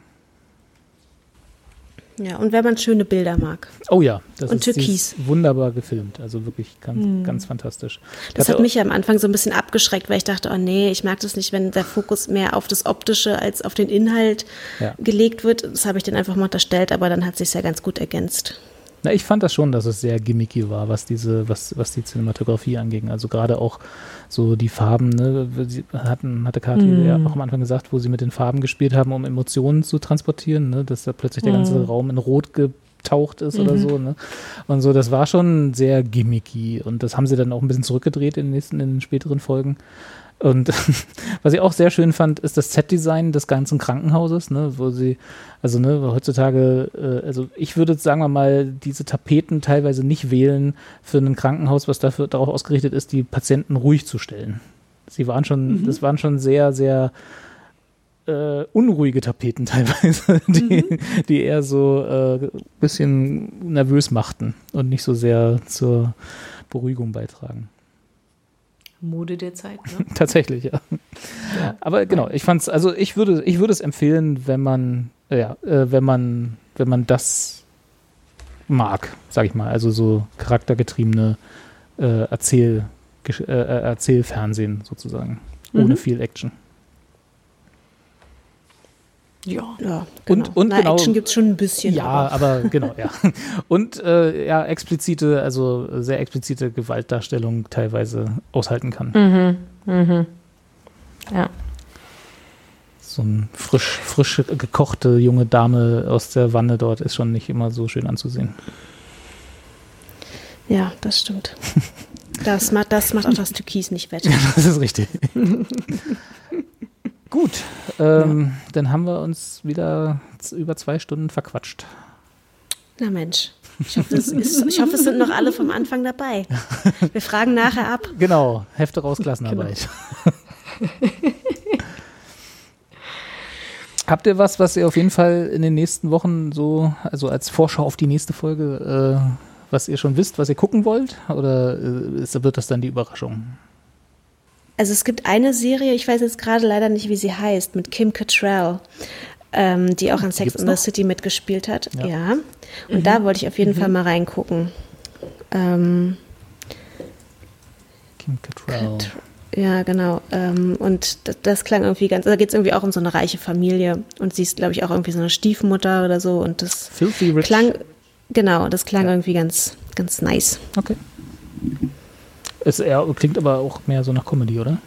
Ja, und wenn man schöne Bilder mag. Oh ja, das und ist, Türkis. wunderbar gefilmt. Also wirklich ganz, hm. ganz fantastisch. Das hat mich ja am Anfang so ein bisschen abgeschreckt, weil ich dachte, oh nee, ich mag das nicht, wenn der Fokus mehr auf das Optische als auf den Inhalt ja. gelegt wird. Das habe ich dann einfach mal unterstellt, aber dann hat sich ja ganz gut ergänzt. Na, ich fand das schon, dass es sehr gimmicky war, was diese, was, was die Cinematografie anging. Also gerade auch so die Farben, ne, sie hatten, hatte Kathi mm. ja auch am Anfang gesagt, wo sie mit den Farben gespielt haben, um Emotionen zu transportieren, ne, dass da plötzlich der ganze mm. Raum in Rot getaucht ist mhm. oder so, ne? Und so, das war schon sehr gimmicky und das haben sie dann auch ein bisschen zurückgedreht in den nächsten, in den späteren Folgen. Und [laughs] was ich auch sehr schön fand, ist das Set-Design des ganzen Krankenhauses, ne, wo sie, also ne, heutzutage, äh, also ich würde sagen wir mal, diese Tapeten teilweise nicht wählen für ein Krankenhaus, was dafür darauf ausgerichtet ist, die Patienten ruhig zu stellen. Sie waren schon, mhm. das waren schon sehr, sehr äh, unruhige Tapeten teilweise, [laughs] die, mhm. die eher so ein äh, bisschen nervös machten und nicht so sehr zur Beruhigung beitragen. Mode der Zeit, ne? [laughs] Tatsächlich, ja. ja. Aber genau, ich fand's, also ich würde, ich würde es empfehlen, wenn man, ja, äh, wenn man, wenn man das mag, sag ich mal, also so charaktergetriebene äh, Erzähl, äh, äh, Erzählfernsehen sozusagen, mhm. ohne viel Action. Ja, ja genau. und, und Na, genau, Action gibt es schon ein bisschen. Ja, aber, aber genau, ja. [laughs] Und äh, ja, explizite, also sehr explizite Gewaltdarstellung teilweise aushalten kann. Mhm, mhm. Ja. So eine frisch, frisch gekochte junge Dame aus der Wanne dort ist schon nicht immer so schön anzusehen. Ja, das stimmt. [laughs] Das macht, das macht auch das Türkis nicht [laughs] wett. Das ist richtig. Gut, ähm, ja. dann haben wir uns wieder über zwei Stunden verquatscht. Na Mensch. Ich hoffe, ist, ich hoffe, es sind noch alle vom Anfang dabei. Wir fragen nachher ab. Genau, Hefte raus, Klassenarbeit. Genau. [laughs] Habt ihr was, was ihr auf jeden Fall in den nächsten Wochen so, also als Vorschau auf die nächste Folge, äh, was ihr schon wisst, was ihr gucken wollt? Oder äh, wird das dann die Überraschung? Also es gibt eine Serie, ich weiß jetzt gerade leider nicht, wie sie heißt, mit Kim Cattrall, ähm, die auch an Sex in the City mitgespielt hat. Ja. ja. Und mhm. da wollte ich auf jeden mhm. Fall mal reingucken. Ähm, Kim Cattrall. Ja, genau. Ähm, und das, das, klang irgendwie ganz, da geht es irgendwie auch um so eine reiche Familie und sie ist, glaube ich, auch irgendwie so eine Stiefmutter oder so und das Filthy Rich. klang, genau, das klang ja. irgendwie ganz, ganz nice. Okay. Es eher, klingt aber auch mehr so nach Comedy, oder?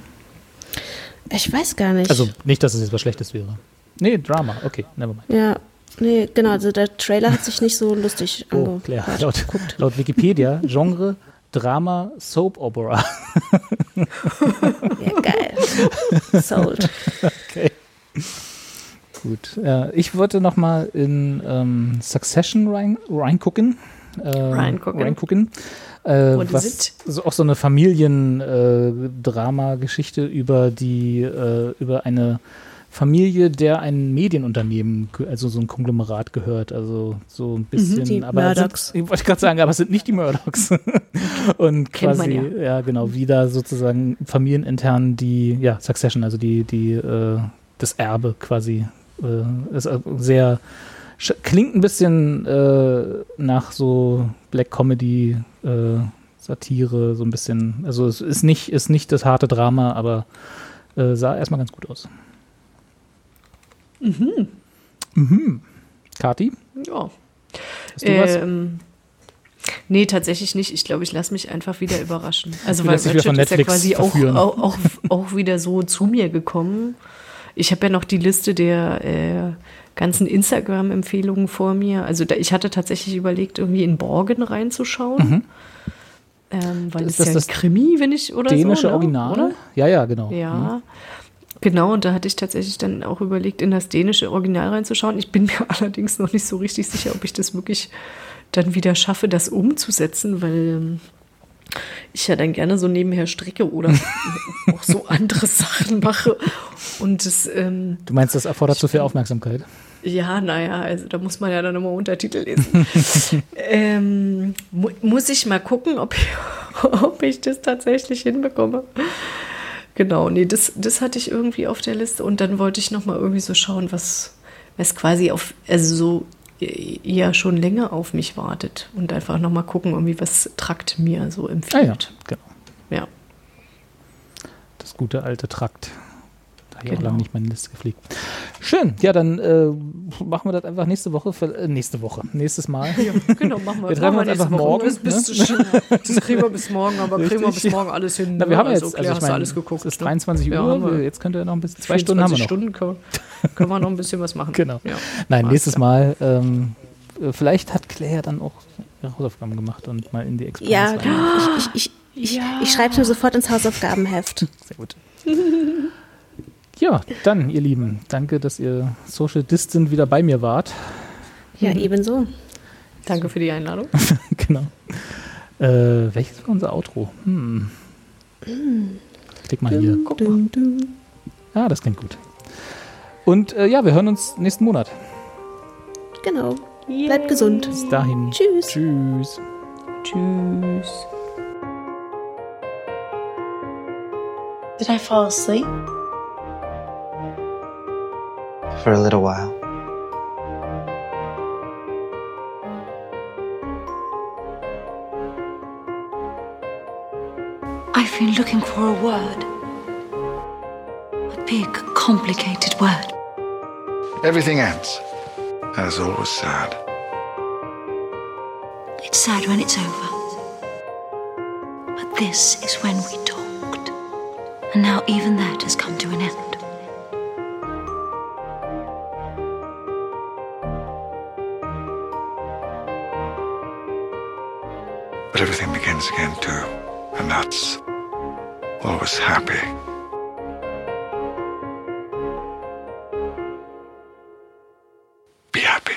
Ich weiß gar nicht. Also nicht, dass es jetzt was Schlechtes wäre. Nee, Drama, okay, nevermind. Ja, nee, genau, also der Trailer hat sich nicht so lustig oh. Claire, laut, laut Wikipedia, Genre Drama Soap Opera. ja, geil. Sold. Okay. Gut. Äh, ich wollte noch mal in ähm, Succession rein, reingucken. Äh, reingucken. reingucken. Äh, was so, auch so eine Familiendrama-Geschichte über die äh, über eine Familie, der ein Medienunternehmen, also so ein Konglomerat gehört, also so ein bisschen. Mhm, die aber Murdochs. Sind, wollte ich gerade sagen, aber es sind nicht die Murdochs. [laughs] und quasi, ja. ja. genau, wie da sozusagen familienintern die, ja, Succession, also die, die, äh, das Erbe quasi, äh, ist sehr, klingt ein bisschen äh, nach so Black Comedy, äh, Satire, so ein bisschen, also es ist nicht, ist nicht das harte Drama, aber äh, sah erstmal ganz gut aus. Mhm. Mhm. Kati? Ja. Hast du ähm, was? Nee, tatsächlich nicht. Ich glaube, ich lasse mich einfach wieder überraschen. Also, weil Ratchet ist ja quasi auch, auch, auch, auch, wieder so zu mir gekommen. Ich habe ja noch die Liste der äh, ganzen Instagram-Empfehlungen vor mir. Also, da, ich hatte tatsächlich überlegt, irgendwie in Borgen reinzuschauen. Mhm. Ähm, weil ist es das ja das Krimi, wenn ich oder dänische so, ne? Original? Oder? Ja, ja, genau. Ja. Mhm. Genau, und da hatte ich tatsächlich dann auch überlegt, in das dänische Original reinzuschauen. Ich bin [laughs] mir allerdings noch nicht so richtig sicher, ob ich das wirklich dann wieder schaffe, das umzusetzen, weil ähm, ich ja dann gerne so nebenher stricke oder [laughs] auch so andere Sachen mache. Und das, ähm, du meinst, das erfordert zu so viel Aufmerksamkeit? Ja, naja, also da muss man ja dann immer Untertitel lesen. [laughs] ähm, mu muss ich mal gucken, ob ich, [laughs] ob ich das tatsächlich hinbekomme. Genau, nee, das, das hatte ich irgendwie auf der Liste und dann wollte ich nochmal irgendwie so schauen, was, was quasi auf, also so ja schon länger auf mich wartet und einfach nochmal gucken, irgendwie was Trakt mir so empfiehlt. Ah ja, genau. Ja. Das gute alte Trakt habe ich genau. auch lange nicht meine Liste gepflegt. Schön. Ja, dann äh, machen wir das einfach nächste Woche. Für, äh, nächste Woche. Nächstes Mal. Ja, genau, machen wir. wir treffen uns einfach Woche. morgen. Bis, bis, ne? Das kriegen wir bis morgen, aber Richtig. kriegen wir bis morgen alles hin. Na, wir haben also, jetzt, also ich mein, alles geguckt. Es ist 23 ne? Uhr. Ja, jetzt könnt ihr noch ein bisschen, zwei Stunden haben wir noch. Stunden können, können wir noch ein bisschen was machen. Genau. Ja. Nein, Mal nächstes Mal, ähm, vielleicht hat Claire dann auch ihre Hausaufgaben gemacht und mal in die Experience. Ja, ich, ich, ich, ich, ja. ich schreibe es mir sofort ins Hausaufgabenheft. Sehr gut. [laughs] Ja, dann, ihr Lieben, danke, dass ihr Social Distant wieder bei mir wart. Ja, ebenso. Danke für die Einladung. [laughs] genau. Äh, welches ist unser Outro? Hm. Klick mal hier. Guck mal. Ah, das klingt gut. Und äh, ja, wir hören uns nächsten Monat. Genau. Yay. Bleibt gesund. Bis dahin. Tschüss. Tschüss. Tschüss. Did I fall asleep? For a little while. I've been looking for a word. A big, complicated word. Everything ends, as always sad. It's sad when it's over. But this is when we talked. And now even that has come to an end. But everything begins again, too. And that's always happy. Be happy.